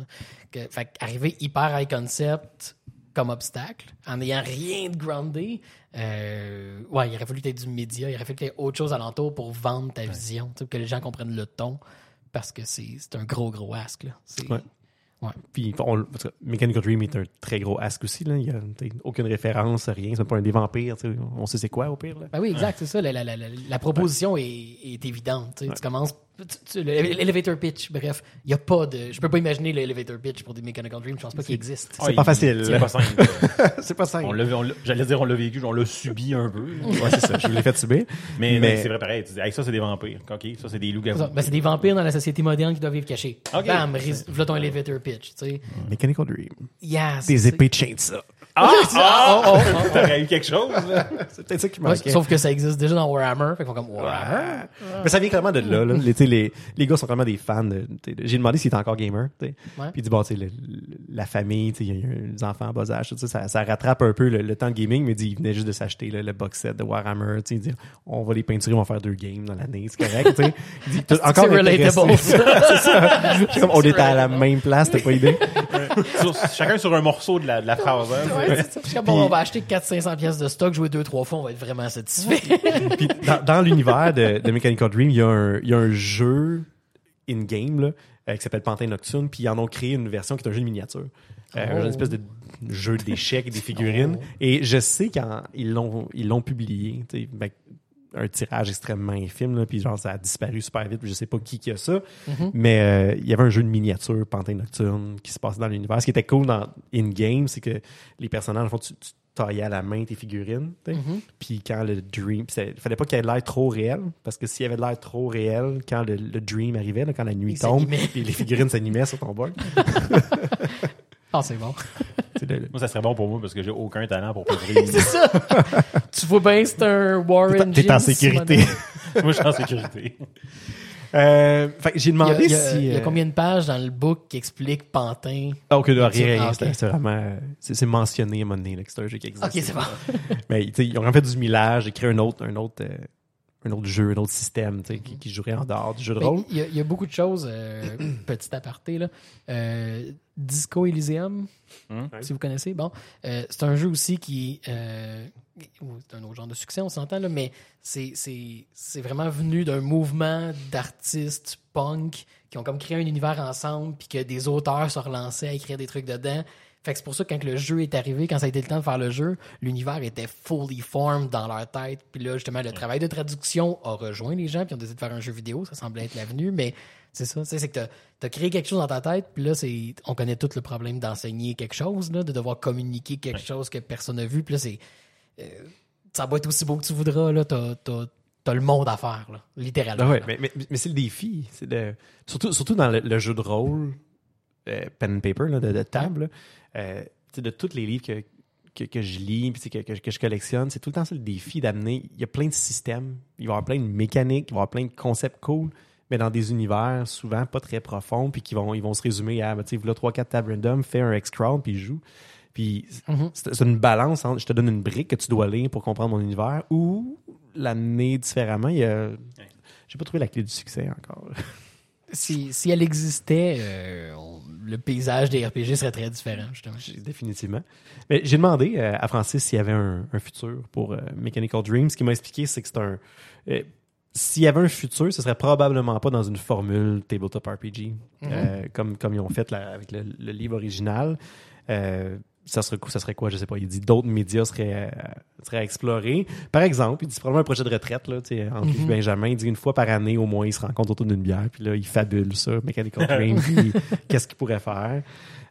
Que, fait arriver hyper high concept, comme obstacle, en n'ayant rien de groundé, euh, ouais, il aurait fallu que tu aies du média, il aurait fallu que tu aies autre chose alentour pour vendre ta vision, que les gens comprennent le ton, parce que c'est c'est un gros, gros ask. Là. Ouais. Ouais. Puis on, Mechanical Dream est un très gros ask aussi. Là. Il n'y a aucune référence, rien. C'est pas un des vampires. On sait c'est quoi au pire. Là. Ben oui, exact, c'est ça. La, la, la, la- la proposition est, est évidente. Tu commences. L'elevator pitch, bref, il n'y a pas de. Je peux pas imaginer l'elevator pitch pour des Mechanical Dream, je pense pas qu'il existe. C'est pas facile. C'est pas simple. c'est pas simple. J'allais dire on l'a vécu, on l'a subi un peu. Ouais, c'est ça. Je l'ai fait subir. Mais, c'est vrai pareil. Tu dis, hey, ça c'est des vampires. OK, ça c'est des loups-garous. Ben, c'est des vampires dans la société moderne qui doivent vivre cachés. Ok. Bam, voilà ton elevator pitch. Tu sais. Mechanical Dream. C'est- Des épées de chainsaw. Ah! ah! Oh, oh, oh. T'aurais eu quelque chose, là? C'est peut-être ça qui Ouais, manquait. sauf que ça existe déjà dans Warhammer. Fait qu'on comme Warhammer? Mais ça vient clairement de là. là. Les, les, les gars sont vraiment des fans. de- t'sais, de- J'ai demandé s'il était encore gamer. Ouais. Puis il dit, bon, le- la famille, il y a eu des enfants en bas âge, tout ça, ça, rattrape un peu le, le temps de gaming, mais il dit, il venait juste de s'acheter le box set de Warhammer. Il dit, on va les peinturer, on va faire deux games dans l'année, c'est correct. Il dit, encore C'est relatable, ça. Comme on était à la même place, t'as pas idée. Sur- chacun sur un morceau de la, de la phrase. hein. Comme, bon, on va acheter 400-500 pièces de stock, jouer deux, trois fois, on va être vraiment satisfait. Puis dans, dans l'univers de, de Mechanical Dream, il y a un, il y a un jeu in-game là, euh, qui s'appelle Pantin Nocturne, puis ils en ont créé une version qui est un jeu de miniature. Euh, Oh. Une espèce de jeu d'échecs des figurines. Oh. Et je sais qu'ils l'ont ils l'ont publié. ben, un tirage extrêmement infime, là, puis genre ça a disparu super vite, puis je sais pas qui qui a ça. Mhm. Mais euh, il y avait un jeu de miniature, Pantin Nocturne, qui se passait dans l'univers. Ce qui était cool dans in-game, c'est que les personnages, en fond, tu, tu taillais à la main tes figurines. Mhm. Puis quand le dream, il fallait pas qu'il y ait de l'air trop réel, parce que s'il y avait de l'air trop réel, quand le, le dream arrivait, là, quand la nuit Il tombe, les, figurines s'animaient sur ton board. Ah, c'est bon. Le- Moi, ça serait bon pour moi parce que j'ai aucun talent pour peser. C'est ça. tu vois bien, c'est un Warren T'es en James sécurité. Moi, je suis en sécurité. Euh, fait que j'ai Il y, a, demandé il y a- si. il y a euh, combien de pages dans le book qui explique Pantin? Ah, ok, là, rien, Ah. C'est vraiment. C'est mentionné à un moment donné, là, que c'est un jeu qui existe. Ok, c'est bon. Mais ils ont en fait du millage, j'ai créé un autre, un autre, euh, un autre jeu, un autre système, tu sais, qui, qui jouerait en dehors du jeu de Mais rôle. Il y, a, il y a beaucoup de choses, euh, petit aparté, là. Euh, Disco Elysium, Hum. si vous connaissez. Bon, euh, c'est un jeu aussi qui. Euh, c'est un autre genre de succès, on s'entend, là, mais c'est- c'est c'est vraiment venu d'un mouvement d'artistes punk qui ont comme créé un univers ensemble, puis que des auteurs se relançaient à écrire des trucs dedans. Fait que c'est pour ça que quand le jeu est arrivé, quand ça a été le temps de faire le jeu, l'univers était fully formed dans leur tête. Puis là, justement, le travail de traduction a rejoint les gens, puis ils ont décidé de faire un jeu vidéo. Ça semblait être l'avenue, mais c'est ça. C'est que tu as, créé quelque chose dans ta tête, puis là, c'est on connaît tout le problème d'enseigner quelque chose, là, de devoir communiquer quelque chose que personne n'a vu. Puis là, c'est. euh, ça va être aussi beau que tu voudras, là. T'as, le monde à faire, là, littéralement. Ah ouais, là. mais, mais, mais c'est le défi. C'est surtout, surtout dans le, le jeu de rôle, pen and paper, là, de, de table, là, euh, tu sais, de tous les livres que, que, que je lis, puis que, que, que je collectionne, c'est tout le temps ça le défi d'amener. Il y a plein de systèmes, il va y avoir plein de mécaniques, il va y avoir plein de concepts cool, mais dans des univers souvent pas très profonds, puis qui vont, ils vont se résumer à, ben, tu sais, voilà 3-4 tables random, fais un X-Crowd, puis joue. Puis Mhm. c'est c'est une balance entre je te donne une brique que tu dois lire pour comprendre mon univers ou l'amener différemment. Il y a... J'ai pas trouvé la clé du succès encore. Si, si elle existait, euh, on- le paysage des RPG serait très différent, justement. Définitivement. Mais j'ai demandé euh, à Francis s'il y avait un, un futur pour euh, Mechanical Dream. Ce qu'il m'a expliqué, c'est que c'est un. s'il y avait un futur, ce serait probablement pas dans une formule tabletop RPG, euh, comme, comme ils ont fait là, avec le, le livre original. Ça serait, ça serait quoi, je sais pas. Il dit d'autres médias seraient, euh, seraient à explorer. Par exemple, il dit probablement un projet de retraite, là, tu sais, entre lui et Benjamin. Il dit une fois par année, au moins, ils se rencontrent autour d'une bière, puis là, ils fabulent ça, Mechanical Dream, puis qu'est-ce qu'ils pourraient faire.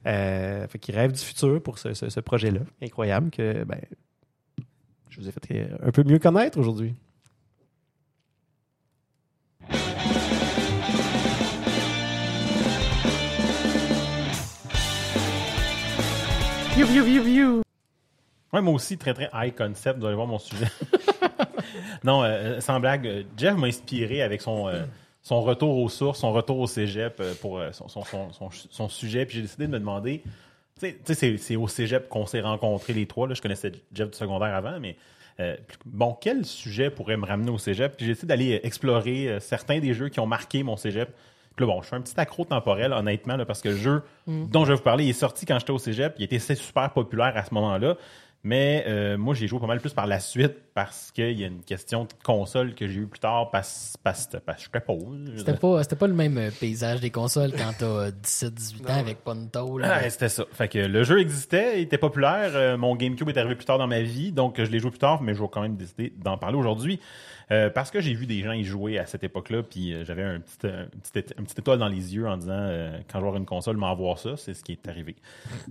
Euh, fait qu'il rêve du futur pour ce, ce- ce projet-là. Incroyable que, ben, je vous ai fait un peu mieux connaître aujourd'hui. Ouais, moi aussi, très très high concept. Vous allez voir mon sujet. non, euh, sans blague, euh, Jeff m'a inspiré avec son, euh, retour aux sources, son retour au cégep euh, pour euh, son, sujet. Puis j'ai décidé de me demander. Tu sais- c'est- au cégep qu'on s'est rencontrés les trois. Là. Je connaissais Jeff du secondaire avant, mais. euh, bon, quel sujet pourrait me ramener au cégep? Puis j'ai décidé d'aller euh, explorer euh, certains des jeux qui ont marqué mon cégep. Là, bon, je fais un petit accro temporel, honnêtement, là, parce que le jeu dont je vais vous parler, il est sorti quand j'étais au cégep. Il était super populaire à ce moment-là. Mais euh, moi, j'ai joué pas mal plus par la suite parce qu'il y a une question de console que j'ai eu plus tard parce, parce, parce que je pauvre. C'était pas, c'était pas le même euh, paysage des consoles quand t'as 17-18 ans avec Ponto. Là. Ouais, c'était ça. Fait que le jeu existait, il était populaire. euh, mon GameCube est arrivé plus tard dans ma vie, donc euh, je l'ai joué plus tard, mais je vais quand même décider d'en parler aujourd'hui. Euh, parce que j'ai vu des gens y jouer à cette époque-là, puis euh, j'avais un petit, euh, un, petit, un petit étoile dans les yeux en disant euh, quand je vais avoir une console, m'en voir ça, c'est ce qui est arrivé.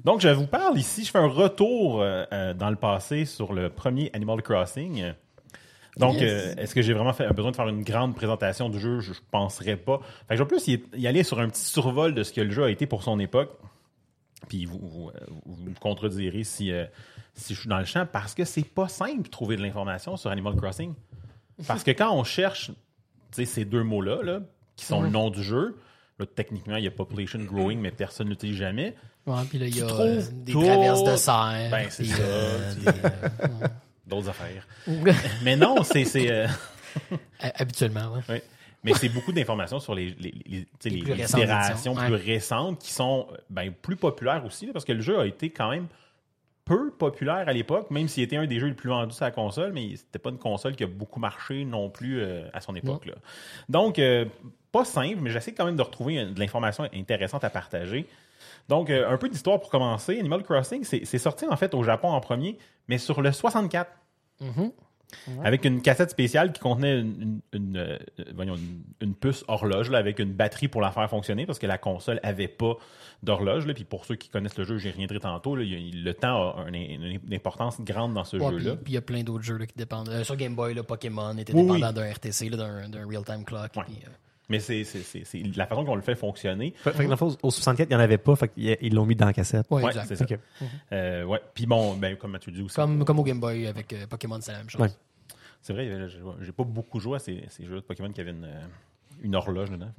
Donc je vous parle ici, je fais un retour dans le passé sur le premier Animal Crossing. Donc, Yes. euh, est-ce que j'ai vraiment fait, besoin de faire une grande présentation du jeu? Je, je penserais pas. Fait que je vais plus y, y aller sur un petit survol de ce que le jeu a été pour son époque. Puis vous, vous, vous me contredirez si, euh, si je suis dans le champ, parce que c'est pas simple de trouver de l'information sur Animal Crossing. Parce que quand on cherche ces deux mots-là, là, qui sont le nom du jeu, là, techniquement, il y a population growing, mais personne n'utilise jamais. Ouais, puis là, il y a euh, des traverses de serre. Ben, c'est ça, euh, euh, D'autres affaires. Mais non, c'est. Habituellement, ouais. Oui. Mais c'est beaucoup d'informations sur les, les, les, tu sais, Les les- plus récentes itérations éditions, plus ouais. récentes qui sont ben, plus populaires aussi, là, parce que le jeu a été quand même peu populaire à l'époque, même s'il était un des jeux les plus vendus sur la console, mais c'était pas une console qui a beaucoup marché non plus euh, à son époque. là. Donc, euh, pas simple, mais j'essaie quand même de retrouver euh, de l'information intéressante à partager. Donc, euh, un peu d'histoire pour commencer. Animal Crossing, c'est c'est sorti en fait au Japon en premier, mais sur le 64 Avec une cassette spéciale qui contenait une, une- une, euh, voyons, une- une puce horloge là, avec une batterie pour la faire fonctionner parce que la console avait pas d'horloge. Puis pour ceux qui connaissent le jeu, j'y reviendrai tantôt. là, il le temps a un- une, importance grande dans ce Ouais, jeu-là. puis il y a plein d'autres jeux là, qui dépendent. Euh, sur Game Boy, là, Pokémon était Oui, dépendant oui. d'un RTC, d'un, real-time clock. Ouais. euh, Mais c'est c'est- c'est- c'est la façon qu'on le fait fonctionner. Fait, fait que dans le fond, au 64, il n'y en avait pas, fait ils l'ont mis dans la cassette. ouais, Ouais, c'est ça. Euh, ouais. Puis bon, ben, comme Mathieu dit aussi. Comme, comme au Game Boy avec euh, Pokémon, c'est la même chose. Ouais. C'est vrai, j'ai- j'ai pas beaucoup joué à ces, ces jeux de Pokémon qui avaient une, euh, une horloge dedans.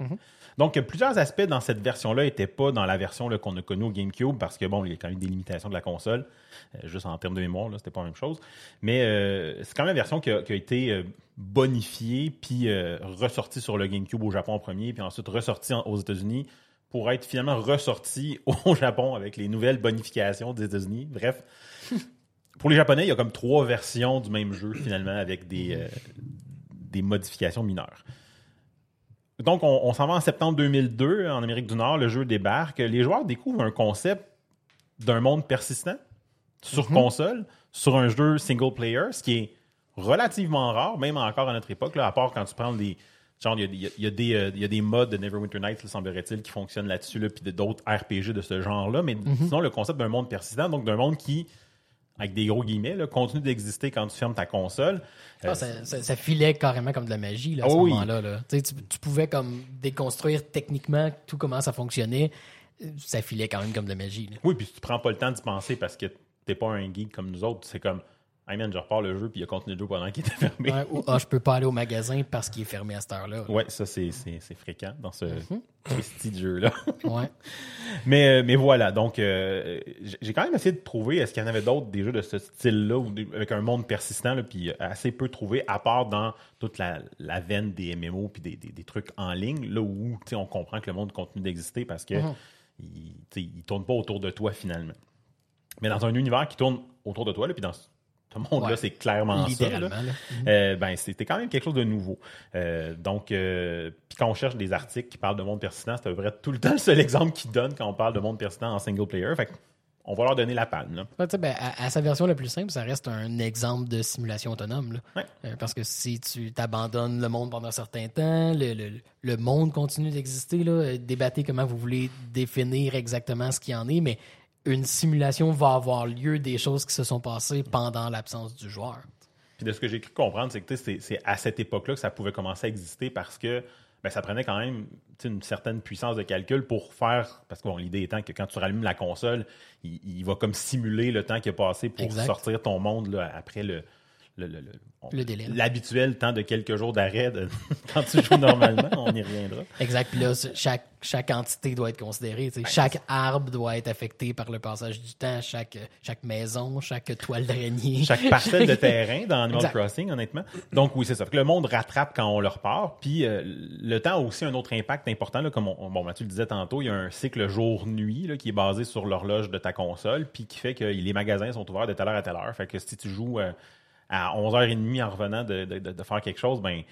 Mhm. Donc, plusieurs aspects dans cette version-là n'étaient pas dans la version qu'on a connue au GameCube parce que, bon, il y a quand même des limitations de la console, euh, juste en termes de mémoire, c'était pas la même chose. Mais euh, c'est quand même une version qui a, qui a été euh, bonifiée puis euh, ressortie sur le GameCube au Japon en premier, puis ensuite ressortie en- aux États-Unis pour être finalement ressortie au Japon avec les nouvelles bonifications des États-Unis. Bref. Pour les Japonais, il y a comme trois versions du même jeu, finalement, avec des, des modifications mineures. Donc, on, on s'en va en septembre 2002, en Amérique du Nord, le jeu débarque. Les joueurs découvrent un concept d'un monde persistant sur console, sur un jeu single player, ce qui est relativement rare, même encore à notre époque, là, à part quand tu prends des. Genre, il y a, y des, euh, il y a des mods de Neverwinter Nights, semblerait-il, qui fonctionnent là-dessus, là, puis d'autres RPG de ce genre-là. Mais sinon, le concept d'un monde persistant, donc d'un monde qui avec des gros guillemets, là, continue d'exister quand tu fermes ta console. Ah, Euh, ça, ça- ça filait carrément comme de la magie là, à Ah ce oui. moment-là. là. Tu, sais, tu- pouvais comme déconstruire techniquement tout comment ça fonctionnait. Ça filait quand même comme de la magie. là. Oui, puis tu prends pas le temps d'y penser parce que t'es pas un geek comme nous autres. C'est comme, hey man, je repars le jeu, puis il a continué de jouer pendant qu'il était fermé. Ouais, ou ah, je peux pas aller au magasin parce qu'il est fermé à cette heure-là. Ouais, ça, c'est fréquent dans ce petit jeu-là. Ouais. Mais, euh, mais voilà, donc euh, j'ai- quand même essayé de trouver est-ce qu'il y en avait d'autres des jeux de ce style-là avec un monde persistant, là, puis assez peu trouvé, à part dans toute la, la veine des MMO puis des, des- des trucs en ligne, là où on comprend que le monde continue d'exister parce que il, il tourne pas autour de toi finalement. Mais dans un univers qui tourne autour de toi, là, puis dans ce monde-là, Ouais. c'est clairement ça. là. Là. Euh, ben, c'était quand même quelque chose de nouveau. Euh, donc, euh, quand on cherche des articles qui parlent de monde persistant, c'est à peu près tout le temps le seul exemple qu'ils donnent quand on parle de monde persistant en single player. Fait on va leur donner la palme. Là. Ouais, ben, à, à sa version la plus simple, ça reste un exemple de simulation autonome. là. Ouais. Euh, parce que si tu t'abandonnes le monde pendant un certain temps, le, le- le monde continue d'exister. Débattez comment vous voulez définir exactement ce qu'il en est, mais une simulation va avoir lieu des choses qui se sont passées pendant l'absence du joueur. Puis de ce que j'ai cru comprendre, c'est que c'est à cette époque-là que ça pouvait commencer à exister parce que ben, ça prenait quand même une certaine puissance de calcul pour faire. Parce que bon, l'idée étant que quand tu rallumes la console, il, il va comme simuler le temps qui a passé pour Exact. sortir ton monde là, après le. Le- le- le- on- Le délai. L'habituel temps de quelques jours d'arrêt de- quand tu joues normalement, on y reviendra. Exact. Puis là, chaque, chaque entité doit être considérée. chaque arbre doit être affecté par le passage du temps. Chaque, chaque maison, chaque toile d'araignée. chaque parcelle de terrain dans Animal Exact. Crossing, honnêtement. Donc oui, c'est ça. Le monde rattrape quand on le repart. Puis euh, le temps a aussi un autre impact important. Là, comme on, bon, Mathieu le disait tantôt, il y a un cycle jour-nuit là, qui est basé sur l'horloge de ta console, puis qui fait que les magasins sont ouverts de telle heure à telle heure. Fait que si tu joues euh, à 11h30 en revenant de, de- de- de faire quelque chose, ben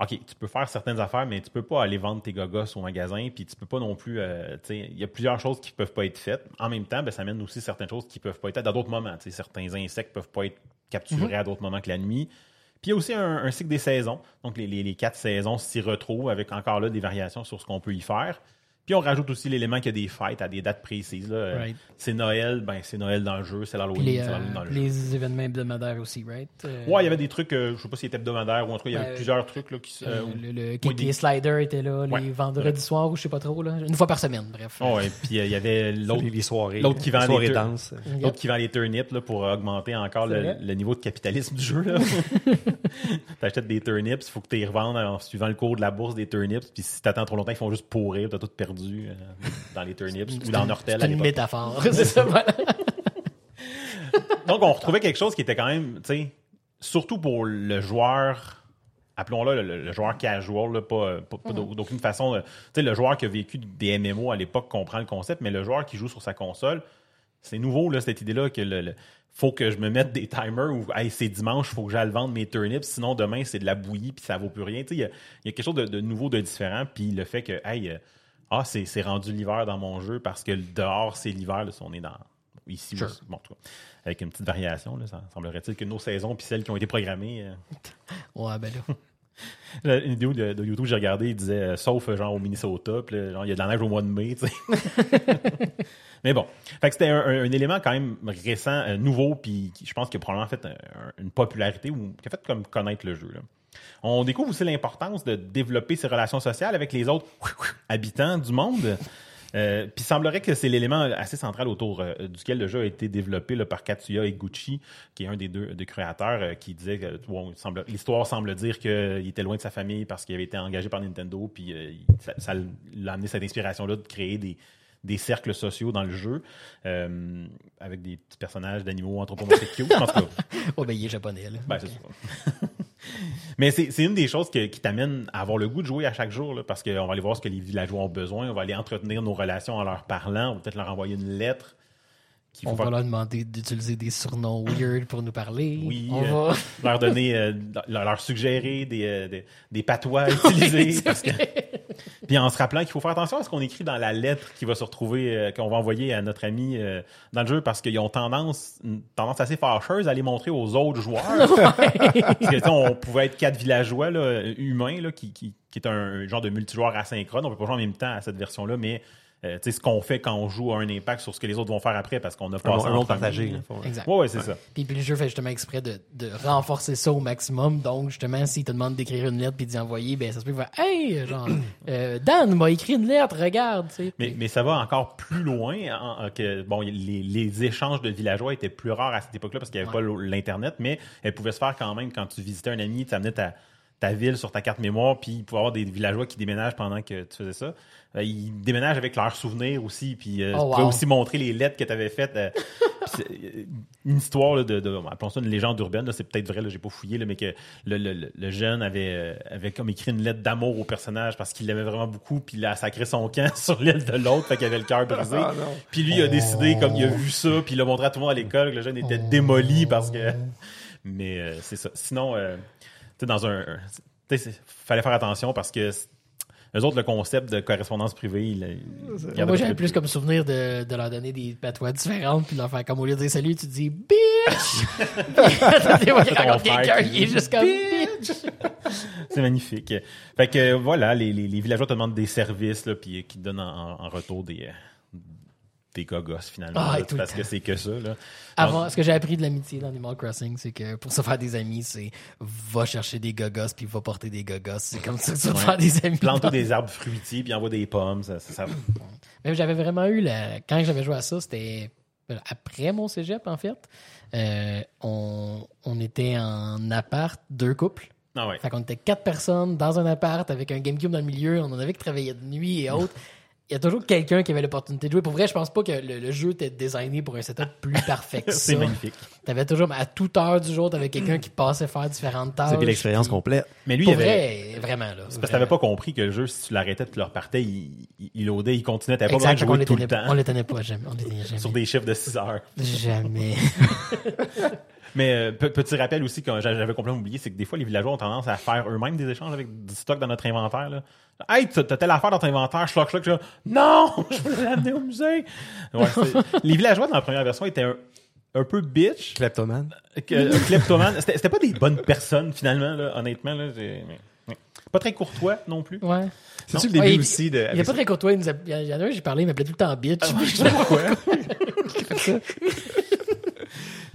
OK, tu peux faire certaines affaires, mais tu peux pas aller vendre tes gogos au magasin, puis tu peux pas non plus. euh, il y a plusieurs choses qui peuvent pas être faites. En même temps, ben, ça amène aussi certaines choses qui peuvent pas être faites à d'autres moments. Certains insectes peuvent pas être capturés à d'autres moments que la nuit. Puis il y a aussi un, un cycle des saisons. Donc les, les- les quatre saisons s'y retrouvent avec encore là des variations sur ce qu'on peut y faire. Puis on rajoute aussi l'élément qu'il y a des fêtes à des dates précises. là. Euh, Right. C'est Noël, ben c'est Noël dans le jeu, c'est l'Halloween, les, c'est l'Halloween euh, dans le jeu. les événements hebdomadaires aussi, right? Euh, Ouais, il y avait des trucs, euh, je sais pas si c'était hebdomadaire ou en tout cas, il y avait Ouais. plusieurs trucs là, qui se- le, le Kick des- les Slider était là, Ouais. les vendredis soirs ou je sais pas trop, là, une fois par semaine, bref. Oh, et puis euh, il y avait l'autre Les, les soirées. l'autre qui vend les. Yep. L'autre qui vend les turnips là, pour augmenter encore le, niveau de capitalisme du jeu. Tu achètes des turnips, il faut que tu les revendes en suivant le cours de la bourse des turnips. Puis si tu attends trop longtemps, ils font juste pourrir, tu as tout perdu euh, dans les turnips ou dans Nortel C'est une métaphore, c'est ça, voilà. Donc on retrouvait quelque chose qui était quand même, tu sais, surtout pour le joueur, appelons-le le, le- le joueur casual, là, pas, pas- pas d'au- d'aucune façon. Tu sais, le joueur qui a vécu des MMO à l'époque comprend le concept, mais le joueur qui joue sur sa console, c'est nouveau, là, cette idée-là que le, le- faut que je me mette des timers où hey, c'est dimanche, faut que j'aille vendre mes turnips, sinon demain c'est de la bouillie puis ça vaut plus rien. Tu sais, Il y, a- il y a quelque chose de, de nouveau, de différent, puis le fait que hey, euh, ah, c'est c'est rendu l'hiver dans mon jeu parce que dehors c'est l'hiver, là, si on est dans ici, Sure. aussi. bon, en tout cas, avec une petite variation, là, ça semblerait-il que nos saisons puis celles qui ont été programmées. euh, Ouais, ben là. Une vidéo de, de YouTube que j'ai regardé, il disait euh, sauf euh, genre au Minnesota, puis il y a de la neige au mois de mai, tu sais. Mais bon, fait que c'était un, un- un élément quand même récent, euh, nouveau, puis je pense qu'il a probablement fait un- un- une popularité ou qui a fait comme connaître le jeu. là. On découvre aussi l'importance de développer ses relations sociales avec les autres habitants du monde. Euh, puis il semblerait que c'est l'élément assez central autour euh, duquel le jeu a été développé là, par Katsuya Eguchi, qui est un des deux des créateurs, euh, qui disait que bon, l'histoire semble dire qu'il était loin de sa famille parce qu'il avait été engagé par Nintendo, puis euh, ça, ça l'a amené cette inspiration-là de créer des, des cercles sociaux dans le jeu, euh, avec des petits personnages d'animaux anthropomorphiques cute. Oh, ben il est japonais, là. ben, c'est ça. Mais c'est une des choses qui t'amène à avoir le goût de jouer à chaque jour, parce qu'on va aller voir ce que les villageois ont besoin, on va aller entretenir nos relations en leur parlant, on peut-être leur envoyer une lettre. On va leur demander d'utiliser des surnoms weird pour nous parler. Oui, On euh, va... leur donner, euh, leur, suggérer des, euh, des, des patois à utiliser. C'est parce que- vrai. Puis en se rappelant qu'il faut faire attention à ce qu'on écrit dans la lettre qui va se retrouver, euh, qu'on va envoyer à notre ami dans le jeu, parce qu'ils ont tendance, une tendance assez fâcheuse à les montrer aux autres joueurs. parce que, on pouvait être quatre villageois là, humains là, qui, qui, qui est un genre de multijoueur asynchrone. On peut pas jouer en même temps à cette version-là, mais euh, tu sais, ce qu'on fait quand on joue a un impact sur ce que les autres vont faire après parce qu'on a Un, passé un premier. partagé. Exact. Ouais, ouais, c'est ça. Puis, puis le jeu fait justement exprès de, de renforcer ça au maximum. Donc, justement, s'il te demande d'écrire une lettre puis d'y envoyer, ben ça se peut qu'il va Hey, genre, euh, Dan m'a écrit une lettre, regarde, tu sais. Mais, mais ça va encore plus loin que bon les, les échanges de villageois étaient plus rares à cette époque-là parce qu'il n'y avait pas l'internet, mais elles pouvaient se faire quand même quand tu visitais un ami, tu amenais ta, ta ville sur ta carte mémoire, puis il pouvait y avoir des villageois qui déménagent pendant que tu faisais ça. Euh, ils déménagent avec leurs souvenirs aussi, puis euh, Oh, tu wow. aussi montrer les lettres que tu avais faites. euh, euh, une histoire là, de, de appelons ça une légende urbaine, c'est peut-être vrai, j'ai pas fouillé, là, mais que le, le- jeune avait, avait comme écrit une lettre d'amour au personnage parce qu'il l'aimait vraiment beaucoup, puis il a sacré son camp sur l'île de l'autre, fait qu'il avait le cœur brisé. Puis lui il a décidé, comme il a vu ça, puis il l'a montré à tout le monde à l'école, que le jeune était démoli parce que. Mais c'est ça. Sinon, tu sais, dans un. un- Tu sais, c'est- fallait faire attention parce que. Eux autres, le concept de correspondance privée, il, Moi, j'avais plus comme souvenir de, de leur donner des patois différentes puis de leur faire comme au lieu de dire salut, tu dis bitch! Quelqu'un, qui il est dit, juste comme bitch! C'est magnifique. Fait que euh, voilà, les, les, les villageois te demandent des services, là, puis euh, qui te donnent en, en retour des, des gogos finalement. Ah, là, tout parce que c'est que ça. Là. Avant, ce que j'ai appris de l'amitié dans Animal Crossing, c'est que pour se faire des amis, c'est va chercher des gogos puis va porter des gogos. C'est comme ça que tu vas Ouais. faire des amis. Planter des arbres fruitiers, puis envoie des pommes. Ça, ça- ça- Même j'avais vraiment eu la... quand j'avais joué à ça, c'était après mon cégep en fait. Euh, on, on était en appart, deux couples. Ah ouais. Fait qu'on était quatre personnes dans un appart avec un GameCube dans le milieu. On en avait qui travaillaient de nuit et autres. Il y a toujours quelqu'un qui avait l'opportunité de jouer. Pour vrai, je pense pas que le, le jeu était designé pour un setup plus parfait que ça. C'est magnifique. T'avais toujours, à toute heure du jour, t'avais quelqu'un qui passait faire différentes tâches. C'est puis l'expérience puis- complète. Mais lui, Pour il avait, vrai, vraiment, là. C'est parce que t'avais pas compris que le jeu, si tu l'arrêtais, tu le repartais, il, il, il loadait, il continuait. T'avais pas besoin de on jouer les tout le tenait, temps on les tenait pas jamais. On les tenait jamais. sur des chiffres de 6 heures. Jamais. Mais euh, pe- petit rappel aussi, que j'a- j'avais complètement oublié, c'est que des fois, les villageois ont tendance à faire eux-mêmes des échanges avec du stock dans notre inventaire. Là. Hey, t'as telle affaire dans ton inventaire, schlock, schlock, schlock. Non! Je voulais l'amener au musée! Ouais, les villageois dans la première version étaient un, un peu bitch. Kleptomane. que- euh, kleptomane. C'était pas des bonnes personnes, finalement, là, honnêtement. Là, ouais. Pas très courtois non plus. Ouais. C'est-tu le Ouais, début il- aussi de. Il est pas très courtois. Il, nous a- il y en a un, j'ai parlé, il m'appelait tout le temps bitch.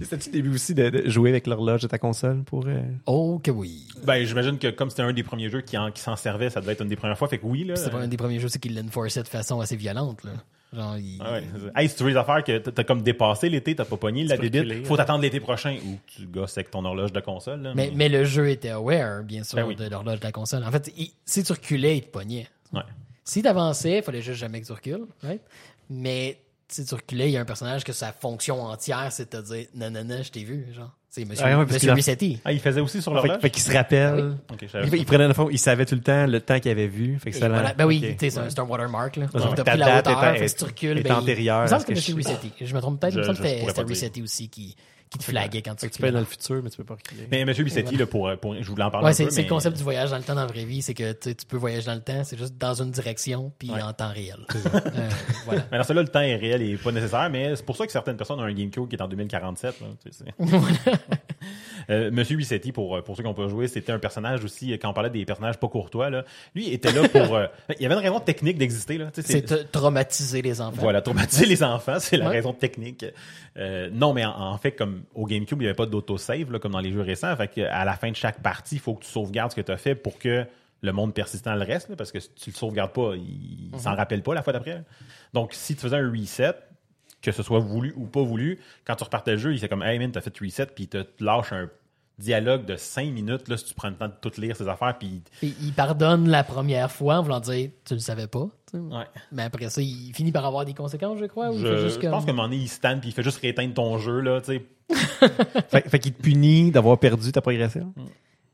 C'était-tu le début aussi de, de jouer avec l'horloge de ta console pour. euh, oh, que oui. Ben, j'imagine que comme c'était un des premiers jeux qui, en- qui s'en servait, ça devait être une des premières fois. Fait que oui, là. C'est pas un des premiers jeux, c'est qu'il l'enforçait de façon assez violente, là. Genre, il... Ah ouais, c'est. Hey, si tu veux les affaires que t'as comme dépassé l'été, t'as pas pogné la débite, reculer, faut ouais. t'attendre l'été prochain ou tu gosses avec ton horloge de console. Là, mais, mais le jeu était aware, bien sûr, Ben oui. de l'horloge de la console. En fait, il- si tu reculais, il te pognait. Ouais. Si t'avançais, il fallait juste jamais que tu recules, right? Mais tu reculais, il y a un personnage que sa fonction entière, c'est de te dire non, non, non, je t'ai vu, genre. C'est Monsieur, Ah ouais, monsieur Resetti. Ah, il faisait aussi sur Fait, l'horloge? fait qu'il se rappelle. Ok, je savais Il, il prenait le fond, il savait tout le temps le temps qu'il avait vu. Fait que voilà. Ben oui, ok. tu sais, c'est un- c'est un watermark, là. Ouais, Donc, ouais. t'as Ta pris la date hauteur, est- fait que si tu recules, est ben, il- antérieure Il me semble que que Monsieur je- me trompe peut-être, il me Je- semble que c'était. Resetti aussi qui, qui te flaguait quand tu tu peux dans le futur, mais tu peux pas reculer. Mais Monsieur Bissetti, là, pour, pour, je voulais en parler Ouais, un c'est peu, c'est le concept du voyage dans le temps dans la vraie vie, c'est que tu peux voyager dans le temps, c'est juste dans une direction puis Ouais. en temps réel. Euh, voilà. Mais dans celui-là, le temps est réel et pas nécessaire, mais c'est pour ça que certaines personnes ont un GameCube qui est en 2047. Là, tu sais, c'est- Euh, Monsieur Bissetti, pour, pour ceux qui ont pas joué, c'était un personnage aussi, quand on parlait des personnages pas courtois, là, lui était là pour... euh, il y avait une raison technique d'exister. là, tu sais, C'est traumatiser les enfants. Voilà, traumatiser les enfants, c'est la Ouais. raison technique. Euh, non, mais en, en fait, comme au GameCube, il n'y avait pas d'autosave, là, comme dans les jeux récents. Fait à la fin de chaque partie, il faut que tu sauvegardes ce que tu as fait pour que le monde persistant le reste, là, parce que si tu le sauvegardes pas, il Mhm. s'en rappelle pas la fois d'après. Donc, si tu faisais un reset, que ce soit voulu ou pas voulu, quand tu repartais le jeu, il fait comme Hey man, t'as fait reset, puis il te lâche un dialogue de 5 minutes là, si tu prends le temps de tout lire ses affaires, puis il pardonne la première fois en voulant dire tu le savais pas. ouais. Mais après ça, il finit par avoir des conséquences, je crois. Ou Je, pense qu'à un moment donné, il stand puis il fait juste rééteindre ton jeu, là, tu sais. Fait, fait qu'il te punit d'avoir perdu ta progression.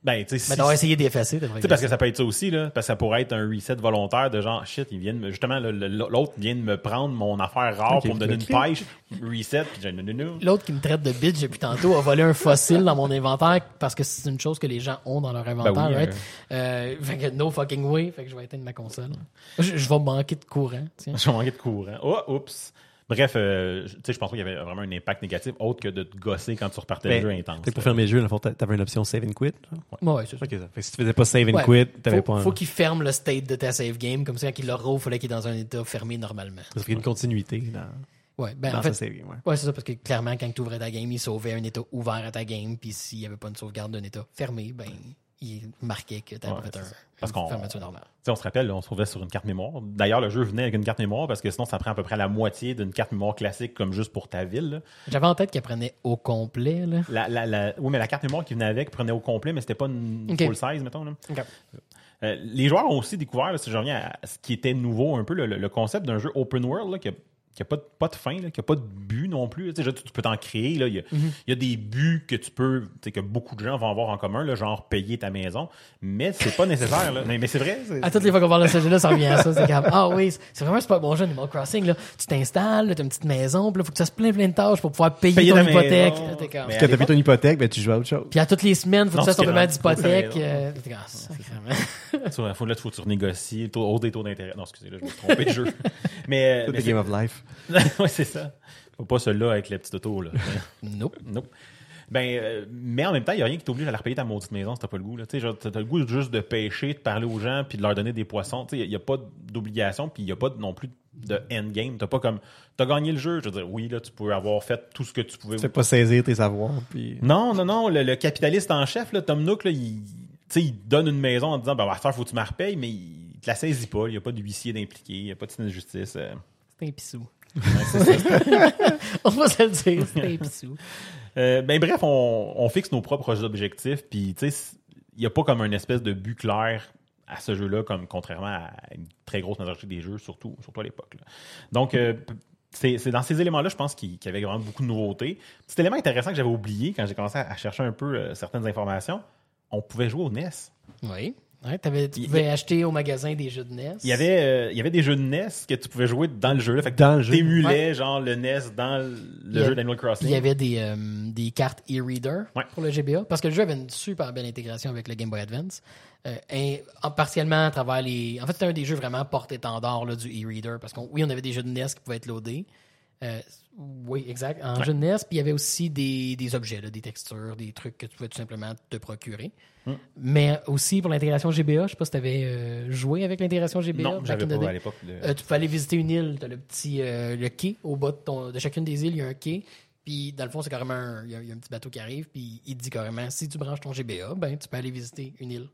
Ben, tu sais, si- Mais d'avoir essayé d'effacer, t'as Tu sais, parce que ça peut être ça aussi, là. Parce que ça pourrait être un reset volontaire de genre, shit, il vient de me, justement, l'autre vient de me prendre mon affaire rare pour me donner une pêche, reset, puis j'ai. L'autre qui me traite de bitch depuis tantôt a volé un fossile dans mon inventaire parce que c'est une chose que les gens ont dans leur inventaire, Ben oui, right? Euh, fait que no fucking way, fait que je vais éteindre ma console. Je, je vais manquer de courant, tiens. J'ai manqué de courant. Oh, oups. Bref, euh, tu sais, je pense pas qu'il y avait vraiment un impact négatif autre que de te gosser quand tu repartais Ben, le jeu intense. Pour fermer le jeu, t'a- t'avais une option save and quit. Ouais, c'est ça. Ça. Fait que si tu faisais pas save and Ouais. quit, t'avais pas un... faut qu'il ferme le state de ta save game, comme ça, quand il le roule, il fallait qu'il est dans un état fermé normalement. Ça fait une continuité dans, Ouais, ben, dans en sa fait, save game. Ouais. ouais, c'est ça, parce que clairement, quand tu ouvrais ta game, il sauvait un état ouvert à ta game, puis s'il n'y avait pas une sauvegarde d'un état fermé, ben, il marquait que tu avais Ouais, fait un. Parce qu'on- on se rappelle, là, on se trouvait sur une carte mémoire. D'ailleurs, le jeu venait avec une carte mémoire parce que sinon, ça prend à peu près la moitié d'une carte mémoire classique comme juste pour ta ville. J'avais en tête qu'elle prenait au complet, là. La, la, la- oui, mais la carte mémoire qui venait avec prenait au complet, mais c'était pas une full size, mettons. Là. Euh, les joueurs ont aussi découvert, là, si je reviens à ce qui était nouveau un peu, le, le concept d'un jeu open world là, qui a, qui a pas, de, pas de fin, là, qui a pas de but non plus. Tu, sais, tu, tu peux t'en créer. là. Il y, a, il y a des buts que tu peux, tu sais, que beaucoup de gens vont avoir en commun, là, genre payer ta maison, mais c'est pas nécessaire. Là. Mais, mais c'est vrai. À toutes les fois qu'on parle de ce jeu-là, ça revient à ça. C'est comme, ah oui, c'est vraiment un super bon jeu, Animal Crossing, là. Tu t'installes, là, t'as une petite maison, puis là, faut que tu fasses plein, plein de tâches pour pouvoir payer, Payer ton ta hypothèque. maison. Là, t'es comme- Mais- Quand t'as payé ton hypothèque, ben, tu joues à autre chose. Puis à toutes les semaines, faut que tu fasses ton c'est paiement d'hypothèque. Tu- faut, là, faut que tu renégocies, hausse des taux d'intérêt. Non, excusez, là, je me suis trompé de jeu. Mais, euh, mais game of life. ouais, c'est ça. Faut pas celui-là avec les petits autos, là. Nope. Nope. Ben, euh, mais en même temps, il n'y a rien qui t'oblige à la repayer ta maudite maison si t'as pas le goût. Là. Tu t'as le goût juste de pêcher, de parler aux gens, puis de leur donner des poissons. Il n'y a, pas d'obligation, puis il n'y a pas non plus de endgame. T'as pas comme. T'as gagné le jeu. Je veux dire, oui, là, tu peux avoir fait tout ce que tu pouvais. Tu pas saisir tes savoirs, puis... Non, non, non. Le, le capitaliste en chef, là, Tom Nook, là, il, il donne une maison en disant, ben, à faire, faut que tu me repayes, mais il te la saisit pas. Il n'y a pas d'huissier d'impliqué, il n'y a pas de signe de justice. euh. Un pissou. Ouais. On va se le dire, un pissou. Euh, ben bref, on, on fixe nos propres objectifs, puis tu sais, il n'y a pas comme une espèce de but clair à ce jeu-là, comme contrairement à une très grosse majorité des jeux, surtout, surtout à l'époque. Donc, euh, c'est dans ces éléments-là, je pense qu'il y avait vraiment beaucoup de nouveautés. Petit élément intéressant que j'avais oublié quand j'ai commencé à, à chercher un peu euh, certaines informations, on pouvait jouer au NES. Oui. Ouais, t'avais- tu Il- pouvais acheter au magasin des jeux de NES. Il y avait, euh, il y avait des jeux de NES que tu pouvais jouer dans le jeu. Là, fait que Dans le jeu. t'émulais, genre le NES dans le Il jeu d'Animal Crossing. Il y avait des, euh, des cartes e-reader Ouais. pour le GBA parce que le jeu avait une super belle intégration avec le Game Boy Advance. Euh, et, en- partiellement à travers les. En fait, c'était un des jeux vraiment porte-étendard là, du e-reader parce qu'on oui, on avait des jeux de NES qui pouvaient être loadés. Euh, oui, exact. En jeu de NES, puis il y avait aussi des, des objets, là, des textures, des trucs que tu pouvais tout simplement te procurer. Hmm. Mais aussi pour l'intégration GBA, je sais pas si tu avais joué avec l'intégration GBA. Non, j'avais pas à l'époque. Euh, tu peux aller visiter une île, tu as le petit euh, le quai au bas de, ton- de chacune des îles, il y a un quai. Puis dans le fond, c'est carrément il y, a, il y a un petit bateau qui arrive, puis il te dit carrément si tu branches ton GBA, ben tu peux aller visiter une île.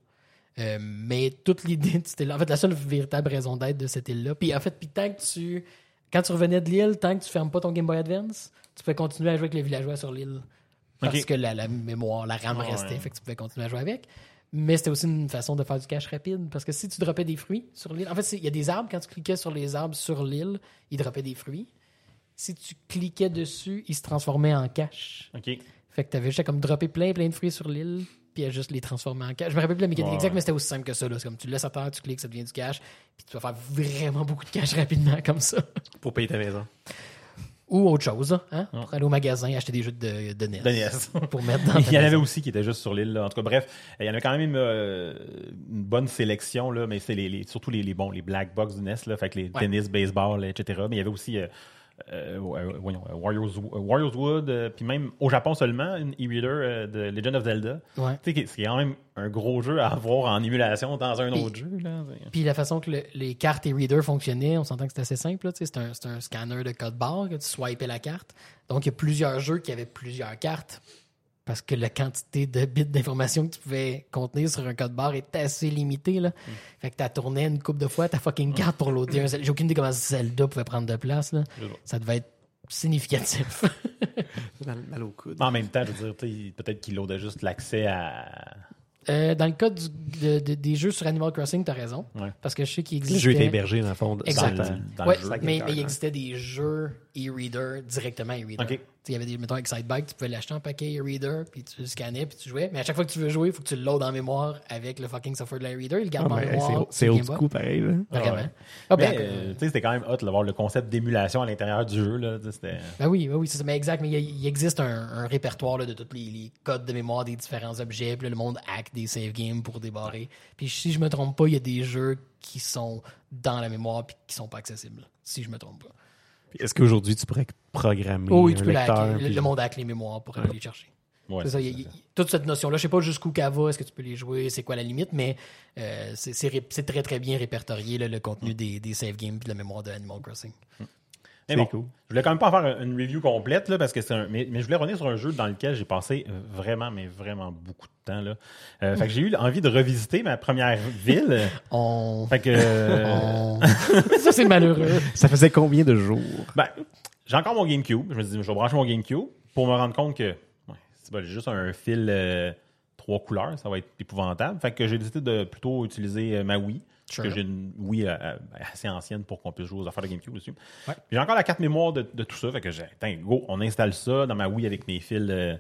Euh, mais toute l'idée de cette île, en fait, la seule véritable raison d'être de cette île-là. Puis en fait, puis tant que tu quand tu revenais de l'île, tant que tu fermes pas ton Game Boy Advance, tu peux continuer à jouer avec les villageois sur l'île. Parce que la, la mémoire, la RAM restait, ouais. fait que tu pouvais continuer à jouer avec. Mais c'était aussi une façon de faire du cash rapide. Parce que si tu droppais des fruits sur l'île, en fait, il y a des arbres, quand tu cliquais sur les arbres sur l'île, ils droppaient des fruits. Si tu cliquais dessus, ils se transformaient en cash. OK. Fait que tu avais juste à comme dropper plein, plein de fruits sur l'île, puis à juste les transformer en cash. Je me rappelle plus la mécanique Ouais, exacte, mais c'était aussi simple que ça. là. C'est comme tu le laisses à terre, tu cliques, ça devient du cash, puis tu vas faire vraiment beaucoup de cash rapidement comme ça. Pour payer ta maison. Ou autre chose, hein? Pour aller au magasin, acheter des jeux de, de NES. De NES. Pour mettre dans Il y en avait aussi qui étaient juste sur l'île. là. En tout cas, bref, il y en a quand même euh, une bonne sélection, là, mais c'est les, les- surtout les, les bons, les black box du NES, là, fait que les Ouais. tennis, baseball, etc. Mais il y avait aussi euh, euh, euh, voyons, euh, Warriors, Warriors Wood, puis même au Japon seulement, une e-reader de Legend of Zelda. Ouais. Tu sais, c'est quand même un gros jeu à avoir en émulation dans un autre jeu. Puis la façon que le- les cartes et readers fonctionnaient, on s'entend que c'est assez simple. C'est un, un scanner de code barre que tu swipais la carte. Donc, il y a plusieurs jeux qui avaient plusieurs cartes parce que la quantité de bits d'informations que tu pouvais contenir sur un code barre est assez limitée. Là. Fait que tu tourné une couple de fois ta fucking carte pour loader un Zelda. J'ai aucune idée comment Zelda pouvait prendre de place. Là. Ça devait être significatif. Mal, mal au coude. En même temps, je veux dire, peut-être qu'il loadait juste l'accès à. Euh, dans le cas du- de- de- des jeux sur Animal Crossing, tu as raison. Ouais. Parce que je sais qu'il Le existait... jeu était hébergé, dans le fond, dans Exact. le- dans ouais, le jeu. mais, il existait des jeux e-reader directement e-reader. Ok. Tu sais, Il y avait des, mettons, Excitebike, tu pouvais l'acheter en paquet e-reader, puis tu le scannais, puis tu jouais. Mais à chaque fois que tu veux jouer, il faut que tu le loads en mémoire avec le fucking software de la e-reader. Il le garde Ah, en hey, mémoire. c'est- old school, pareil. là. Vraiment. Ouais. Ah, ben, Mais, euh, euh, tu sais, c'était quand même hot d'avoir le concept d'émulation à l'intérieur du jeu. Là. Ben oui, ben oui, c'est ça. Mais exact, mais il, existe un, un répertoire là, de tous les, les codes de mémoire des différents objets. Puis là, le monde hack des save games pour débarrer. Puis si je me trompe pas, il y a des jeux qui sont dans la mémoire puis qui sont pas accessibles. Si je me trompe pas. Est-ce qu'aujourd'hui, tu pourrais programmer Oh oui, un tu peux la lecteur? hacker. Le, puis- le monde hack les mémoires pour aller les chercher. Ouais, c'est ça, c'est il y a- ça. il y a- toute cette notion-là, je sais pas jusqu'où qu'elle va, est-ce que tu peux les jouer, c'est quoi la limite, mais euh, c'est- c'est ré- c'est très très bien répertorié là, le contenu des, des save games et de la mémoire de Animal Crossing. Mais C'est bon, cool. je voulais quand même pas faire une review complète, là, parce que c'est un. Mais, mais je voulais revenir sur un jeu dans lequel j'ai passé euh, vraiment, mais vraiment beaucoup de temps. Là. Euh, fait que j'ai eu envie de revisiter ma première ville. On... Fait que. euh, on- ça c'est malheureux. Ça faisait combien de jours? Ben, j'ai encore mon GameCube. Je me suis dit, je vais brancher mon GameCube pour me rendre compte que ouais, c'est pas juste un fil euh, trois couleurs, ça va être épouvantable. Fait que j'ai décidé de plutôt utiliser euh, ma Wii. Sure. Parce que j'ai une Wii euh, euh, assez ancienne pour qu'on puisse jouer aux affaires de GameCube. Ouais. Puis J'ai encore la carte mémoire de, de tout ça. Fait que j'ai, go, on installe ça dans ma Wii avec mes fils euh,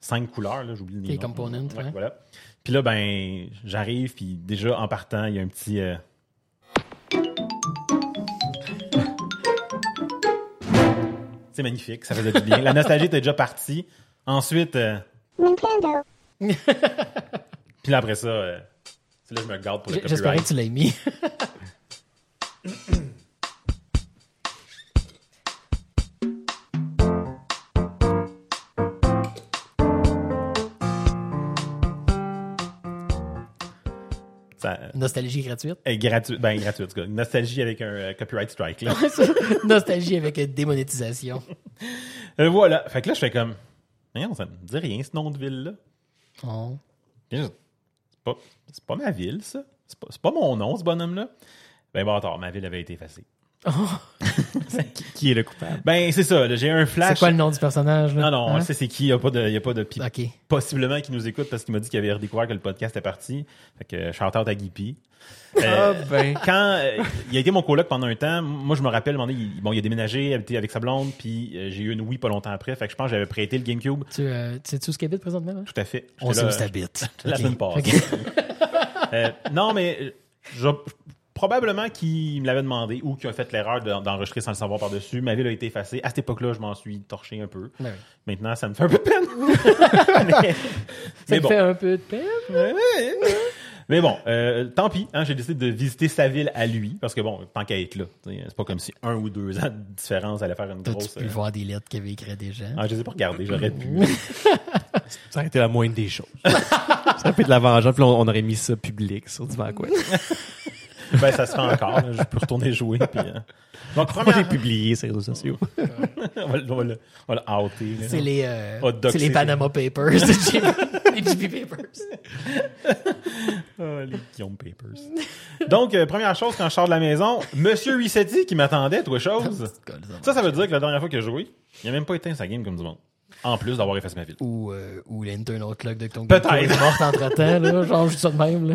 cinq couleurs. Là, j'oublie le Les nom. components, Ouais, ouais. Voilà. Puis là, ben, j'arrive, puis déjà en partant, il y a un petit. euh, C'est magnifique, ça faisait du bien. La nostalgie était déjà partie. Ensuite. euh, Puis là, après ça, euh, là je me garde pour le J- J'espérais que copyright. tu l'aies mis. Ça, Nostalgie gratuite. est gratuit, ben gratuit, en tout cas. Nostalgie avec un euh, copyright strike. Là. Nostalgie avec euh, démonétisation. Euh, voilà. Fait que là, je fais comme. Voyons, ça me dit rien, ce nom de ville-là. Oh. Pas, pas ma ville, ça. C'est pas, mon nom, ce bonhomme-là. Ben, bâtard, ma ville avait été effacée. Qui, qui est le coupable? Ben, c'est ça, j'ai un C'est flash. quoi le nom du personnage? Là? Non, non, on Hein? sait c'est qui. Il n'y a pas de. y a pas de puis Ok. possiblement qui nous écoute parce qu'il m'a dit qu'il avait redécouvert que le podcast est parti. Fait que shout out à Guipi. Ah ben. Quand euh, il a été mon coloc pendant un temps, moi je me rappelle, donné, il, bon, il a déménagé, habité avec sa blonde, puis euh, j'ai eu une Wii pas longtemps après. Fait que je pense que j'avais prêté le GameCube. Tu, euh, tu sais-tu où ce qu'il habite présentement? hein? Tout à fait. On sait où là, c'est habite. La Ok. semaine passée. Ok. Euh, non, mais euh, je- probablement qu'il me l'avait demandé ou qu'il a fait l'erreur de- d'enregistrer sans le savoir par-dessus. Ma ville a été effacée. À cette époque-là, je m'en suis torché un peu. Maintenant, ça me fait un peu de peine. mais, Ça mais me bon. fait un peu de peine? Mais bon, euh, tant pis. Hein, j'ai décidé de visiter sa ville à lui parce que bon, tant qu'à être là, tu c'est pas comme si un ou deux ans de différence allait faire une grosse. pu euh, voir des lettres qu'il avait écrites déjà? Ah, je les ai pas regardées, j'aurais pu. Ça aurait été la moindre des choses. ça aurait été de la vengeance, puis on, on aurait mis ça public sur du quoi. ben, ça se fait encore. là. Je peux retourner jouer. Puis, euh. Donc, Moi, première... j'ai publié sur les réseaux sociaux. on, va, le- on va le, on va le outer. C'est les, euh, c'est les Panama Papers. les JP Papers. Ah, les Guillaume Papers. Donc, euh, première chose, quand je sors de la maison, Monsieur Rissetti qui m'attendait, toi, chose. Ça, ça veut dire que la dernière fois qu'il a joué, il a même pas éteint sa game comme du monde. En plus d'avoir effacé ma ville. Ou, euh, ou l'internal clock de ton Peut-être. Morte entre-temps. Là, genre, juste ça de même. Là.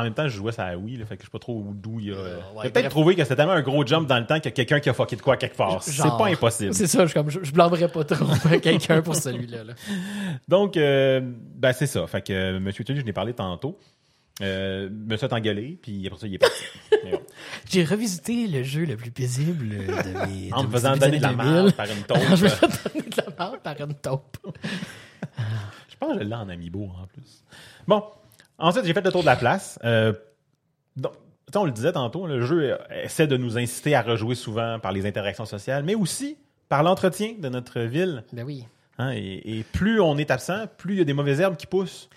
En même temps, je jouais ça à Wii, là, fait que je sais pas trop d'où il y a. euh, ouais, peut-être bref. trouvé que c'était tellement un gros jump dans le temps qu'il y a quelqu'un qui a fucké de quoi quelque part. C'est pas impossible. C'est ça, je, comme, je, je blâmerais pas trop quelqu'un pour celui-là. Là. Donc, euh, ben, c'est ça. Fait que euh, Monsieur Tully, je n'ai parlé tantôt. Euh, me suis engueulé, puis après ça, il est parti. Bon. J'ai revisité le jeu le plus paisible de mes. En de me faisant donner de la merde 2000. par une je me taupe. fais donner de la merde par une taupe. Je pense que je l'ai en amiibo en plus. Bon, ensuite, j'ai fait le tour de la place. Euh, donc, on le disait tantôt, le jeu essaie de nous inciter à rejouer souvent par les interactions sociales, mais aussi par l'entretien de notre ville. Ben oui. hein, et, et plus on est absent, plus il y a des mauvaises herbes qui poussent.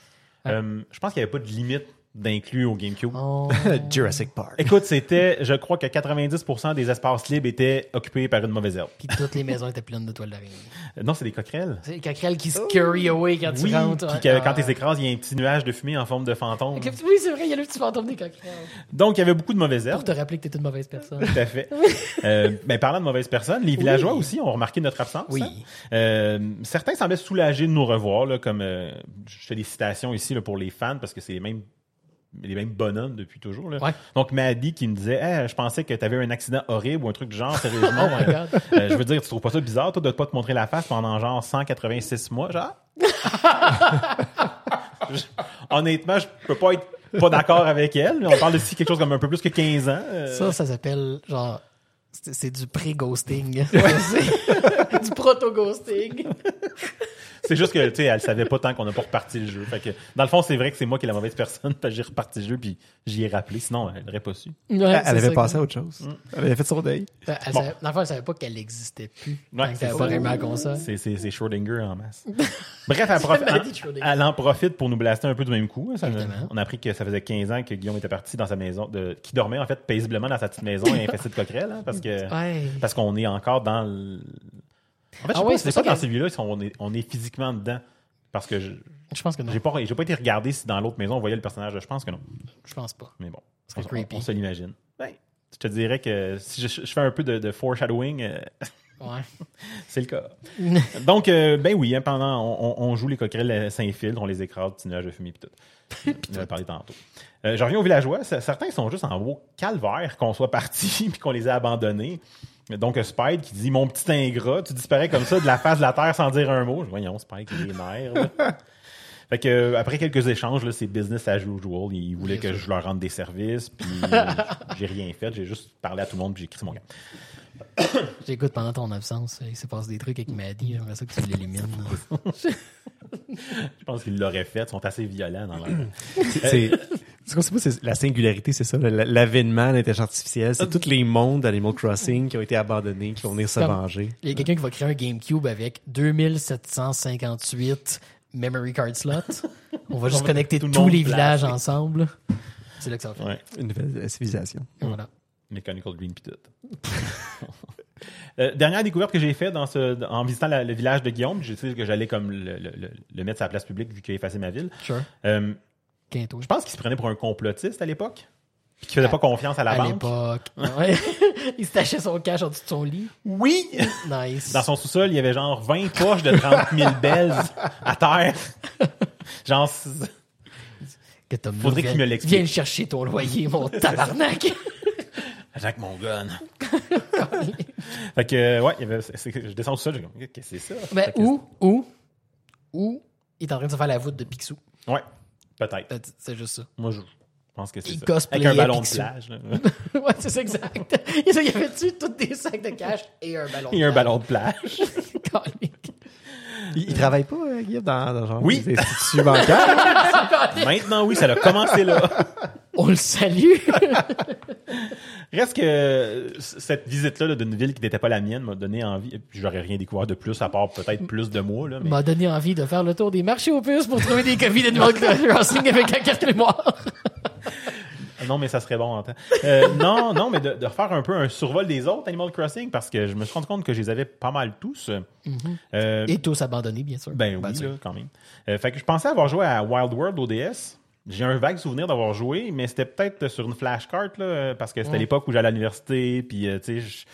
Euh, je pense qu'il n'y avait pas de limite d'inclus au GameCube. On- Jurassic Park. Écoute, c'était, je crois que 90% des espaces libres étaient occupés par une mauvaise herbe. Puis toutes les maisons étaient pleines de toiles d'araignée. Euh, Non, c'est des coquerelles. C'est les coquerelles qui scurry away quand tu Oui, rentres. puis que, quand Ah. tu écrases, il y a un petit nuage de fumée en forme de fantôme. Oui, c'est vrai, il y a le petit fantôme des coquerelles. Donc, il y avait beaucoup de mauvaises herbes. Pour te rappeler que t'es une mauvaise personne. Tout à fait. euh, ben, parlant de mauvaises personnes, les villageois aussi ont remarqué notre absence. Oui. hein. Euh, certains semblaient soulagés de nous revoir, là, comme euh, je fais des citations ici là, pour les fans parce que c'est les mêmes les mêmes bonhommes depuis toujours. Là. Ouais. Donc, Maddy qui me disait Hey, Je pensais que tu avais un accident horrible ou un truc du genre, sérieusement. Oh my God. Euh, je veux dire, tu trouves pas ça bizarre, toi, de pas te montrer la face pendant genre 186 mois, genre? Je- Honnêtement, je peux pas être pas d'accord avec elle, mais on parle ici quelque chose comme un peu plus que 15 ans. euh, Ça, ça s'appelle genre. C'est du pré-ghosting. du proto-ghosting. c'est juste que, tu sais, elle savait pas tant qu'on n'a pas reparti le jeu. Fait que, dans le fond, c'est vrai que c'est moi qui est la mauvaise personne, parce que j'ai reparti le jeu, puis j'y ai rappelé. Sinon, elle n'aurait pas su. Ouais, Elle c'est avait passé à autre chose. Elle avait fait son deuil. Elle, elle Bon. savait, dans le fond, elle savait pas qu'elle existait plus. Ouais, c'est t'avais ça. C'est, Schrödinger en masse. Bref, elle, en profite pour nous blaster un peu du même coup. Ça- Évidemment. on a appris que ça faisait 15 ans que Guillaume était parti dans sa maison, de, qui dormait en fait paisiblement dans sa petite maison et infesté de coquerelles, hein, parce que Ouais. parce qu'on est encore dans le... En fait, je sais Ah pas ouais, si c'est pas ça dans que- celui-là, si on est, on est physiquement dedans. Parce que je- Je pense que non. j'ai pas, j'ai pas été regarder si dans l'autre maison on voyait le personnage. Je pense que non. Je pense pas. Mais bon, on- creepy. on se l'imagine. Ben, je te dirais que si je, je fais un peu de, de foreshadowing, euh, Ouais. c'est le cas. Donc, euh, ben oui, hein, pendant, on, joue les coquerelles euh, s'infiltrent, on les écrase, petit nuage de fumée pis tout. On en a parlé tantôt. Euh, je reviens aux villageois. Certains sont juste en beau calvaire qu'on soit partis puis qu'on les ait abandonnés. Donc, euh, Spike qui dit Mon petit ingrat, tu disparais comme ça de la face de la terre sans dire un mot. Je Voyons, Spike, il est nerfs. Fait que, euh, après quelques échanges, là, c'est business as usual. Ils voulaient que je leur rende des services, puis j'ai rien fait. J'ai juste parlé à tout le monde, puis j'ai écrit mon gars. J'écoute pendant ton absence. Il s'est passé des trucs avec Maddie. J'aimerais ça que tu l'élimines. Je pense qu'ils l'auraient fait. Ils sont assez violents dans leur... C'est, c'est la singularité, c'est ça, l'avènement de l'intelligence artificielle. C'est tous les mondes d'Animal Crossing qui ont été abandonnés, qui vont venir se venger. Il y a quelqu'un qui va créer un GameCube avec 2758 memory card slots. On va juste connecter tous les villages ensemble. C'est là que ça va faire. Une nouvelle civilisation. Et Voilà. Mechanical Green tout. Euh, dernière découverte que j'ai faite dans ce, en visitant la- le village de Guillaume, j'ai dit que j'allais comme le, le- mettre sur la place publique vu qu'il a effacé ma ville. Sure. Euh, je pense qu'il se prenait pour un complotiste à l'époque, puis qu'il faisait pas confiance à la à banque. l'époque. Ouais. il se tachait son cash en dessous de son lit. Oui! Nice. Dans son sous-sol, il y avait genre 20 poches de 30 000 bells à terre. Genre, Que Faudrait qu'il me l'explique. Viens le chercher ton loyer, mon tabarnak. Avec mon gun. fait que, euh, ouais, il y avait, c'est- c'est- je descends au sol, j'ai comme, qu'est-ce que c'est ça? Que- où, où, où, il est en train de se faire la voûte de Picsou. Ouais, peut-être. C'est juste ça. Moi, je pense que c'est Il ça. Avec un ballon Picsou. de plage. là. ouais, c'est ça, exact. Et il y avait-tu tous des sacs de cash et un ballon Il y a un ballon de plage. Il, il travaille pas, euh, Guillaume, dans, dans genre Oui. des instituts bancaires? Maintenant, oui, ça a commencé là. On le salue. Reste que euh, c- cette visite-là là, d'une ville qui n'était pas la mienne m'a donné envie. et puis J'aurais rien découvert de plus, à part peut-être plus de mois. Là, mais... m'a donné envie de faire le tour des marchés aux puces pour trouver des copies d'Animal Crossing avec la carte mémoire. Non, mais ça serait bon en temps. Euh, non, non, mais de, de refaire un peu un survol des autres Animal Crossing parce que je me suis rendu compte que je les avais pas mal tous. Euh, Et tous abandonnés, bien sûr. Ben oui, là, quand même. Euh, fait que je pensais avoir joué à Wild World ODS. J'ai un vague souvenir d'avoir joué, mais c'était peut-être sur une flashcard, là, parce que c'était Mm. l'époque où j'allais à l'université, puis, euh, tu sais, je-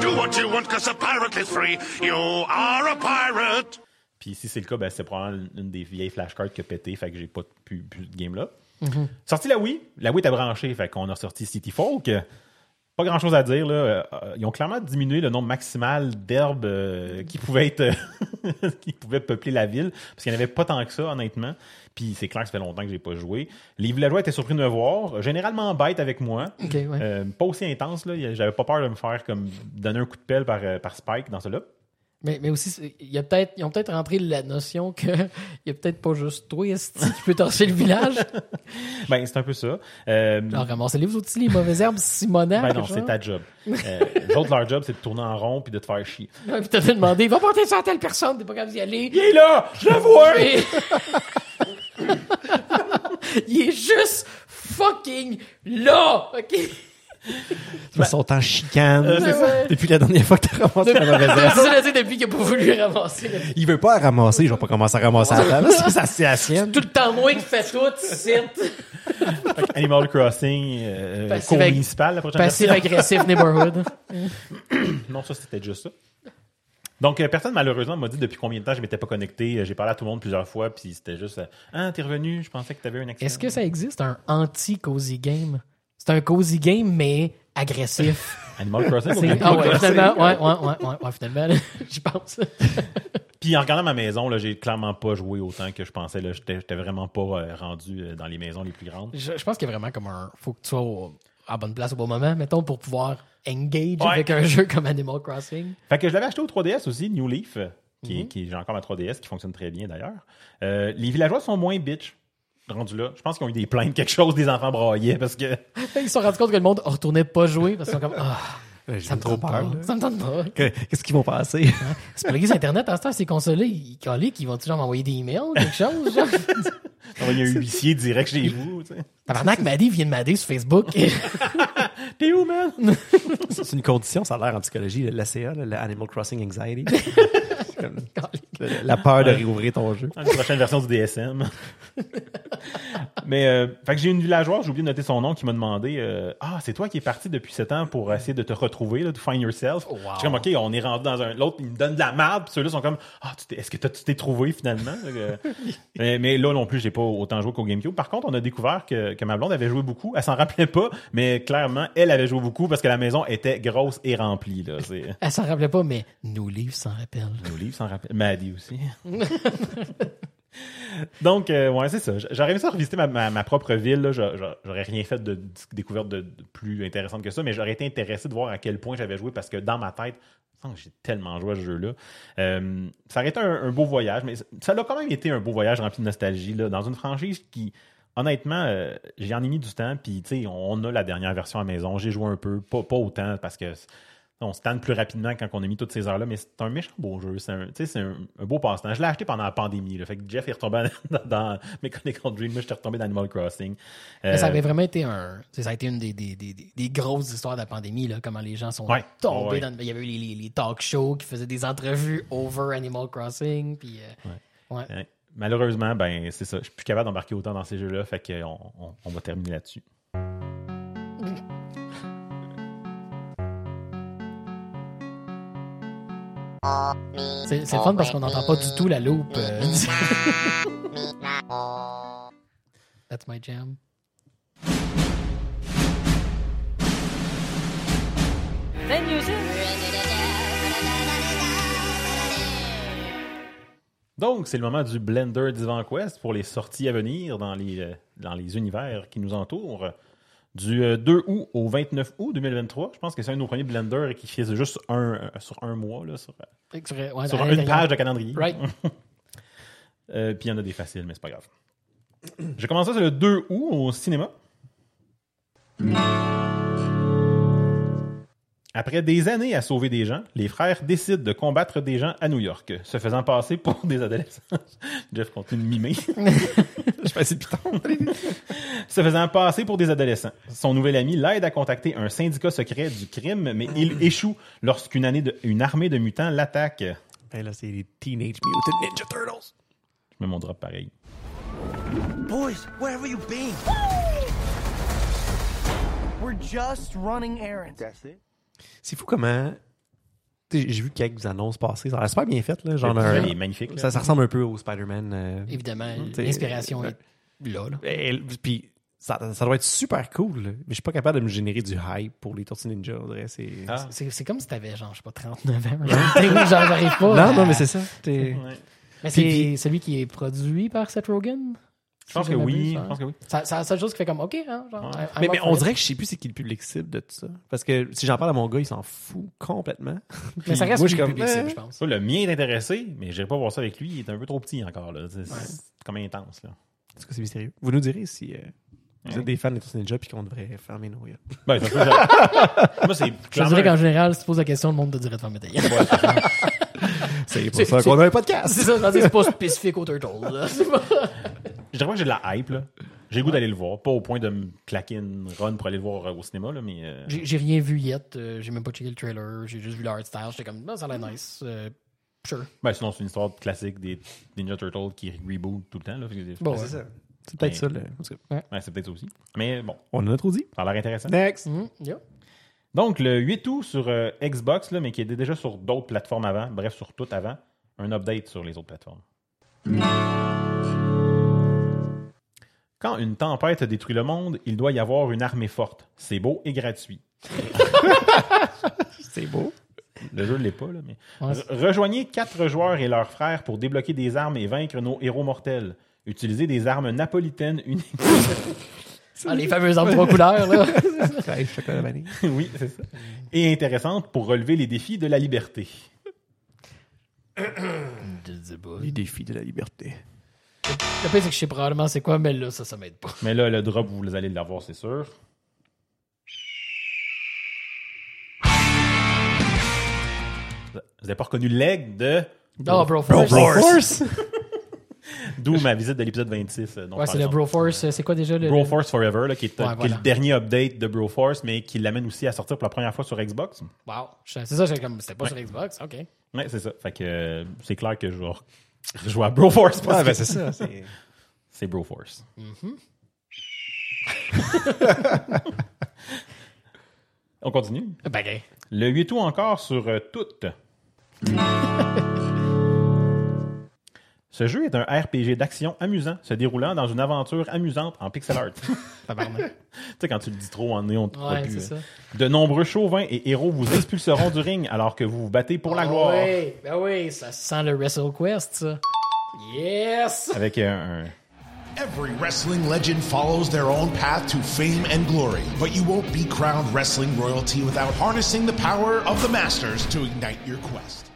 Do what you want, cause a pirate is free. You are a pirate. puis si c'est le cas, ben, c'est probablement une des vieilles flashcards qui a pété, fait que j'ai pas pu, pu de game là. Mm-hmm. Sorti la Wii, la Wii était branchée, fait qu'on a sorti City Folk. Pas grand chose à dire, là. Euh, Ils ont clairement diminué le nombre maximal d'herbes euh, qui pouvaient être, qui pouvaient peupler la ville, parce qu'il n'y en avait pas tant que ça, honnêtement. Puis c'est clair que ça fait longtemps que j'ai pas joué. Les villageois étaient surpris de me voir, généralement bêtes avec moi. Ouais. Euh, pas aussi intense, là. J'avais pas peur de me faire comme donner un coup de pelle par, par Spike dans cela. Mais, mais aussi, c'est- il y a peut-être, ils ont peut-être rentré la notion que il y a peut-être pas juste toi, esti, qui peut torcher le village? Ben, c'est un peu ça. Euh, Genre, ramassez-les vous aussi, les mauvaises herbes Simonac. ben non, c'est ta job. Euh, les autres, leur job, c'est de tourner en rond puis de te faire chier. Ouais, puis t'as demandé, va porter ça à telle personne, t'es pas capable d'y aller. Il est là! Je le vois! Il est juste fucking là, ok? Ils sont en chicane. Euh, c'est ça. Depuis la dernière fois que t'as ramassé la mauvaise herbe. C'est ça, depuis qu'il a pas voulu ramasser. Il veut pas la ramasser, je vais pas commencer à ramasser à la table. C'est ça, c'est la sienne. Tout le temps moins qu'il fait tout, c'est Animal Crossing, euh, Passif cours ag- municipal, la prochaine Passif version. agressif neighborhood. Non, ça, c'était juste ça. Donc, euh, personne, malheureusement, m'a dit depuis combien de temps je m'étais pas connecté. Euh, J'ai parlé à tout le monde plusieurs fois, puis c'était juste euh, Ah, t'es revenu, je pensais que t'avais un accident. Est-ce que ça existe un anti-cozy game? C'est un cozy game, mais agressif. Animal Crossing? C'est- ou Ah Animal ouais, Crossing? finalement, ouais, ouais, ouais, ouais, finalement, j'y pense. Puis en regardant ma maison, là, j'ai clairement pas joué autant que je pensais. là. J'étais j'étais vraiment pas euh, rendu euh, dans les maisons les plus grandes. Je, je pense qu'il y a vraiment comme un. Faut que tu sois au- à bonne place au bon moment, mettons, pour pouvoir engage Ouais. avec un jeu comme Animal Crossing. Fait que je l'avais acheté au 3DS aussi, New Leaf. qui, est- qui j'ai encore ma 3DS, qui fonctionne très bien d'ailleurs. Euh, les villageois sont moins bitch. Rendus là. Je pense qu'ils ont eu des plaintes, quelque chose, des enfants braillaient parce que. Ils se sont rendus compte que le monde retournait pas jouer parce qu'ils sont comme Ah, ça me trop tente peur. Ça me tente pas. Que- Qu'est-ce qu'ils vont passer? C'est pour l'église Internet, à ce temps, ces consolés, ils collent, qu'ils vont toujours m'envoyer des emails, quelque chose, genre. Il y a un huissier direct chez vous. Tabarnak, Maddy vient de m'aider sur Facebook. T'es où, man? C'est une condition, ça a l'air en psychologie, l'ACA, le Animal Crossing Anxiety. Comme la peur de réouvrir ton jeu. Une prochaine version du DSM. Mais, euh, fait que j'ai une villageoise, j'ai oublié de noter son nom, qui m'a demandé euh, Ah, c'est toi qui es parti depuis 7 ans pour essayer de te retrouver, là, to find yourself. wow. Je suis comme, OK, on est rendu dans un. L'autre, il me donne de la merde, puis ceux-là sont comme Ah, est-ce que t'as- tu t'es trouvé finalement? Mais, mais là non plus, j'ai pas autant joué qu'au GameCube. Par contre, on a découvert que, que ma blonde avait joué beaucoup. Elle s'en rappelait pas, mais clairement, elle avait joué beaucoup parce que la maison était grosse et remplie. Là. C'est- Elle s'en rappelait pas, mais nos livres s'en rappellent. nos livres s'en rappellent. Maddy aussi. Donc, euh, ouais, c'est ça. J'aurais aimé ça revisiter ma, propre ville. J'aurais rien fait de, découverte de, plus intéressante que ça, mais j'aurais été intéressé de voir à quel point j'avais joué parce que dans ma tête, j'ai tellement joué à ce jeu-là. Euh, ça aurait été un, beau voyage, mais ça a quand même été un beau voyage rempli de nostalgie là, dans une franchise qui. Honnêtement, euh, j'y en ai mis du temps, puis tu sais, on a la dernière version à la maison. J'ai joué un peu, pas, pas autant, parce que on se tanne plus rapidement quand on a mis toutes ces heures-là, mais c'est un méchant beau jeu. C'est un, un, un beau passe-temps. Je l'ai acheté pendant la pandémie. Là, fait que Jeff est retombé dans, dans Mechanical Dream. Moi, j'étais retombé dans Animal Crossing. Ça Euh, avait vraiment été un. Ça a été une des, des, des, grosses histoires de la pandémie, là, comment les gens sont Ouais. tombés Ouais. dans. Il y avait eu les, les, les talk shows qui faisaient des entrevues over Animal Crossing. Puis, euh, ouais. malheureusement, ben c'est ça. Je suis plus capable d'embarquer autant dans ces jeux-là. Fait qu'on on, on va terminer là-dessus. C'est fun parce qu'on n'entend pas du tout la loupe. euh. That's my jam. Donc, c'est le moment du Blender Divan Quest pour les sorties à venir dans les, euh, dans les univers qui nous entourent. Du euh, 2 août au 29 août 2023. Je pense que c'est un de nos premiers Blender qui fait juste un, euh, sur un mois, là, sur, ouais, à une page de calendrier. Right. Euh, Puis il y en a des faciles, mais c'est pas grave. Je commence ça, le 2 août au cinéma. Après des années à sauver des gens, les frères décident de combattre des gens à New York, se faisant passer pour des adolescents. Jeff continue de mimer. Je fais assez piton. se faisant passer pour des adolescents. Son nouvel ami l'aide à contacter un syndicat secret du crime, mais il échoue lorsqu'une année de- une armée de mutants l'attaque. Ben là, c'est les Teenage Mutant Ninja Turtles. Je mets mon drop pareil. Boys, where have you been? We're just running errands. That's it? C'est fou comment. J'ai vu quelques annonces passer. Ça a l'air super bien fait. Là. Genre, un- Il est magnifique. là. ça, ça ressemble un peu au Spider-Man. euh, Évidemment, l'inspiration euh, est là. là. et- Puis ça, ça doit être super cool. là. Mais je suis pas capable de me générer du hype pour les Tortues Ninja. c'est- Ah. Comme si t'avais, genre, je sais pas, 39 ans. genre, j'arrive pas. Non, à- non, mais c'est ça. T'es- Ouais. Mais c'est celui qui est produit par Seth Rogen? Je pense que oui. Je hein. pense que oui. Ça- C'est la seule chose qui fait comme, OK, hein, genre, Ouais. I'm Mais, on it. dirait que je sais plus c'est qui le public cible de tout ça. Parce que si j'en parle à mon gars, il s'en fout complètement. Mais ça reste moi, plus je suis comme, public cible, je pense. Ça, le mien est intéressé, mais j'irai pas voir ça avec lui. Il est un peu trop petit encore. Là. C'est c'est comme intense. Là. Est-ce que c'est mystérieux? Vous nous direz si euh, vous êtes des fans Tortues Ninja puis qu'on devrait fermer nos yeux. Ben, ça Moi, c'est Je dirais qu'en général, si tu poses la question, le monde te dirait de faire médaille. C'est pour C'est- ça c'est- qu'on a un c'est podcast. ça, je veux dire, c'est pas spécifique au Turtle. là. Je dirais pas que j'ai de la hype. là. J'ai le goût d'aller le voir. Pas au point de me claquer une run pour aller le voir euh, au cinéma, là, mais. euh, J'ai j'ai rien vu yet. euh, j'ai même pas checké le trailer. J'ai juste vu l'art style. J'étais comme, non, ça a l'air nice. Euh, sure. Ben, sinon, c'est une histoire classique des Ninja Turtles qui reboot tout le temps. Là. Que- Bon, Ouais, ouais. c'est ça. C'est peut-être ça. Là. En tout cas, Ouais, c'est peut-être ça aussi. Mais bon, On a trop dit. ça a l'air intéressant. Next. Mhm, yeah. Donc, le 8 août sur euh, Xbox, là, mais qui était déjà sur d'autres plateformes avant, bref, sur tout avant, un update sur les autres plateformes. Quand une tempête détruit le monde, il doit y avoir une armée forte. C'est beau et gratuit. C'est beau. Le jeu ne l'est pas, là, mais. Ouais, Rejoignez quatre joueurs et leurs frères pour débloquer des armes et vaincre nos héros mortels. Utilisez des armes napolitaines uniques. Ah, les fameuses armes trois couleurs, là. Oui, c'est ça. Et intéressantes pour relever les défis de la liberté. Je sais pas. Les défis de la liberté. Le pire, c'est que je sais probablement c'est quoi, mais là, ça, ça m'aide pas. Mais là, le drop, vous allez l'avoir, c'est sûr. Vous n'avez pas reconnu l'aigle de. Oh, Broforce. Force! D'où ma visite de l'épisode 26. euh, dont Ouais, c'est le. Broforce. euh, C'est quoi déjà le. Broforce Forever, là, qui, est, Ouais, qui est le dernier update de Broforce, mais qui l'amène aussi à sortir pour la première fois sur Xbox. Wow. C'est ça. C'était pas sur Xbox. OK. Ouais, c'est ça. Fait que euh, c'est clair que je vais jouer à Broforce parce Ah, que ben c'est ça. c'est- c'est Broforce. On continue? Ben, ok. Le 8 août encore sur euh, toutes. Ce jeu est un RPG d'action amusant, se déroulant dans une aventure amusante en pixel art. tu sais, quand tu le dis trop en nez, on te croit Ouais, plus. ça. De nombreux chauvins et héros vous expulseront du ring alors que vous vous battez pour la Ah gloire. Oui, ben oui, ça sent le WrestleQuest, ça. Yes! Avec un, un- Every wrestling legend follows their own path to fame and glory, but you won't be crowned wrestling royalty without harnessing the power of the masters to ignite your quest.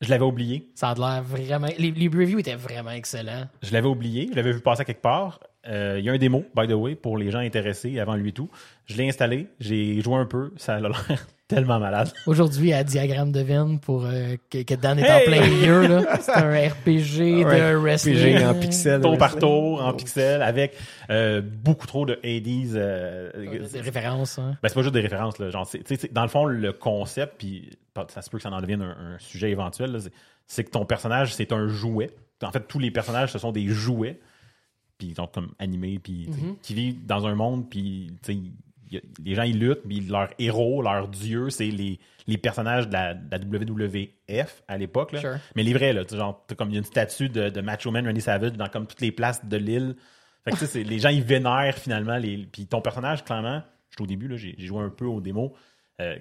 Je l'avais oublié. Ça a l'air vraiment. Les, les reviews étaient vraiment excellents. Je l'avais oublié. Je l'avais vu passer à quelque part. Euh, Il y a un démo, by the way, pour les gens intéressés avant lui tout. Je l'ai installé. J'ai joué un peu. Ça a l'air tellement malade. Aujourd'hui, à Diagramme de Venn pour euh, que, que Dan est Hey! en plein milieu. là. C'est un RPG de wrestling. RPG en pixels. tour par tour, en pixels, avec euh, beaucoup trop de Hades. euh, Des références. Hein. Ben, c'est pas juste des références. Là. Genre, dans le fond, le concept, puis ça se peut que ça en devienne un, un sujet éventuel, c'est- que ton personnage, c'est un jouet. En fait, tous les personnages, ce sont des jouets, puis ils sont comme animés, puis sais, qui vivent dans un monde, puis les gens, ils luttent, puis leur héros, leur dieu, c'est les, les personnages de la, de la WWF à l'époque. Sure. Mais les vrais, là, genre, comme il y a une statue de, de Macho Man Randy Savage dans comme toutes les places de l'île. Fait que c'est- les gens, ils vénèrent finalement. Les, puis ton personnage, clairement, je suis au début, là, j'ai joué un peu au démo, euh,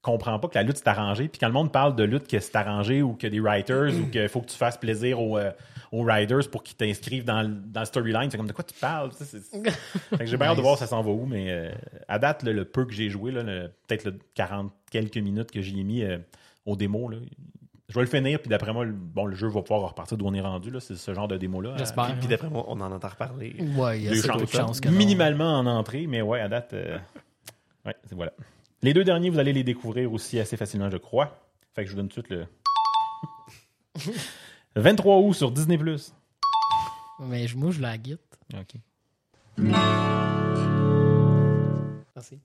comprend pas que la lutte s'est arrangée. Puis quand le monde parle de lutte que c'est arrangé ou que des writers ou qu'il faut que tu fasses plaisir aux, euh, aux riders pour qu'ils t'inscrivent dans, le- dans le storyline, c'est comme de quoi tu parles? j'ai bien hâte de voir ça s'en va où, mais euh, à date, là, le peu que j'ai joué, peut-être le 40 quelques minutes que j'y ai mis euh, au démo, là, je vais le finir, puis d'après moi, le, bon, le jeu va pouvoir repartir d'où on est rendu. là, C'est ce genre de démo-là. J'espère. Puis d'après moi, on en entend reparler. Ouais, il y a de chances. chances que non. Minimalement en entrée, mais ouais, à date, euh, ouais, c'est voilà. Les deux derniers, vous allez les découvrir aussi assez facilement, je crois. Fait que je vous donne tout de suite le. 23 août sur Disney+. Mais je- moi, je la guette. OK. Merci.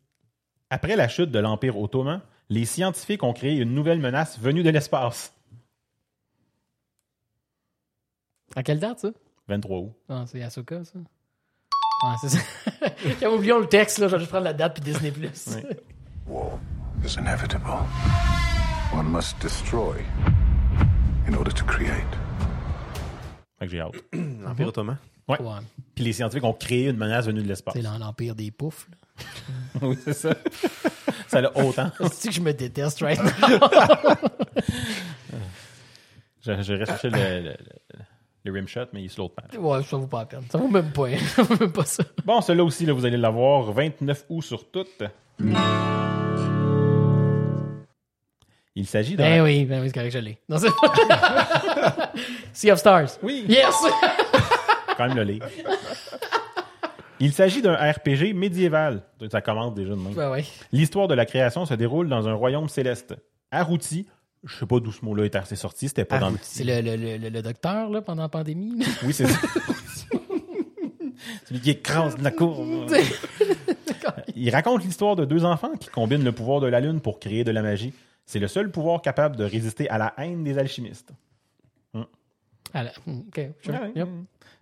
Après la chute de l'Empire ottoman, les scientifiques ont créé une nouvelle menace venue de l'espace. À quelle date, ça? 23 août. Ah, c'est Asuka, ça? Ouais, c'est ça. J'avais oublié le texte, là. Je vais juste prendre la date puis Disney+. Ouais. War is inevitable. One must destroy in order to create. Fait que j'ai hâte. L'Empire ottoman. Ouais. Puis les scientifiques ont créé une menace venue de l'espace. C'est l'Empire des poufs, là. oui, c'est ça. ça l'a autant. C'est que je me déteste right? Now. J'ai j'ai recherché le, le, le- le rimshot, mais il est sur l'autre page. ouais, ça vaut pas la peine. Ça vaut même pas. hein. Ça vaut même pas ça. Bon, celui-là aussi, là, vous allez l'avoir 29 août sur toutes. Il s'agit d'un. Ben oui, ben oui, c'est correct, je l'ai. Non, Sea of Stars. Oui. Yes! quand même le lire. Il s'agit d'un RPG médiéval. Ça commence déjà de même. ben oui. L'histoire de la création se déroule dans un royaume céleste. Aruti, je sais pas d'où ce mot-là est assez sorti, c'était pas dans le. C'est le, le, le, le docteur, là, pendant la pandémie. Oui, c'est ça. Celui qui écrase la cour. Il raconte l'histoire de deux enfants qui combinent le pouvoir de la lune pour créer de la magie. C'est le seul pouvoir capable de résister à la haine des alchimistes. OK, sure. Ouais. Yep.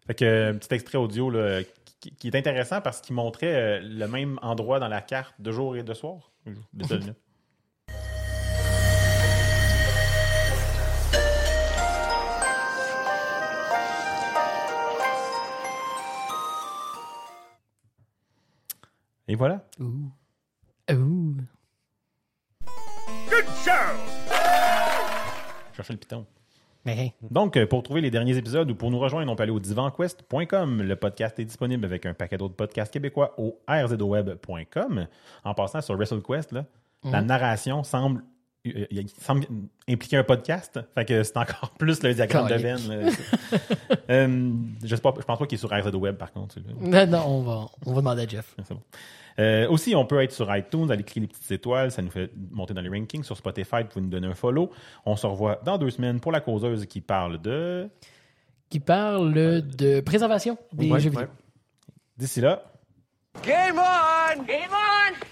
Fait que euh, petit extrait audio là, qui, qui est intéressant parce qu'il montrait euh, le même endroit dans la carte de jour et de soir. Et voilà. Ouh. Ouh. Cherchez le piton. Mais, Donc, euh, pour trouver les derniers épisodes ou pour nous rejoindre, on peut aller au divanquest.com. Le podcast est disponible avec un paquet d'autres podcasts québécois au rzoweb.com. En passant sur WrestleQuest, là, la narration semble il, il semble impliquer un podcast. Fait que c'est encore plus le diagramme de là. Euh, je, sais pas, je pense pas qu'il est sur RZ Web, par contre. Non, non, on va, on va demander à Jeff. C'est bon. Euh, aussi, on peut être sur iTunes, aller cliquer les petites étoiles, ça nous fait monter dans les rankings. Sur Spotify, vous pouvez nous donner un follow. On se revoit dans deux semaines pour la causeuse qui parle de. Qui parle de préservation des Ouais, jeux ouais. vidéo. D'ici là, Game on! Game on!